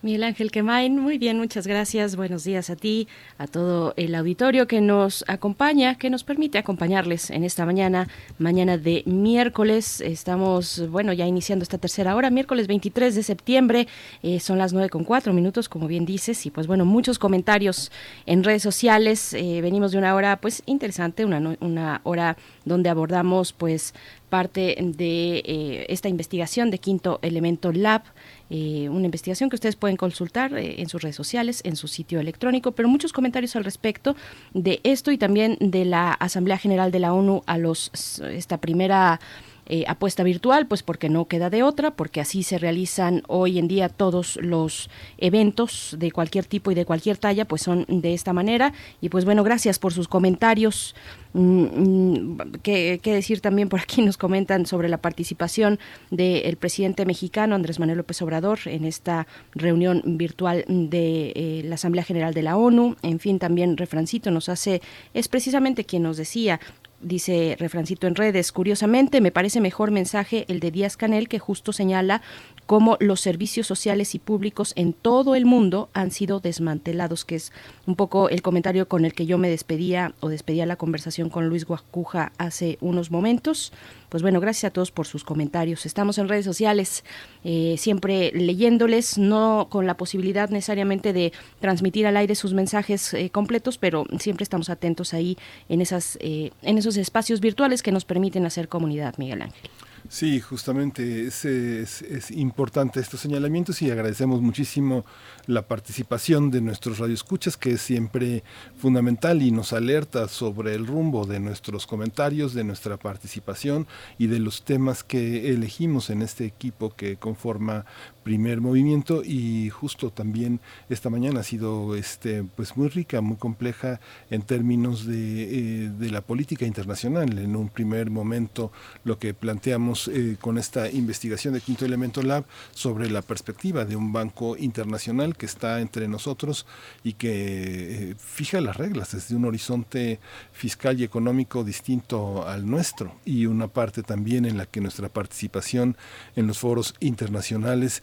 Miguel Ángel Quemain, muy bien, muchas gracias. Buenos días a ti, a todo el auditorio que nos acompaña, que nos permite acompañarles en esta mañana, mañana de miércoles. Estamos, bueno, ya iniciando esta tercera hora, miércoles 23 de septiembre, eh, son las nueve con cuatro minutos, como bien dices, y pues bueno, muchos comentarios en redes sociales. Eh, venimos de una hora, pues interesante, una, una hora donde abordamos, pues, parte de eh, esta investigación de Quinto Elemento Lab, eh, una investigación que ustedes pueden consultar eh, en sus redes sociales, en su sitio electrónico, pero muchos comentarios al respecto de esto y también de la Asamblea General de la ONU a los esta primera eh, apuesta virtual, pues porque no queda de otra, porque así se realizan hoy en día todos los eventos de cualquier tipo y de cualquier talla, pues son de esta manera. Y pues bueno, gracias por sus comentarios. Mm, mm, ¿Qué, decir también por aquí? Nos comentan sobre la participación del presidente mexicano Andrés Manuel López Obrador en esta reunión virtual de eh, la Asamblea General de la ONU. En fin, también Refrancito nos hace, es precisamente quien nos decía, dice Refrancito en redes, curiosamente me parece mejor mensaje el de Díaz Canel que justo señala cómo los servicios sociales y públicos en todo el mundo han sido desmantelados, que es un poco el comentario con el que yo me despedía o despedía la conversación con Luis Guacuja hace unos momentos. Pues bueno, gracias a todos por sus comentarios. Estamos en redes sociales, eh, siempre leyéndoles, no con la posibilidad necesariamente de transmitir al aire sus mensajes eh, completos, pero siempre estamos atentos ahí en, esas, eh, en esos espacios virtuales que nos permiten hacer comunidad, Miguel Ángel. Sí, justamente es, importante estos señalamientos y agradecemos muchísimo la participación de nuestros radioescuchas, que es siempre fundamental y nos alerta sobre el rumbo de nuestros comentarios, de nuestra participación y de los temas que elegimos en este equipo que conforma primer movimiento y justo también esta mañana ha sido este pues muy rica muy compleja en términos de, eh, de la política internacional. En un primer momento lo que planteamos eh, con esta investigación de Quinto Elemento Lab sobre la perspectiva de un banco internacional que está entre nosotros y que eh, fija las reglas desde un horizonte fiscal y económico distinto al nuestro. Y una parte también en la que nuestra participación en los foros internacionales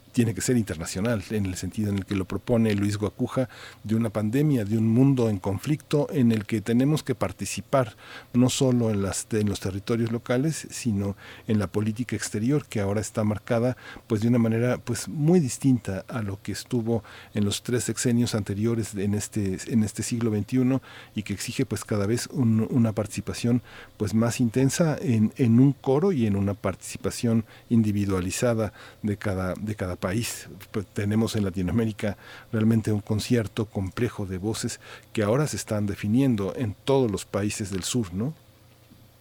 tiene que ser internacional, en el sentido en el que lo propone Luis Guacuja, de una pandemia, de un mundo en conflicto en el que tenemos que participar no solo en, las, en los territorios locales, sino en la política exterior, que ahora está marcada pues de una manera pues muy distinta a lo que estuvo en los tres sexenios anteriores en este, en este siglo XXI y que exige pues cada vez una participación pues más intensa en, en un coro y en una participación individualizada de cada, de cada país. Pues, tenemos en Latinoamérica realmente un concierto complejo de voces que ahora se están definiendo en todos los países del sur, ¿no?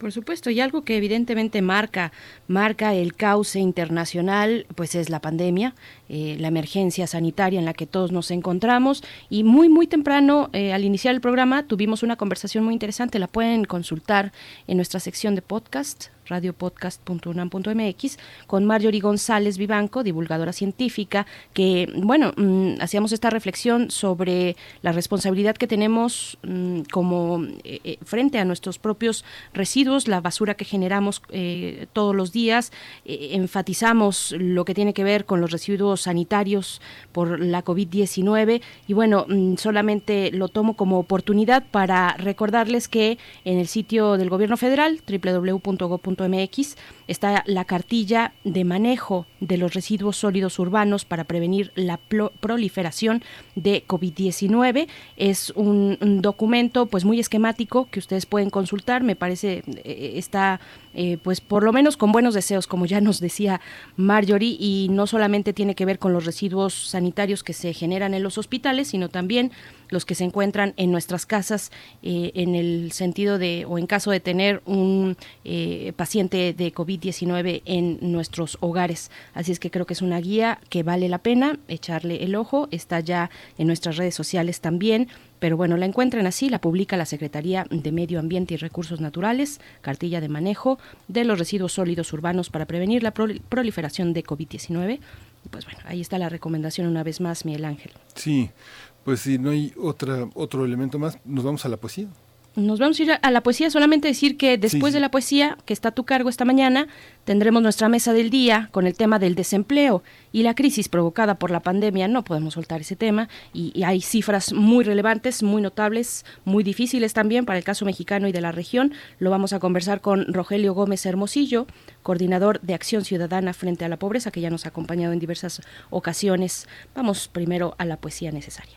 Por supuesto, y algo que evidentemente marca, marca el cauce internacional, pues es la pandemia, eh, la emergencia sanitaria en la que todos nos encontramos. Y muy, muy temprano, eh, al iniciar el programa, tuvimos una conversación muy interesante. La pueden consultar en nuestra sección de podcast, radiopodcast.unam.mx, con Marjorie González Vivanco, divulgadora científica, que, bueno, mm, hacíamos esta reflexión sobre la responsabilidad que tenemos mm, como eh, frente a nuestros propios residuos, la basura que generamos eh, todos los días. enfatizamos lo que tiene que ver con los residuos sanitarios por la COVID-19 y, bueno, mm, solamente lo tomo como oportunidad para recordarles que en el sitio del gobierno federal, www.go.mx, MX está la cartilla de manejo de los residuos sólidos urbanos para prevenir la proliferación de COVID-19. Es un, documento pues muy esquemático que ustedes pueden consultar. Me parece eh, está eh, pues por lo menos con buenos deseos, como ya nos decía Marjorie, y no solamente tiene que ver con los residuos sanitarios que se generan en los hospitales, sino también los que se encuentran en nuestras casas eh, en el sentido de o en caso de tener un paciente de COVID-19 en nuestros hogares. Así es que creo que es una guía que vale la pena echarle el ojo. Está ya en nuestras redes sociales también pero bueno, la encuentran así, la publica la Secretaría de Medio Ambiente y Recursos Naturales, cartilla de manejo de los residuos sólidos urbanos para prevenir la proliferación de COVID-19. Pues bueno, ahí está la recomendación una vez más, Miguel Ángel. Sí, pues si no hay otra, otro elemento más, nos vamos a la poesía. Nos vamos a ir a la poesía, solamente decir que después de la poesía, que está a tu cargo esta mañana, tendremos nuestra mesa del día con el tema del desempleo y la crisis provocada por la pandemia. No podemos soltar ese tema y, hay cifras muy relevantes, muy notables, muy difíciles también para el caso mexicano y de la región. Lo vamos a conversar con Rogelio Gómez Hermosillo, coordinador de Acción Ciudadana frente a la Pobreza, que ya nos ha acompañado en diversas ocasiones. Vamos primero a la poesía necesaria.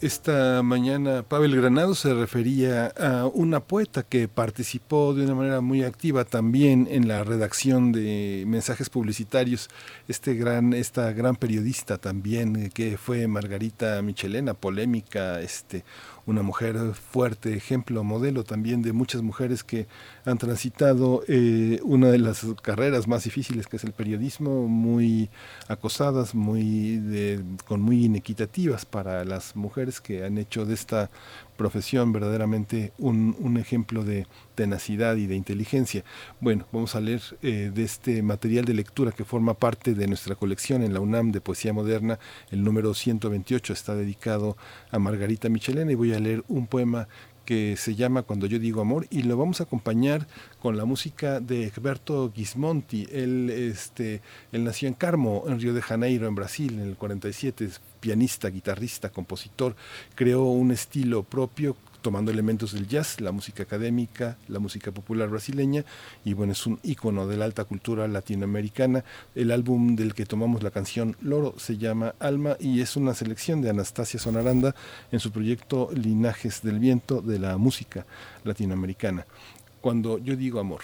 Esta mañana Pavel Granado se refería a una poeta que participó de una manera muy activa también en la redacción de mensajes publicitarios. Este gran, esta gran periodista también eh, que fue Margarita Michelena, polémica, este, una mujer fuerte, ejemplo, modelo también de muchas mujeres que han transitado eh, una de las carreras más difíciles que es el periodismo, muy acosadas, muy con muy inequitativas para las mujeres que han hecho de esta profesión, verdaderamente un, un ejemplo de tenacidad y de inteligencia. Bueno, vamos a leer eh, de este material de lectura que forma parte de nuestra colección en la UNAM de Poesía Moderna. El número 128 está dedicado a Margarita Michelena y voy a leer un poema que se llama Cuando yo digo amor y lo vamos a acompañar con la música de Egberto Gismonti. Él, este, él nació en Carmo, en Río de Janeiro, en Brasil, en el 47, es pianista, guitarrista, compositor, creó un estilo propio tomando elementos del jazz, la música académica, la música popular brasileña, y bueno, es un ícono de la alta cultura latinoamericana. El álbum del que tomamos la canción Loro se llama Alma y es una selección de Anastasia Sonaranda en su proyecto Linajes del Viento de la música latinoamericana. Cuando yo digo amor,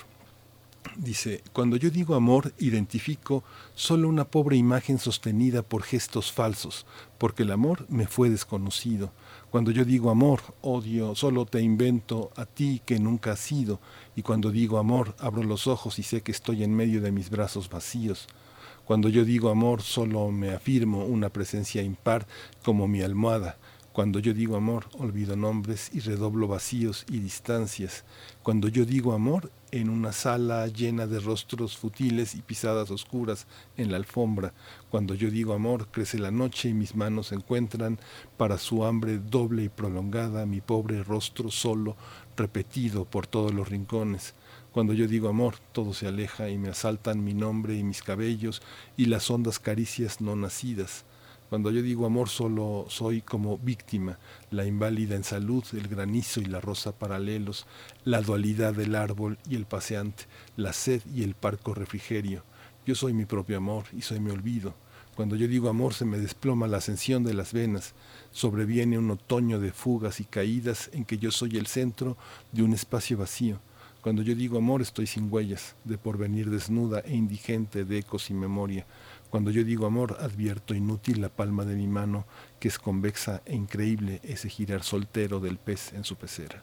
Dice, cuando yo digo amor, identifico solo una pobre imagen sostenida por gestos falsos, porque el amor me fue desconocido. Cuando yo digo amor, odio, solo te invento a ti que nunca has sido. Y cuando digo amor, abro los ojos y sé que estoy en medio de mis brazos vacíos. Cuando yo digo amor, solo me afirmo una presencia impar como mi almohada. Cuando yo digo amor, olvido nombres y redoblo vacíos y distancias. Cuando yo digo amor, en una sala llena de rostros futiles y pisadas oscuras en la alfombra. Cuando yo digo amor, crece la noche y mis manos encuentran para su hambre doble y prolongada mi pobre rostro solo, repetido por todos los rincones. Cuando yo digo amor, todo se aleja y me asaltan mi nombre y mis cabellos y las hondas caricias no nacidas. Cuando yo digo amor solo soy como víctima, la inválida en salud, el granizo y la rosa paralelos, la dualidad del árbol y el paseante, la sed y el parco refrigerio. Yo soy mi propio amor y soy mi olvido. Cuando yo digo amor se me desploma la ascensión de las venas, sobreviene un otoño de fugas y caídas en que yo soy el centro de un espacio vacío. Cuando yo digo amor estoy sin huellas, de porvenir desnuda e indigente de ecos y memoria. Cuando yo digo amor, advierto inútil la palma de mi mano, que es convexa e increíble ese girar soltero del pez en su pecera.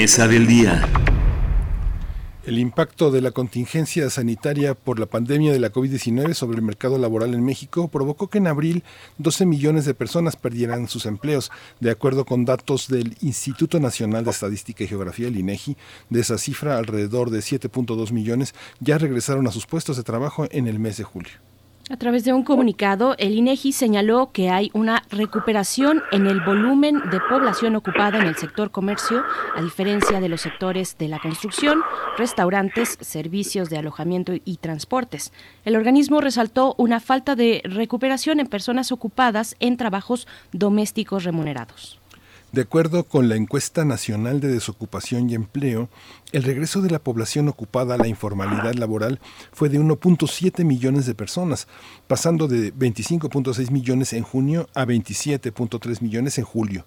Mesa del día. El impacto de la contingencia sanitaria por la pandemia de la COVID-19 sobre el mercado laboral en México provocó que en abril 12 millones de personas perdieran sus empleos. De acuerdo con datos del Instituto Nacional de Estadística y Geografía, el INEGI, de esa cifra alrededor de 7.2 millones ya regresaron a sus puestos de trabajo en el mes de julio. A través de un comunicado, el INEGI señaló que hay una recuperación en el volumen de población ocupada en el sector comercio, a diferencia de los sectores de la construcción, restaurantes, servicios de alojamiento y transportes. El organismo resaltó una falta de recuperación en personas ocupadas en trabajos domésticos remunerados. De acuerdo con la encuesta nacional de desocupación y empleo, el regreso de la población ocupada a la informalidad laboral fue de 1.7 millones de personas, pasando de 25.6 millones en junio a 27.3 millones en julio.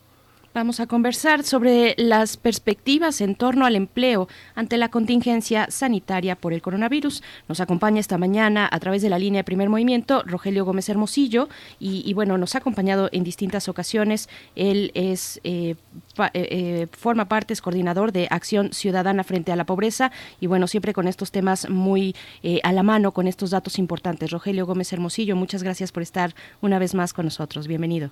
Vamos a conversar sobre las perspectivas en torno al empleo ante la contingencia sanitaria por el coronavirus. Nos acompaña esta mañana a través de la línea de primer movimiento Rogelio Gómez Hermosillo y, bueno, nos ha acompañado en distintas ocasiones. Él es eh, eh, eh, forma parte, es coordinador de Acción Ciudadana frente a la pobreza y bueno, siempre con estos temas muy a la mano, con estos datos importantes. Rogelio Gómez Hermosillo, muchas gracias por estar una vez más con nosotros. Bienvenido.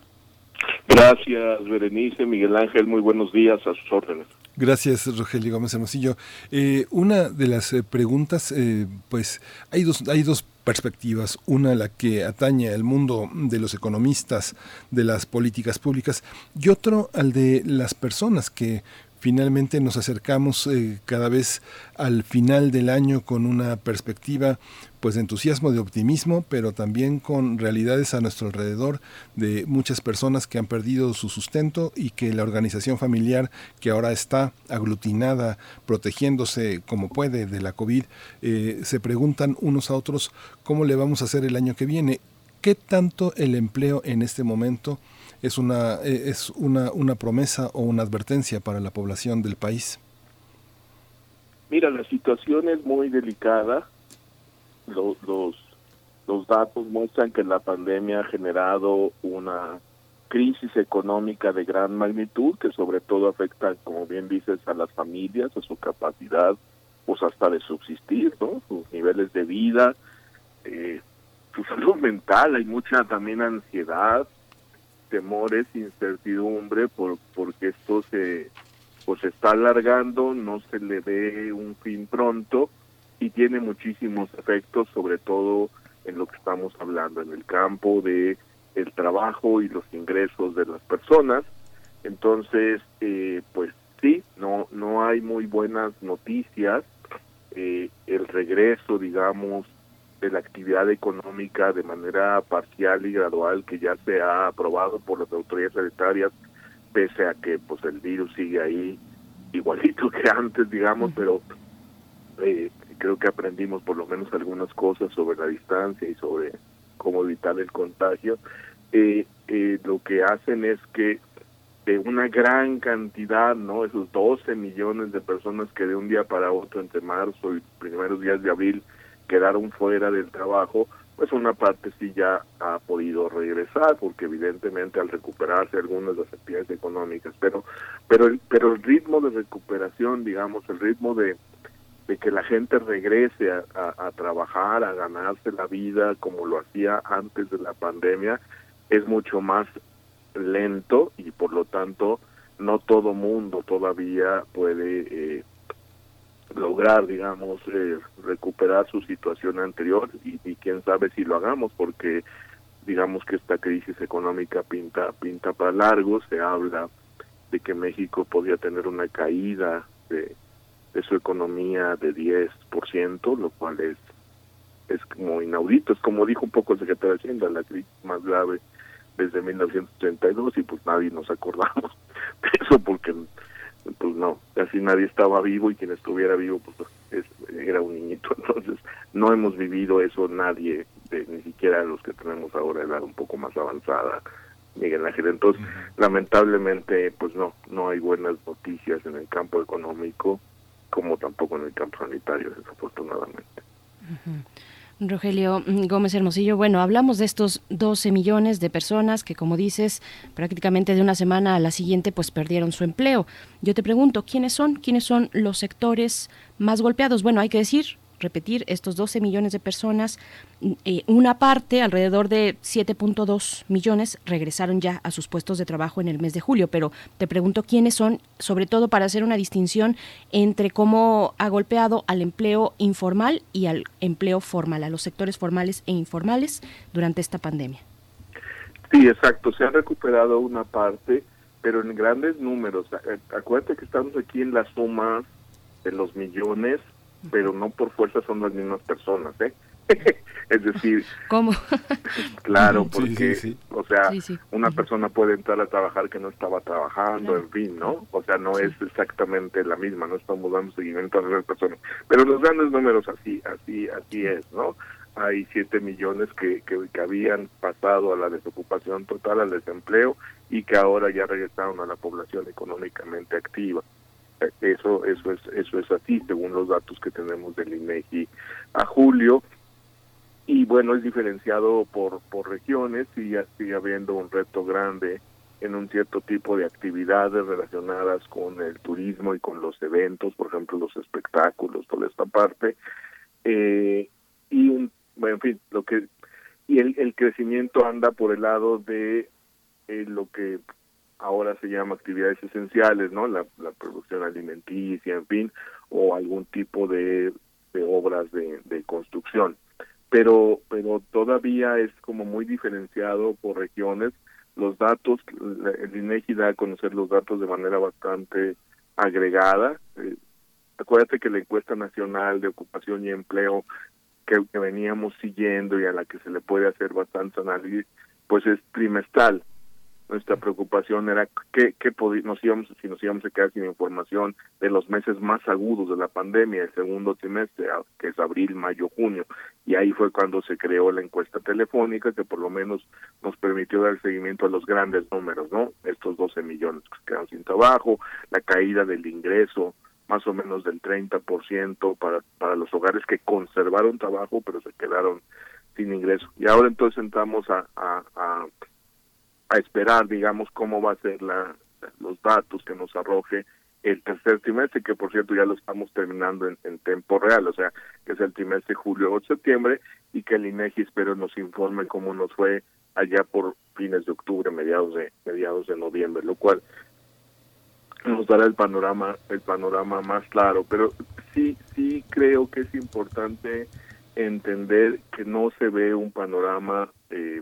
Gracias, Berenice, Miguel Ángel, muy buenos días, a sus órdenes. Gracias, Rogelio Gómez Hermosillo. Eh, una de las eh, preguntas, eh, pues hay dos, hay dos perspectivas. Una, la que atañe al mundo de los economistas, de las políticas públicas, y otro, al de las personas que finalmente nos acercamos eh, cada vez al final del año con una perspectiva pues de entusiasmo, de optimismo, pero también con realidades a nuestro alrededor de muchas personas que han perdido su sustento y que la organización familiar que ahora está aglutinada, protegiéndose como puede de la COVID, eh, se preguntan unos a otros cómo le vamos a hacer el año que viene. ¿Qué tanto el empleo en este momento es una, eh, es una, una promesa o una advertencia para la población del país? Mira, la situación es muy delicada. Los, los, los datos muestran que la pandemia ha generado una crisis económica de gran magnitud que sobre todo afecta, como bien dices, a las familias, a su capacidad, pues hasta de subsistir, ¿no? Sus niveles de vida, eh, su salud mental, hay mucha también ansiedad, temores, incertidumbre, por, porque esto se pues está alargando, no se le ve un fin pronto y tiene muchísimos efectos, sobre todo en lo que estamos hablando, en el campo de el trabajo y los ingresos de las personas. Entonces, eh, pues sí, no no hay muy buenas noticias. Eh, el regreso, digamos, de la actividad económica de manera parcial y gradual que ya se ha aprobado por las autoridades sanitarias, pese a que pues el virus sigue ahí igualito que antes, digamos, pero eh, creo que aprendimos por lo menos algunas cosas sobre la distancia y sobre cómo evitar el contagio. Eh, eh, lo que hacen es que de una gran cantidad, ¿no? Esos 12 millones de personas que de un día para otro, entre marzo y primeros días de abril, quedaron fuera del trabajo, pues una parte sí ya ha podido regresar, porque evidentemente al recuperarse algunas de las actividades económicas, pero, pero, el, pero el ritmo de recuperación, digamos, el ritmo de, de que la gente regrese a, a, trabajar, a ganarse la vida como lo hacía antes de la pandemia, es mucho más lento y por lo tanto no todo mundo todavía puede eh, lograr, digamos, eh, recuperar su situación anterior y, y, quién sabe si lo hagamos porque digamos que esta crisis económica pinta pinta para largo, se habla de que México podría tener una caída de, de su economía de 10%, lo cual es es como inaudito, es como dijo un poco el secretario de Hacienda, la crisis más grave desde 1932 y pues nadie nos acordamos de eso porque pues no, casi nadie estaba vivo y quien estuviera vivo pues es, era un niñito, entonces no hemos vivido eso nadie, de, ni siquiera los que tenemos ahora edad un poco más avanzada, Miguel Ángel. Entonces, uh -huh. lamentablemente, pues no, no hay buenas noticias en el campo económico, como tampoco en el campo sanitario, desafortunadamente. Uh -huh. Rogelio mm, Gómez Hermosillo, bueno, hablamos de estos 12 millones de personas que, como dices, prácticamente de una semana a la siguiente, pues perdieron su empleo. Yo te pregunto, ¿quiénes son? ¿Quiénes son los sectores más golpeados? Bueno, hay que decir, repetir, estos 12 millones de personas, eh, una parte, alrededor de 7.2 millones, regresaron ya a sus puestos de trabajo en el mes de julio, pero te pregunto quiénes son, sobre todo para hacer una distinción entre cómo ha golpeado al empleo informal y al empleo formal, a los sectores formales e informales durante esta pandemia. Sí, exacto, se ha recuperado una parte, pero en grandes números. Acuérdate que estamos aquí en la suma de los millones pero no por fuerza son las mismas personas, ¿eh? es decir, ¿cómo? claro, porque, o sea, una persona puede entrar a trabajar que no estaba trabajando, en fin, ¿no? O sea, no es exactamente la misma, no estamos dando seguimiento a las personas, pero los grandes números así, así, así es, ¿no? Hay siete millones que, que, que habían pasado a la desocupación total, al desempleo, y que ahora ya regresaron a la población económicamente activa. Eso, eso es, eso es así, según los datos que tenemos del INEGI a julio. Y bueno, es diferenciado por, por regiones y sigue habiendo un reto grande en un cierto tipo de actividades relacionadas con el turismo y con los eventos, por ejemplo, los espectáculos, toda esta parte. Eh, y un, bueno, en fin, lo que y el, el crecimiento anda por el lado de eh, lo que ahora se llama actividades esenciales, ¿no? La, producción alimenticia, en fin, o algún tipo de, de obras de, de, construcción. Pero, pero todavía es como muy diferenciado por regiones. Los datos, el INEGI da a conocer los datos de manera bastante agregada. Eh, acuérdate que la encuesta nacional de ocupación y empleo que, que veníamos siguiendo y a la que se le puede hacer bastante análisis, pues es trimestral nuestra preocupación era que, que nos íbamos, si nos íbamos a quedar sin información de los meses más agudos de la pandemia, el segundo trimestre, que es abril, mayo, junio. Y ahí fue cuando se creó la encuesta telefónica que por lo menos nos permitió dar seguimiento a los grandes números, ¿no? Estos 12 millones que quedaron sin trabajo, la caída del ingreso, más o menos del 30% para, para los hogares que conservaron trabajo pero se quedaron sin ingreso. Y ahora entonces entramos a a esperar, digamos, cómo va a ser la, los datos que nos arroje el tercer trimestre, que por cierto ya lo estamos terminando en, en tiempo real, o sea, que es el trimestre julio o septiembre, y que el INEGI espero nos informe cómo nos fue allá por fines de octubre, mediados de mediados de noviembre, lo cual nos dará el panorama el panorama más claro, pero sí sí creo que es importante entender que no se ve un panorama eh,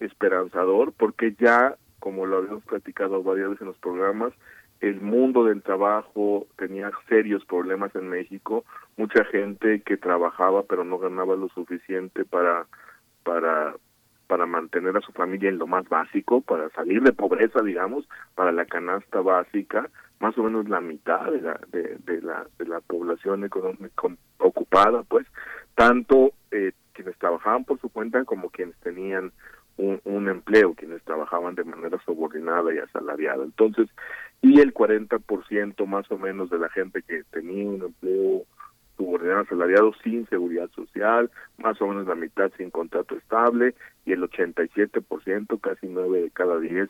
esperanzador porque ya, como lo habíamos platicado varias veces en los programas, el mundo del trabajo tenía serios problemas en México, mucha gente que trabajaba pero no ganaba lo suficiente para para para mantener a su familia en lo más básico, para salir de pobreza, digamos, para la canasta básica, más o menos la mitad de la de, la de la población económica ocupada, pues, tanto eh, quienes trabajaban por su cuenta como quienes tenían un, empleo, quienes trabajaban de manera subordinada y asalariada. Entonces, y el 40% más o menos de la gente que tenía un empleo subordinado asalariado sin seguridad social, más o menos la mitad sin contrato estable y el 87%, casi 9 de cada 10,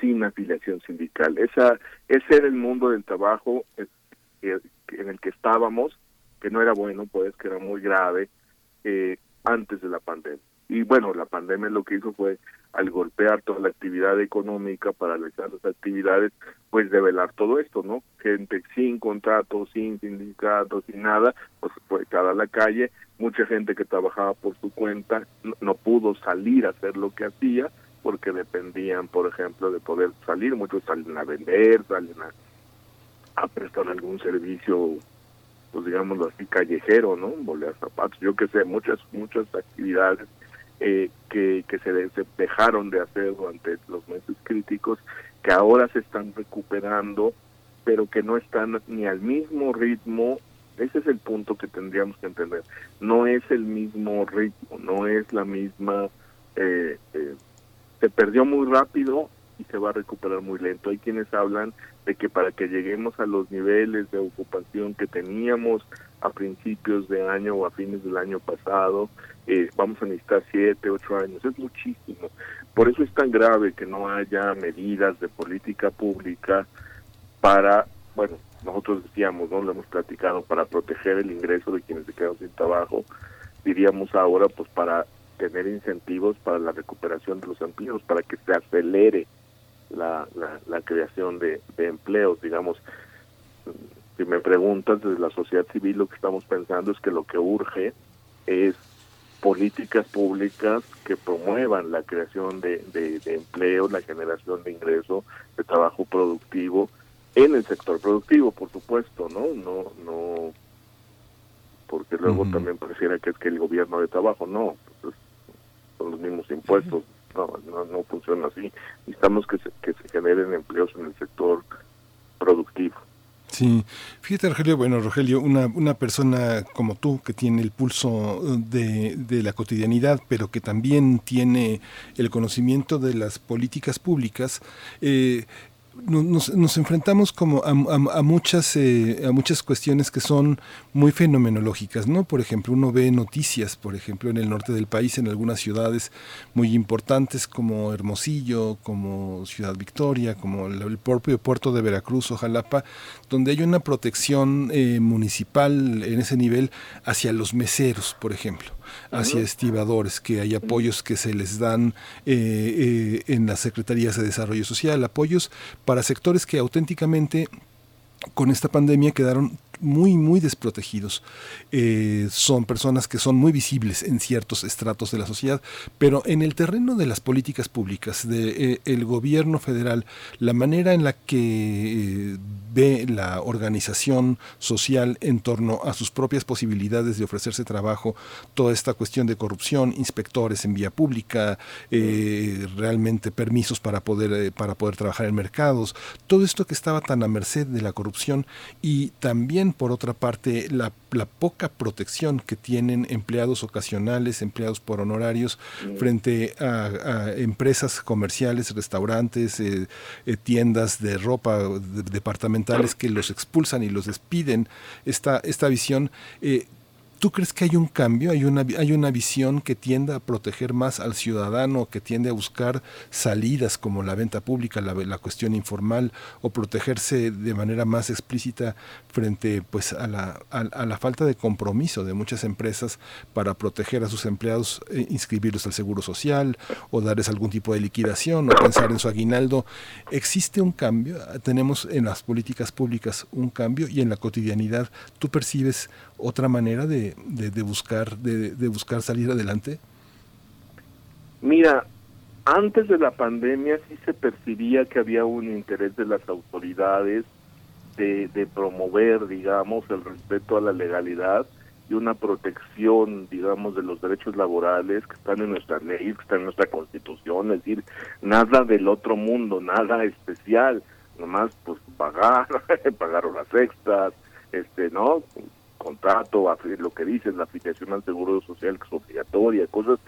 sin afiliación sindical. Esa, ese era el mundo del trabajo eh, en el que estábamos, que no era bueno, pues que era muy grave eh, antes de la pandemia. Y bueno, la pandemia lo que hizo fue, al golpear toda la actividad económica, paralizar las actividades, pues develar todo esto, ¿no? Gente sin contrato, sin sindicato, sin nada, pues fue cada a la calle, mucha gente que trabajaba por su cuenta no, pudo salir a hacer lo que hacía porque dependían, por ejemplo, de poder salir, muchos salen a vender, salen a, a prestar algún servicio pues digámoslo así, callejero, ¿no? Bolear zapatos, yo que sé, muchas, muchas actividades eh, que, que se, dejaron de hacer durante los meses críticos, que ahora se están recuperando, pero que no están ni al mismo ritmo. Ese es el punto que tendríamos que entender. No es el mismo ritmo, no es la misma... Eh, eh, se perdió muy rápido y se se va a recuperar muy lento. Hay quienes hablan de que para que lleguemos a los niveles de ocupación que teníamos a principios de año o a fines del año pasado, eh, vamos a necesitar siete, ocho años. Es muchísimo. Por eso es tan grave que no haya medidas de política pública para, bueno, nosotros decíamos, no lo hemos platicado, para proteger el ingreso de quienes se quedan sin trabajo, diríamos ahora, pues para tener incentivos para la recuperación de los empleos, para que se acelere la, la, creación de, empleos, digamos. Si me preguntas desde la sociedad civil, lo que estamos pensando es que lo que urge es políticas públicas que promuevan la creación de, de, de empleo, la generación de ingreso, de trabajo productivo en el sector productivo, por supuesto, ¿no? No, no, porque luego también pareciera que es que el gobierno de trabajo, no, pues son los mismos impuestos, no, no, no funciona así. Necesitamos que se, que se generen empleos en el sector productivo. Sí, fíjate Rogelio, bueno Rogelio, una, una persona como tú que tiene el pulso de, de, la cotidianidad, pero que también tiene el conocimiento de las políticas públicas, eh, nos, nos, enfrentamos como a, muchas eh, a muchas cuestiones que son muy fenomenológicas no por ejemplo uno ve noticias por ejemplo en el norte del país en algunas ciudades muy importantes como Hermosillo como Ciudad Victoria como el, propio puerto de Veracruz o Jalapa donde hay una protección eh, municipal en ese nivel hacia los meseros por ejemplo hacia estibadores, que hay apoyos que se les dan eh, eh, en las secretarías de desarrollo social, apoyos para sectores que auténticamente con esta pandemia quedaron muy, muy desprotegidos. Eh, son personas que son muy visibles en ciertos estratos de la sociedad, pero en el terreno de las políticas públicas, del de, gobierno federal, la manera en la que ve la organización social en torno a sus propias posibilidades de ofrecerse trabajo, toda esta cuestión de corrupción, inspectores en vía pública, eh, realmente permisos para poder, eh, para poder trabajar en mercados, todo esto que estaba tan a merced de la corrupción y también por otra parte la, poca protección que tienen empleados ocasionales, empleados por honorarios frente a, empresas comerciales, restaurantes, eh, tiendas de ropa departamentales que los expulsan y los despiden, esta, esta visión eh, ¿Tú crees que hay un cambio, hay una, hay una visión que tiende a proteger más al ciudadano, que tiende a buscar salidas como la venta pública, la, la cuestión informal, o protegerse de manera más explícita frente pues, a, la, a, la falta de compromiso de muchas empresas para proteger a sus empleados, eh, inscribirlos al Seguro Social, o darles algún tipo de liquidación, o pensar en su aguinaldo? ¿Existe un cambio? Tenemos en las políticas públicas un cambio y en la cotidianidad tú percibes otra manera de, de, buscar de, de, buscar salir adelante? Mira, antes de la pandemia sí se percibía que había un interés de las autoridades de, de promover, digamos, el respeto a la legalidad y una protección, digamos, de los derechos laborales que están en nuestra ley, que están en nuestra constitución, es decir, nada del otro mundo, nada especial, nomás pues pagar, pagar horas extras, este, ¿no? Contrato, lo que dices, la afiliación al seguro social que es obligatoria, cosas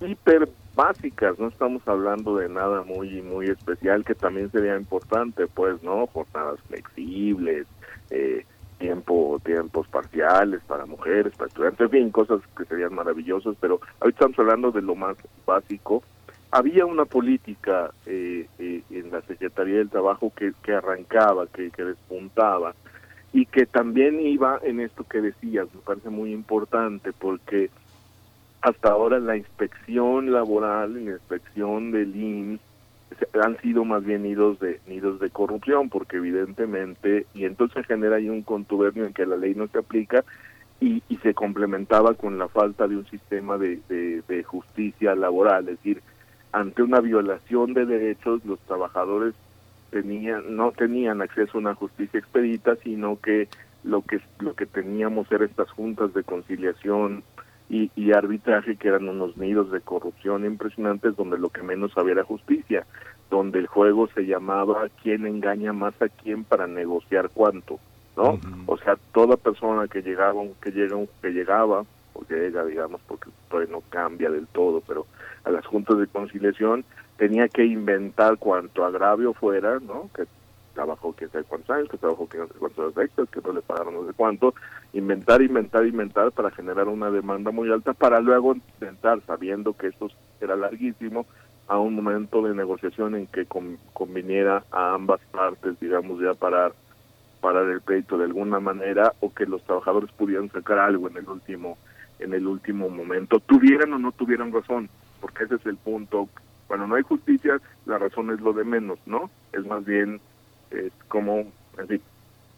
hiper básicas, no estamos hablando de nada muy muy especial que también sería importante, pues, ¿no? Jornadas flexibles, eh, tiempo tiempos parciales para mujeres, para estudiantes, en fin, cosas que serían maravillosas, pero ahorita estamos hablando de lo más básico. Había una política eh, eh, en la Secretaría del Trabajo que, que arrancaba, que, que despuntaba, y que también iba en esto que decías, me parece muy importante porque hasta ahora la inspección laboral la inspección del IMSS han sido más bien nidos de nidos de corrupción porque evidentemente y entonces genera ahí un contubernio en que la ley no se aplica y, y se complementaba con la falta de un sistema de, de justicia laboral es decir ante una violación de derechos los trabajadores tenían no tenían acceso a una justicia expedita sino que lo que lo que teníamos era estas juntas de conciliación y, y, arbitraje que eran unos nidos de corrupción impresionantes donde lo que menos había era justicia donde el juego se llamaba quién engaña más a quién para negociar cuánto no o sea toda persona que llegaba que llega que llegaba o llega digamos porque todavía no cambia del todo pero a las juntas de conciliación tenía que inventar cuanto agravio fuera, ¿no? Que trabajó que sé cuántos años, que trabajó que no cuántos extras, que no le pagaron no sé cuánto, inventar, inventar, inventar para generar una demanda muy alta para luego intentar, sabiendo que esto era larguísimo, a un momento de negociación en que conviniera a ambas partes, digamos, ya parar, parar el pleito de alguna manera o que los trabajadores pudieran sacar algo en el último en el último momento, tuvieran o no tuvieran razón, porque ese es el punto. Cuando no hay justicia, la razón es lo de menos, ¿no? Es más bien es como, así,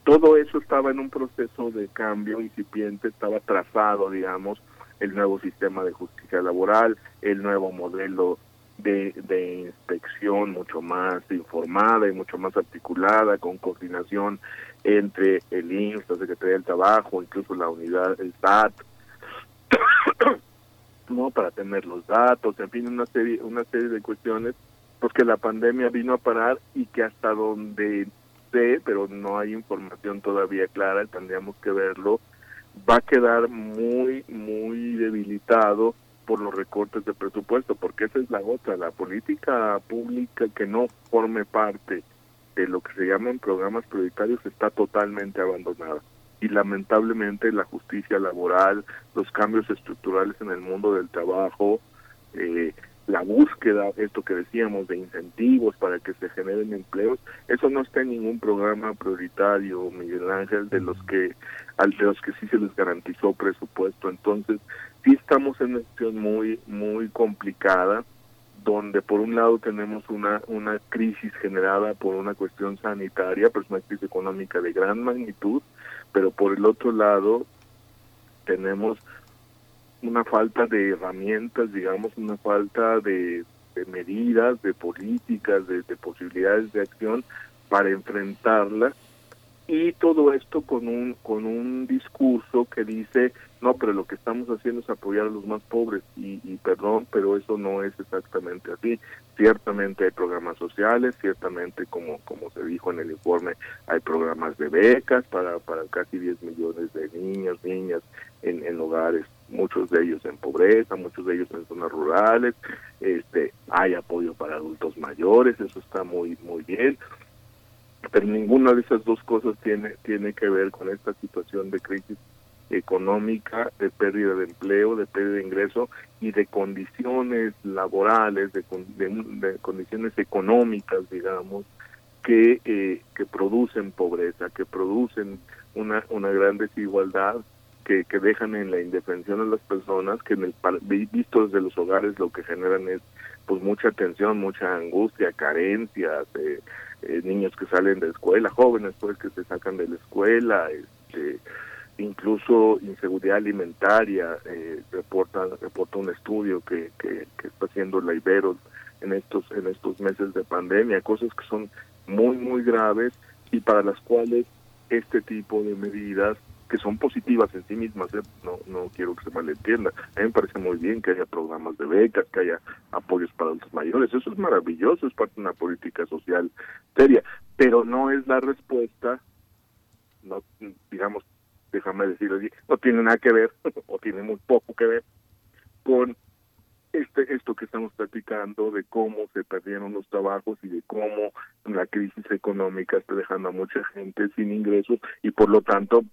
todo eso estaba en un proceso de cambio incipiente, estaba trazado, digamos, el nuevo sistema de justicia laboral, el nuevo modelo de, de inspección mucho más informada y mucho más articulada, con coordinación entre el INSS, la Secretaría del Trabajo, incluso la unidad, el SAT, no para tener los datos, en fin, una serie, una serie de cuestiones pues que la pandemia vino a parar y que hasta donde sé, pero no hay información todavía clara, tendríamos que verlo, va a quedar muy, muy debilitado por los recortes de presupuesto, porque esa es la otra, la política pública que no forme parte de lo que se llaman programas prioritarios está totalmente abandonada. Y lamentablemente la justicia laboral, los cambios estructurales en el mundo del trabajo, eh, la búsqueda, esto que decíamos, de incentivos para que se generen empleos, eso no está en ningún programa prioritario, Miguel Ángel, de los que, de los que sí se les garantizó presupuesto. Entonces, sí estamos en una situación muy, muy complicada, donde por un lado tenemos una, una crisis generada por una cuestión sanitaria, pues una crisis económica de gran magnitud, pero por el otro lado tenemos una falta de herramientas, digamos, una falta de, medidas, de políticas, de, posibilidades de acción para enfrentarla. Y todo esto con un con un discurso que dice no pero lo que estamos haciendo es apoyar a los más pobres. Y, y, perdón pero eso no es exactamente así. Ciertamente hay programas sociales ciertamente como como se dijo en el informe hay programas de becas para para casi 10 millones de niños niñas en, en hogares muchos de ellos en pobreza, muchos de ellos en zonas rurales, este, hay apoyo para adultos mayores, eso está muy muy bien, pero ninguna de esas dos cosas tiene tiene que ver con esta situación de crisis económica, de pérdida de empleo, de pérdida de ingreso y de condiciones laborales, de, de, condiciones económicas, digamos, que, eh, que producen pobreza, que producen una, una gran desigualdad que, que dejan en la indefensión a las personas, que en el visto desde los hogares lo que generan es pues mucha tensión, mucha angustia, carencias, eh, eh, niños que salen de escuela, jóvenes pues que se sacan de la escuela, este, incluso inseguridad alimentaria, eh, reporta reporta un estudio que, que, está haciendo la Ibero en estos en estos meses de pandemia, cosas que son muy muy graves y para las cuales este tipo de medidas que son positivas en sí mismas, ¿eh? no, no quiero que se malentienda. A mí me parece muy bien que haya programas de becas, que haya apoyos para los mayores, eso es maravilloso, es parte de una política social seria, pero no es la respuesta, no digamos, déjame decirlo así, no tiene nada que ver, o tiene muy poco que ver con este esto que estamos platicando de cómo se perdieron los trabajos y de cómo la crisis económica está dejando a mucha gente sin ingresos y por lo tanto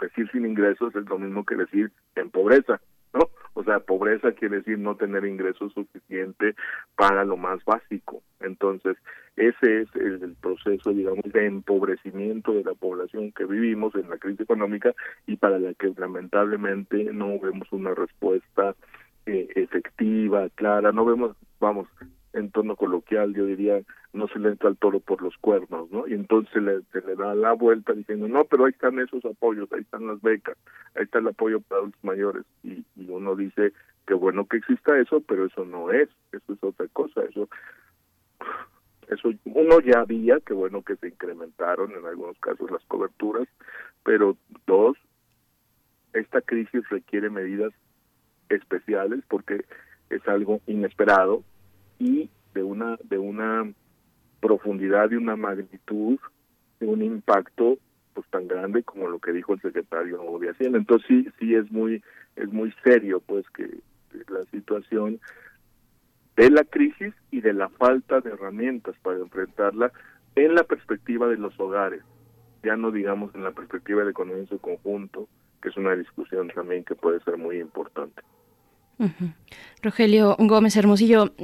decir sin ingresos es lo mismo que decir en pobreza. O sea, pobreza quiere decir no tener ingresos suficiente para lo más básico. Entonces, ese es el, proceso, digamos, de empobrecimiento de la población que vivimos en la crisis económica y para la que lamentablemente no vemos una respuesta eh, efectiva, clara, no vemos, vamos, en tono coloquial, yo diría, no se le entra al toro por los cuernos, ¿no? Y entonces se le, le da la vuelta diciendo, no, pero ahí están esos apoyos, ahí están las becas, ahí está el apoyo para adultos mayores. Y, uno dice, qué bueno que exista eso, pero eso no es, eso es otra cosa, eso eso uno ya había, qué bueno que se incrementaron en algunos casos las coberturas, pero dos, esta crisis requiere medidas especiales porque es algo inesperado, y de una de una profundidad y una magnitud de un impacto pues tan grande como lo que dijo el secretario de Hacienda entonces sí sí es muy es muy serio pues que la situación de la crisis y de la falta de herramientas para enfrentarla en la perspectiva de los hogares, ya no digamos en la perspectiva de economía en su conjunto, que es una discusión también que puede ser muy importante. Rogelio Gómez Hermosillo,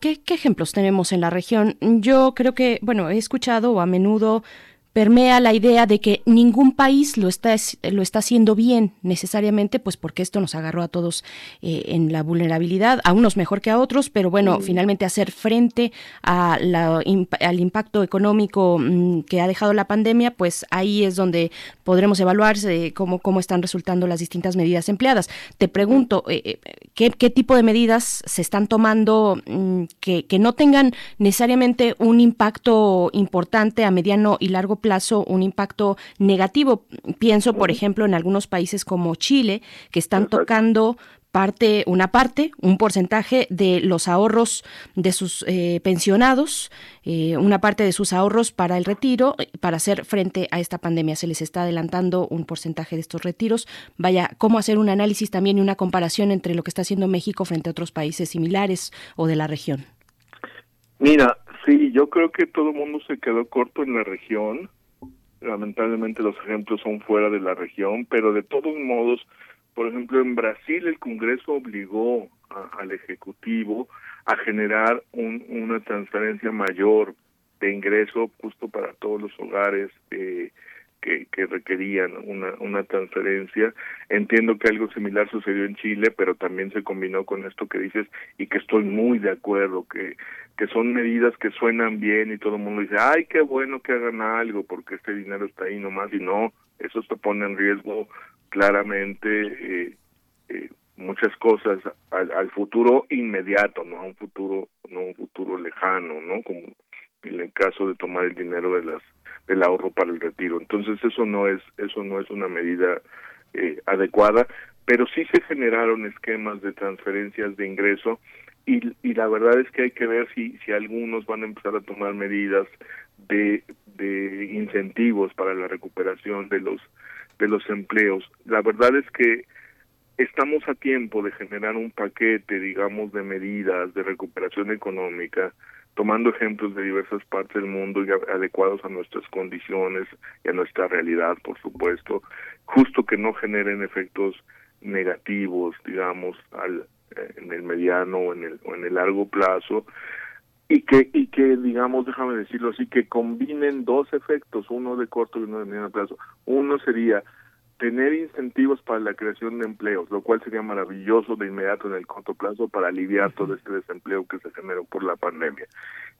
¿qué, ¿qué, ejemplos tenemos en la región? Yo creo que, bueno, he escuchado a menudo permea la idea de que ningún país lo está, lo está haciendo bien necesariamente, pues porque esto nos agarró a todos eh, en la vulnerabilidad, a unos mejor que a otros, pero bueno, finalmente hacer frente a la, al impacto económico mm, que ha dejado la pandemia, pues ahí es donde podremos evaluar cómo, cómo están resultando las distintas medidas empleadas. Te pregunto, eh, eh, ¿qué, ¿qué, tipo de medidas se están tomando mm, que, que no tengan necesariamente un impacto importante a mediano y largo plazo? Plazo un impacto negativo. Pienso, por ejemplo, en algunos países como Chile, que están tocando parte, una parte, un porcentaje de los ahorros de sus eh, pensionados, eh, una parte de sus ahorros para el retiro, para hacer frente a esta pandemia. Se les está adelantando un porcentaje de estos retiros. Vaya, cómo hacer un análisis también y una comparación entre lo que está haciendo México frente a otros países similares o de la región. Mira, sí, yo creo que todo el mundo se quedó corto en la región lamentablemente los ejemplos son fuera de la región, pero de todos modos, por ejemplo, en Brasil el Congreso obligó al Ejecutivo a generar un, una transferencia mayor de ingreso justo para todos los hogares eh, que, que, requerían una, una transferencia. Entiendo que algo similar sucedió en Chile, pero también se combinó con esto que dices y que estoy muy de acuerdo, que que son medidas que suenan bien y todo el mundo dice, ay, qué bueno que hagan algo porque este dinero está ahí nomás y no, eso te pone en riesgo claramente eh, eh, muchas cosas al, al, futuro inmediato, no a un futuro, no un futuro lejano, ¿no? Como en el caso de tomar el dinero de las del ahorro para el retiro. Entonces eso no es eso no es una medida eh, adecuada, pero sí se generaron esquemas de transferencias de ingreso y, y la verdad es que hay que ver si, si algunos van a empezar a tomar medidas de, de incentivos para la recuperación de los de los empleos. La verdad es que estamos a tiempo de generar un paquete, digamos, de medidas de recuperación económica, tomando ejemplos de diversas partes del mundo y adecuados a nuestras condiciones y a nuestra realidad, por supuesto, justo que no generen efectos negativos, digamos, al, eh, en el mediano o en el, o en el largo plazo y que y que digamos déjame decirlo así que combinen dos efectos uno de corto y uno de mediano plazo. Uno sería tener incentivos para la creación de empleos lo cual sería maravilloso de inmediato en el corto plazo para aliviar todo este desempleo que se generó por la pandemia.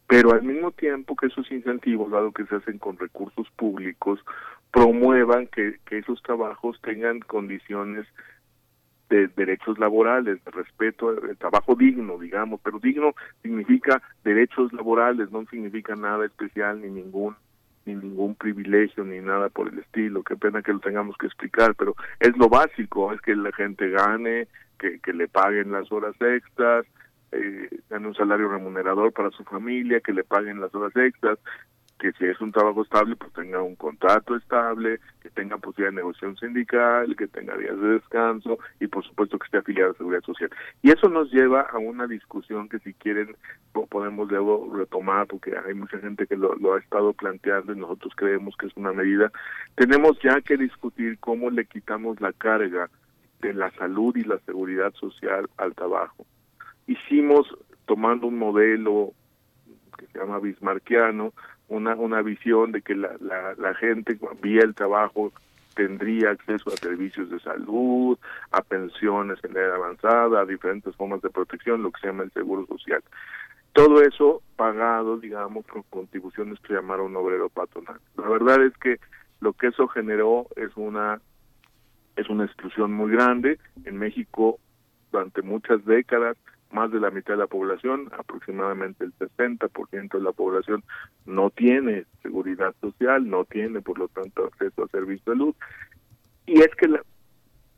Pero al mismo tiempo que esos incentivos dado que se hacen con recursos públicos promuevan que, que esos trabajos tengan condiciones de derechos laborales, de respeto, de trabajo digno, digamos, pero digno significa derechos laborales, no significa nada especial ni ningún ni ningún privilegio ni nada por el estilo. Qué pena que lo tengamos que explicar, pero es lo básico, es que la gente gane, que, que le paguen las horas extras, eh, gane un salario remunerador para su familia, que le paguen las horas extras, que si es un trabajo estable, pues tenga un contrato estable, que tenga posibilidad de negociación sindical, que tenga días de descanso y por supuesto que esté afiliado a Seguridad Social. Y eso nos lleva a una discusión que si quieren podemos luego retomar, porque hay mucha gente que lo, lo ha estado planteando y nosotros creemos que es una medida. Tenemos ya que discutir cómo le quitamos la carga de la salud y la seguridad social al trabajo. Hicimos, tomando un modelo que se llama bismarquiano, una, una visión de que la, la, gente vía el trabajo tendría acceso a servicios de salud, a pensiones en edad avanzada, a diferentes formas de protección, lo que se llama el seguro social. Todo eso pagado, digamos, con contribuciones que llamaron obrero patronal. La verdad es que lo que eso generó es una es una exclusión muy grande. En México, durante muchas décadas, más de la mitad de la población, aproximadamente el 60% de la población no tiene seguridad social, no tiene por lo tanto acceso a servicio de salud. Y es que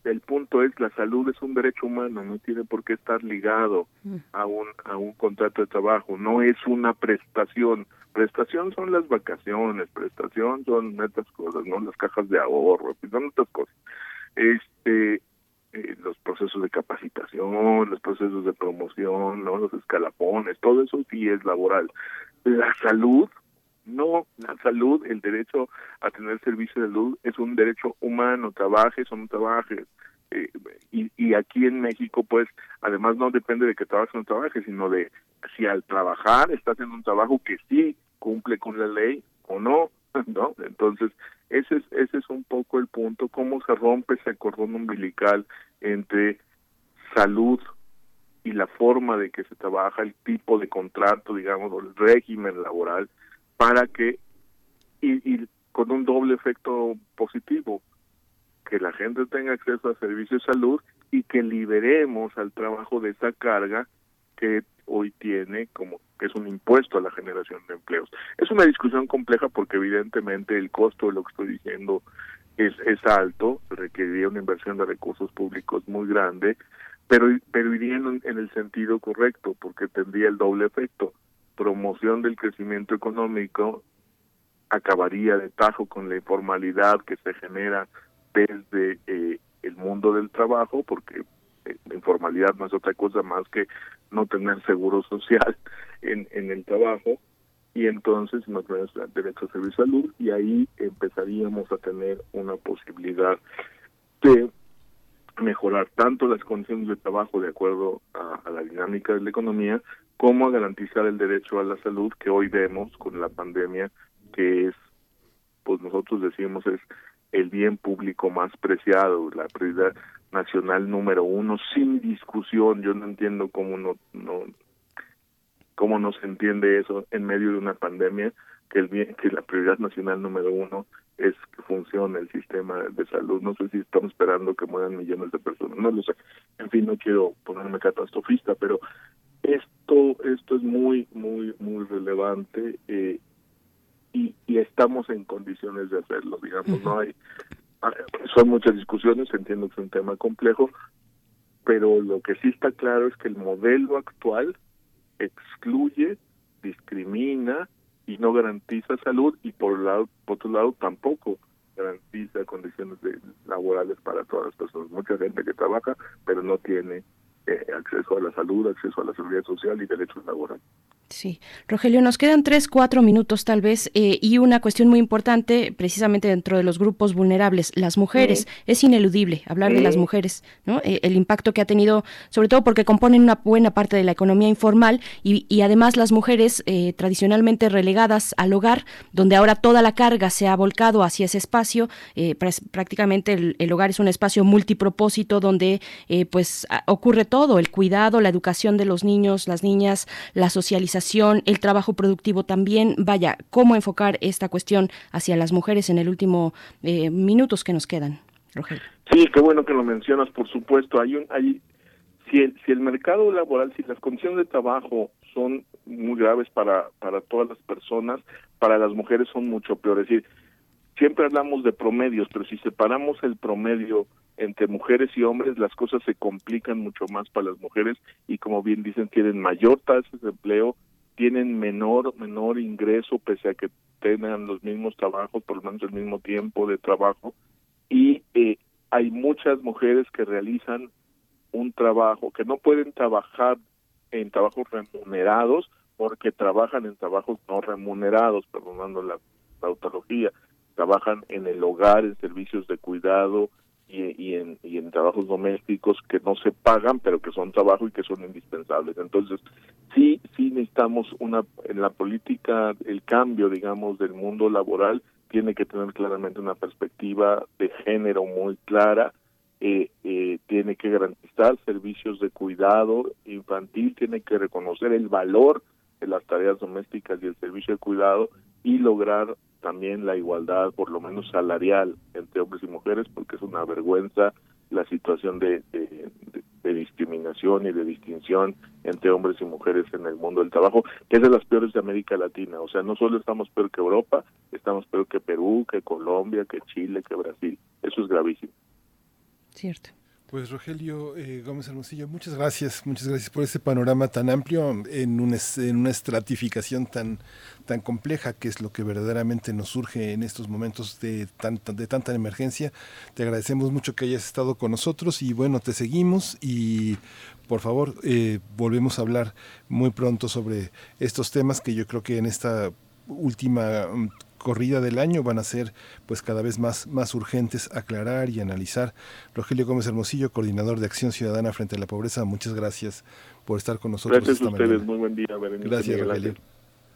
el punto es la salud es un derecho humano, no tiene por qué estar ligado mm. a un a un contrato de trabajo, no es una prestación. Prestación son las vacaciones, prestación son estas cosas, no las cajas de ahorro, son otras cosas. Este eh, los procesos de capacitación, los procesos de promoción, los escalafones, todo eso sí es laboral. La salud, no, la salud, el derecho a tener servicio de salud es un derecho humano, trabajes o no trabajes. Eh, y, y aquí en México, pues, además no depende de que trabajes o no trabajes, sino de si al trabajar estás en un trabajo que sí cumple con la ley o no, ¿no? Entonces, ese es, ese es un poco el punto, cómo se rompe ese cordón umbilical entre salud y la forma de que se trabaja, el tipo de contrato, digamos, o el régimen laboral, para que, y, y con un doble efecto positivo, que la gente tenga acceso a servicios de salud y que liberemos al trabajo de esa carga que hoy tiene como que es un impuesto a la generación de empleos. Es una discusión compleja porque evidentemente el costo de lo que estoy diciendo es, es alto, requeriría una inversión de recursos públicos muy grande, pero, pero iría en, el sentido correcto porque tendría el doble efecto, promoción del crecimiento económico, acabaría de tajo con la informalidad que se genera desde eh, el mundo del trabajo, porque eh, la informalidad no es otra cosa más que no tener seguro social en, en el trabajo y entonces no tener derecho a servicio de salud y ahí empezaríamos a tener una posibilidad de mejorar tanto las condiciones de trabajo de acuerdo a, a, la dinámica de la economía como a garantizar el derecho a la salud que hoy vemos con la pandemia que es pues nosotros decimos es el bien público más preciado la prioridad nacional número uno sin discusión. Yo no entiendo cómo no no cómo no se entiende eso en medio de una pandemia que el bien que la prioridad nacional número uno es que funcione el sistema de salud. No sé si estamos esperando que mueran millones de personas. No lo sé. En fin no quiero ponerme catastrofista pero esto esto es muy muy muy relevante eh, y, y estamos en condiciones de hacerlo digamos no hay son muchas discusiones, entiendo que es un tema complejo, pero lo que sí está claro es que el modelo actual excluye, discrimina y no garantiza salud y por, por otro lado tampoco garantiza condiciones de, laborales para todas las personas. Mucha gente que trabaja pero no tiene eh, acceso a la salud, acceso a la seguridad social y derechos laborales. Sí, Rogelio, nos quedan tres, cuatro minutos tal vez eh, y una cuestión muy importante precisamente dentro de los grupos vulnerables, las mujeres. Es ineludible hablar de las mujeres, ¿no? Eh, el impacto que ha tenido, sobre todo porque componen una buena parte de la economía informal y, y además las mujeres eh, tradicionalmente relegadas al hogar, donde ahora toda la carga se ha volcado hacia ese espacio. prácticamente el, el, hogar es un espacio multipropósito donde pues ocurre todo, el cuidado, la educación de los niños, las niñas, la socialización el trabajo productivo también. Vaya, ¿cómo enfocar esta cuestión hacia las mujeres en el último eh, minutos que nos quedan, Rogelio? Sí, qué bueno que lo mencionas, por supuesto. Hay un, hay, si el, si el mercado laboral, si las condiciones de trabajo son muy graves para, para todas las personas, para las mujeres son mucho peor. Es decir, siempre hablamos de promedios, pero si separamos el promedio entre mujeres y hombres, las cosas se complican mucho más para las mujeres y como bien dicen, tienen mayor tasa de empleo, tienen menor menor ingreso pese a que tengan los mismos trabajos, por lo menos el mismo tiempo de trabajo. Y eh, hay muchas mujeres que realizan un trabajo que no pueden trabajar en trabajos remunerados porque trabajan en trabajos no remunerados, perdonando la tautología, trabajan en el hogar, en servicios de cuidado, y, y, en, y en trabajos domésticos que no se pagan, pero que son trabajo y que son indispensables. Entonces, sí, sí necesitamos una, en la política, el cambio, digamos, del mundo laboral tiene que tener claramente una perspectiva de género muy clara, eh, eh, tiene que garantizar servicios de cuidado infantil, tiene que reconocer el valor las tareas domésticas y el servicio de cuidado y lograr también la igualdad, por lo menos salarial, entre hombres y mujeres, porque es una vergüenza la situación de, de, discriminación y de distinción entre hombres y mujeres en el mundo del trabajo, que es de las peores de América Latina. O sea, no solo estamos peor que Europa, estamos peor que Perú, que Colombia, que Chile, que Brasil. Eso es gravísimo. Cierto. Pues Rogelio eh, Gómez Hermosillo, muchas gracias, muchas gracias por ese panorama tan amplio en una, en una estratificación tan, tan compleja que es lo que verdaderamente nos surge en estos momentos de tanta, de tanta emergencia. Te agradecemos mucho que hayas estado con nosotros y bueno, te seguimos y por favor eh, volvemos a hablar muy pronto sobre estos temas que yo creo que en esta última mm, corrida del año van a ser pues cada vez más, más urgentes aclarar y analizar. Rogelio Gómez Hermosillo, coordinador de Acción Ciudadana frente a la Pobreza, muchas gracias por estar con nosotros. Gracias a ustedes, muy buen día. gracias, Rogelio.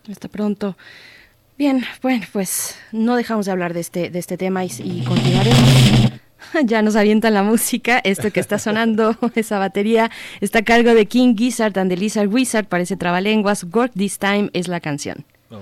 Hasta pronto. Bien, bueno, pues no dejamos de hablar de este, de este tema y, y continuaremos. Ya nos avientan la música. Esto que está sonando, esa batería, está a cargo de King Gizzard and the Lizard Wizard. Parece trabalenguas. Work This Time es la canción. Oh.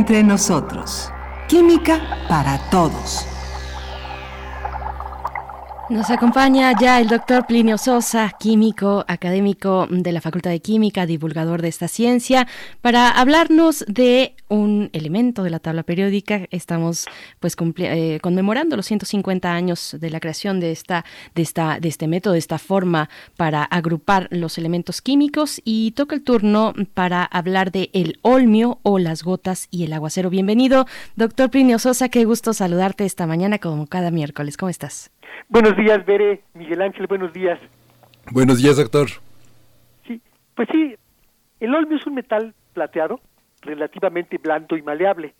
Entre nosotros. Química para todos. Nos acompaña ya el doctor Plinio Sosa, químico, académico de la Facultad de Química, divulgador de esta ciencia, para hablarnos de un elemento de la tabla periódica. Estamos pues eh, conmemorando los 150 años de la creación de esta, de esta, de este método, de esta forma para agrupar los elementos químicos y toca el turno para hablar de el olmio o las gotas y el aguacero. Bienvenido, doctor Plinio Sosa, qué gusto saludarte esta mañana como cada miércoles. ¿Cómo estás? Buenos días, Bere, Miguel Ángel, buenos días. Buenos días, doctor. Sí, pues sí, el olmio es un metal plateado relativamente blando y maleable.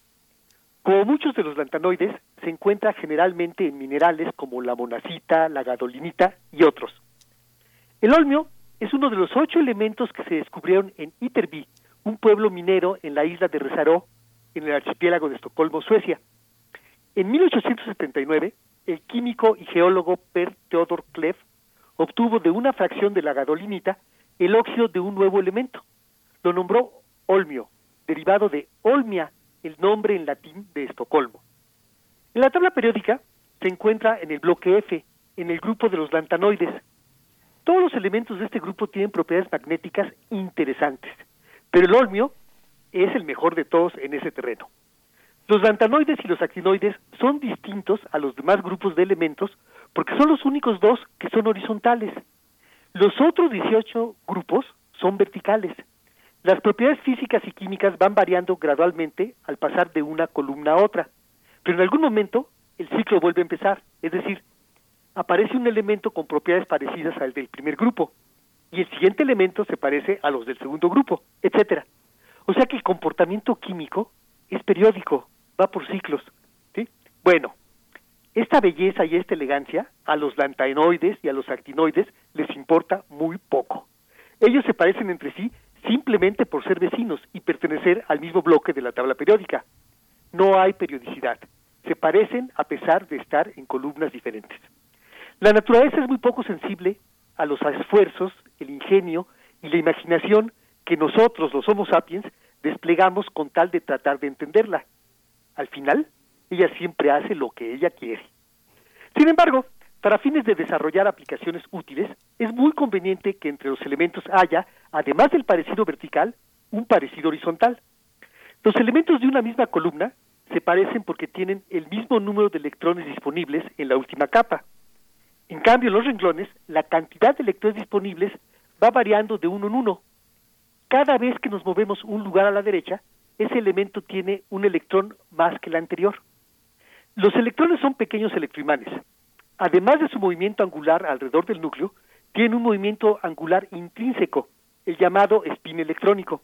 Como muchos de los lantanoides, se encuentra generalmente en minerales como la monacita, la gadolinita y otros. El olmio es uno de los ocho elementos que se descubrieron en Ytterby, un pueblo minero en la isla de Resaró, en el archipiélago de Estocolmo, Suecia. En 1879, el químico y geólogo Per Theodor Kleff obtuvo de una fracción de la gadolinita el óxido de un nuevo elemento. Lo nombró olmio, derivado de olmia, el nombre en latín de Estocolmo. En la tabla periódica se encuentra en el bloque F, en el grupo de los lantanoides. Todos los elementos de este grupo tienen propiedades magnéticas interesantes, pero el olmio es el mejor de todos en ese terreno. Los lantanoides y los actinoides son distintos a los demás grupos de elementos porque son los únicos dos que son horizontales. Los otros 18 grupos son verticales. Las propiedades físicas y químicas van variando gradualmente al pasar de una columna a otra, pero en algún momento el ciclo vuelve a empezar, es decir, aparece un elemento con propiedades parecidas al del primer grupo y el siguiente elemento se parece a los del segundo grupo, etcétera. O sea que el comportamiento químico es periódico, va por ciclos. ¿sí? Bueno, esta belleza y esta elegancia a los lantanoides y a los actinoides les importa muy poco. Ellos se parecen entre sí simplemente por ser vecinos y pertenecer al mismo bloque de la tabla periódica. No hay periodicidad. Se parecen a pesar de estar en columnas diferentes. La naturaleza es muy poco sensible a los esfuerzos, el ingenio y la imaginación que nosotros, los Homo sapiens, desplegamos con tal de tratar de entenderla. Al final, ella siempre hace lo que ella quiere. Sin embargo, para fines de desarrollar aplicaciones útiles, es muy conveniente que entre los elementos haya, además del parecido vertical, un parecido horizontal. Los elementos de una misma columna se parecen porque tienen el mismo número de electrones disponibles en la última capa. En cambio, en los renglones, la cantidad de electrones disponibles va variando de uno en uno. Cada vez que nos movemos un lugar a la derecha, ese elemento tiene un electrón más que el anterior. Los electrones son pequeños electroimanes. Además de su movimiento angular alrededor del núcleo, tienen un movimiento angular intrínseco, el llamado spin electrónico.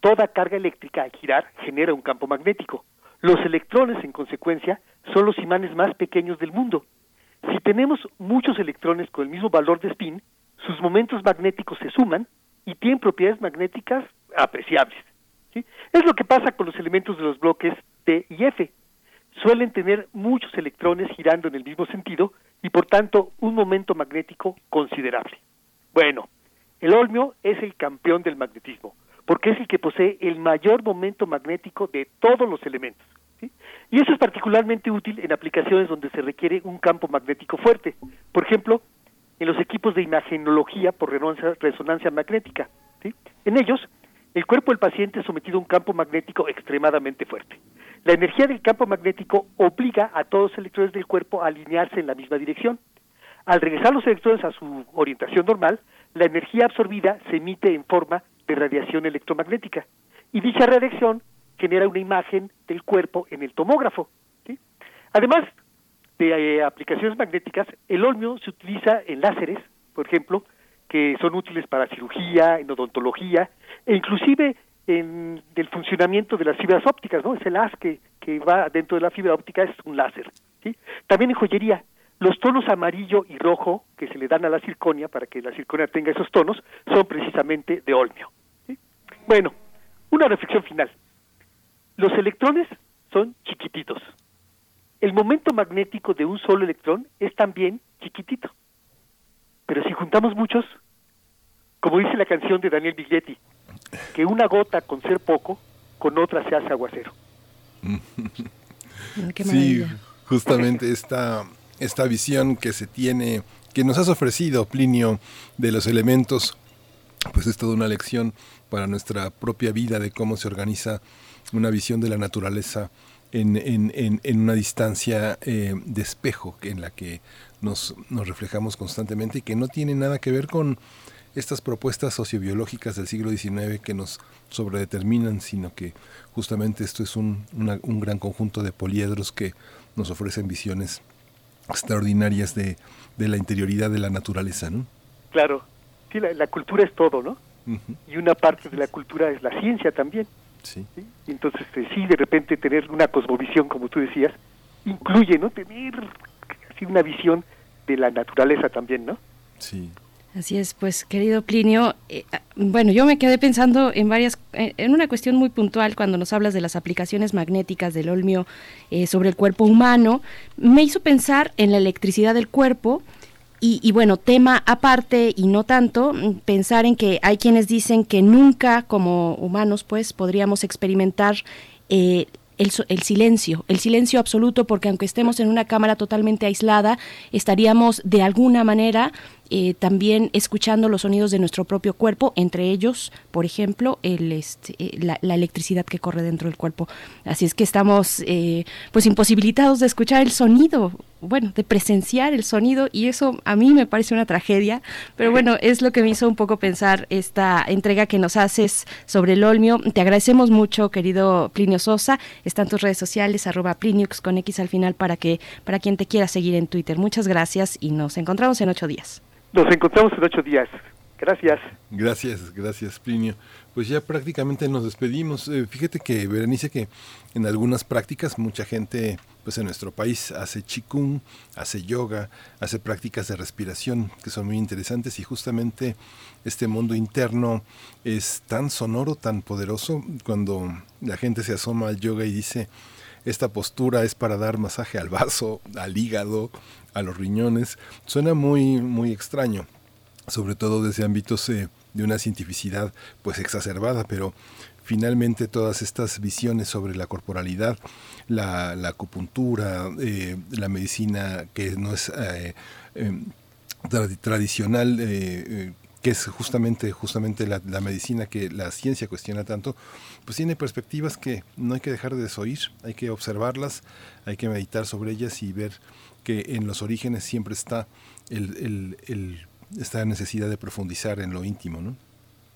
Toda carga eléctrica al girar genera un campo magnético. Los electrones, en consecuencia, son los imanes más pequeños del mundo. Si tenemos muchos electrones con el mismo valor de spin, sus momentos magnéticos se suman y tienen propiedades magnéticas apreciables. Es lo que pasa con los elementos de los bloques T y F. Suelen tener muchos electrones girando en el mismo sentido y por tanto un momento magnético considerable. Bueno, el olmio es el campeón del magnetismo, porque es el que posee el mayor momento magnético de todos los elementos. Y eso es particularmente útil en aplicaciones donde se requiere un campo magnético fuerte. Por ejemplo, en los equipos de imagenología por resonancia, magnética. En ellos, el cuerpo del paciente es sometido a un campo magnético extremadamente fuerte. La energía del campo magnético obliga a todos los electrones del cuerpo a alinearse en la misma dirección. Al regresar los electrones a su orientación normal, la energía absorbida se emite en forma de radiación electromagnética y dicha radiación genera una imagen del cuerpo en el tomógrafo. Además de eh, aplicaciones magnéticas, el olmio se utiliza en láseres, por ejemplo, que son útiles para cirugía, en odontología e inclusive en el funcionamiento de las fibras ópticas, ¿no? Ese haz que, que va dentro de la fibra óptica es un láser, ¿sí? También en joyería, los tonos amarillo y rojo que se le dan a la circonia para que la circonia tenga esos tonos son precisamente de olmio. Bueno, una reflexión final. Los electrones son chiquititos. El momento magnético de un solo electrón es también chiquitito. Pero si juntamos muchos, como dice la canción de Daniel Biglietti, que una gota con ser poco, con otra se hace aguacero. sí, justamente esta, esta visión que se tiene, que nos has ofrecido, Plinio, de los elementos, pues es toda una lección para nuestra propia vida de cómo se organiza una visión de la naturaleza en, en, en, una distancia eh, de espejo en la que nos, nos reflejamos constantemente y que no tiene nada que ver con estas propuestas sociobiológicas del siglo XIX que nos sobredeterminan, sino que justamente esto es un, una, un gran conjunto de poliedros que nos ofrecen visiones extraordinarias de, de la interioridad de la naturaleza, ¿no? Claro, sí, la, la cultura es todo, ¿no? Uh -huh. Y una parte de la cultura es la ciencia también. Sí. Entonces, este, sí, de repente tener una cosmovisión, como tú decías, incluye, ¿no? Tener así una visión de la naturaleza también, ¿no? Sí. Así es, pues querido Plinio, eh, ah, bueno, yo me quedé pensando en varias, eh, en una cuestión muy puntual cuando nos hablas de las aplicaciones magnéticas del olmio eh, sobre el cuerpo humano, me hizo pensar en la electricidad del cuerpo y, y, bueno, tema aparte y no tanto, mm, pensar en que hay quienes dicen que nunca como humanos pues podríamos experimentar eh, el, el, silencio, el silencio absoluto, porque aunque estemos en una cámara totalmente aislada, estaríamos de alguna manera eh, también escuchando los sonidos de nuestro propio cuerpo, entre ellos, por ejemplo, el, este, eh, la, la, electricidad que corre dentro del cuerpo. Así es que estamos eh, pues imposibilitados de escuchar el sonido, bueno, de presenciar el sonido y eso a mí me parece una tragedia, pero bueno, es lo que me hizo un poco pensar esta entrega que nos haces sobre el Olmio. Te agradecemos mucho, querido Plinio Sosa. Están tus redes sociales, arroba Pliniux con X al final para que para quien te quiera seguir en Twitter. Muchas gracias y nos encontramos en ocho días. Nos encontramos en ocho días. Gracias. Gracias, gracias, Plinio. Pues ya prácticamente nos despedimos. Eh, fíjate que, Berenice, que en algunas prácticas mucha gente pues en nuestro país hace chikung, hace yoga, hace prácticas de respiración que son muy interesantes y justamente este mundo interno es tan sonoro, tan poderoso cuando la gente se asoma al yoga y dice esta postura es para dar masaje al vaso, al hígado, a los riñones. Suena muy, muy extraño, sobre todo desde ámbitos eh, de una cientificidad pues exacerbada, pero finalmente todas estas visiones sobre la corporalidad, la, la acupuntura, eh, la medicina que no es eh, tra tradicional, que es justamente, justamente la, medicina que la ciencia cuestiona tanto, pues tiene perspectivas que no hay que dejar de desoír, hay que observarlas, hay que meditar sobre ellas y ver que en los orígenes siempre está el, el, el, esta necesidad de profundizar en lo íntimo, ¿no?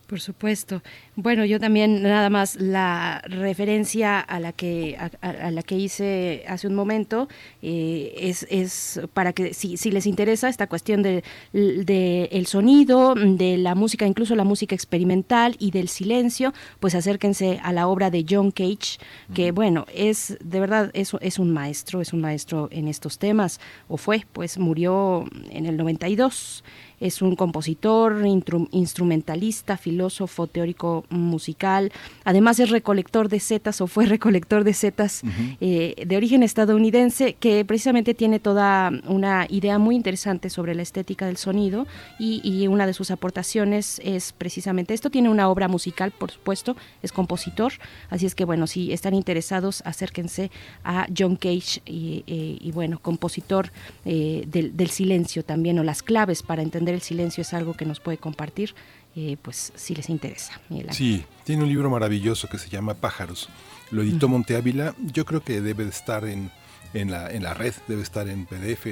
Por supuesto. Bueno, yo también nada más la referencia a la que a, a la que hice hace un momento eh, es, es para que si, si les interesa esta cuestión de, de, el sonido, de la música, incluso la música experimental y del silencio, pues acérquense a la obra de John Cage, que bueno es de verdad es, es un maestro, es un maestro en estos temas o fue, pues murió en el 92 es un compositor, instrumentalista, filósofo, teórico musical. Además es recolector de setas o fue recolector de setas uh -huh. eh, de origen estadounidense que precisamente tiene toda una idea muy interesante sobre la estética del sonido y, y, una de sus aportaciones es precisamente esto. Tiene una obra musical, por supuesto, es compositor. Así es que bueno, si están interesados, acérquense a John Cage y, eh, y bueno, compositor eh, del, del silencio también o las claves para entender el silencio es algo que nos puede compartir, eh, pues si les interesa. Sí, tiene un libro maravilloso que se llama Pájaros. Lo editó. Monte Ávila. Yo creo que debe de estar en, en, la, en la red, debe estar en PDF,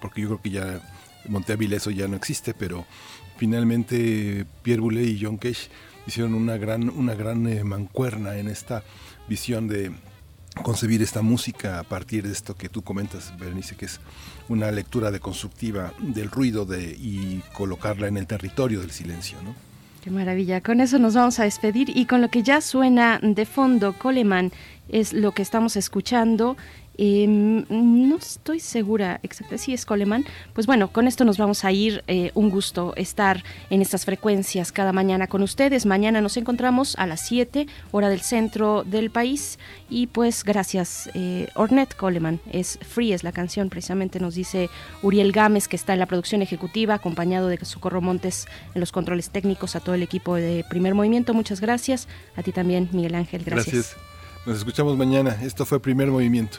porque yo creo que ya Monte Ávila eso ya no existe, pero finalmente Pierre Boulez y John Cage hicieron una gran, una gran eh, mancuerna en esta visión de concebir esta música a partir de esto que tú comentas, Berenice, que es una lectura deconstructiva del ruido de, y colocarla en el territorio del silencio. ¿no? Qué maravilla. Con eso nos vamos a despedir y con lo que ya suena de fondo, Coleman es lo que estamos escuchando. Eh, no estoy segura exactamente si es Coleman. Pues bueno, con esto nos vamos a ir. Eh, un gusto estar en estas frecuencias cada mañana con ustedes. Mañana nos encontramos a las 7, hora del centro del país. Y pues gracias, eh, Ornette Coleman. Es Free, es la canción, precisamente nos dice Uriel Gámez, que está en la producción ejecutiva, acompañado de Socorro Montes en los controles técnicos, a todo el equipo de Primer Movimiento. Muchas gracias. A ti también, Miguel Ángel. Gracias. Gracias. Nos escuchamos mañana. Esto fue Primer Movimiento.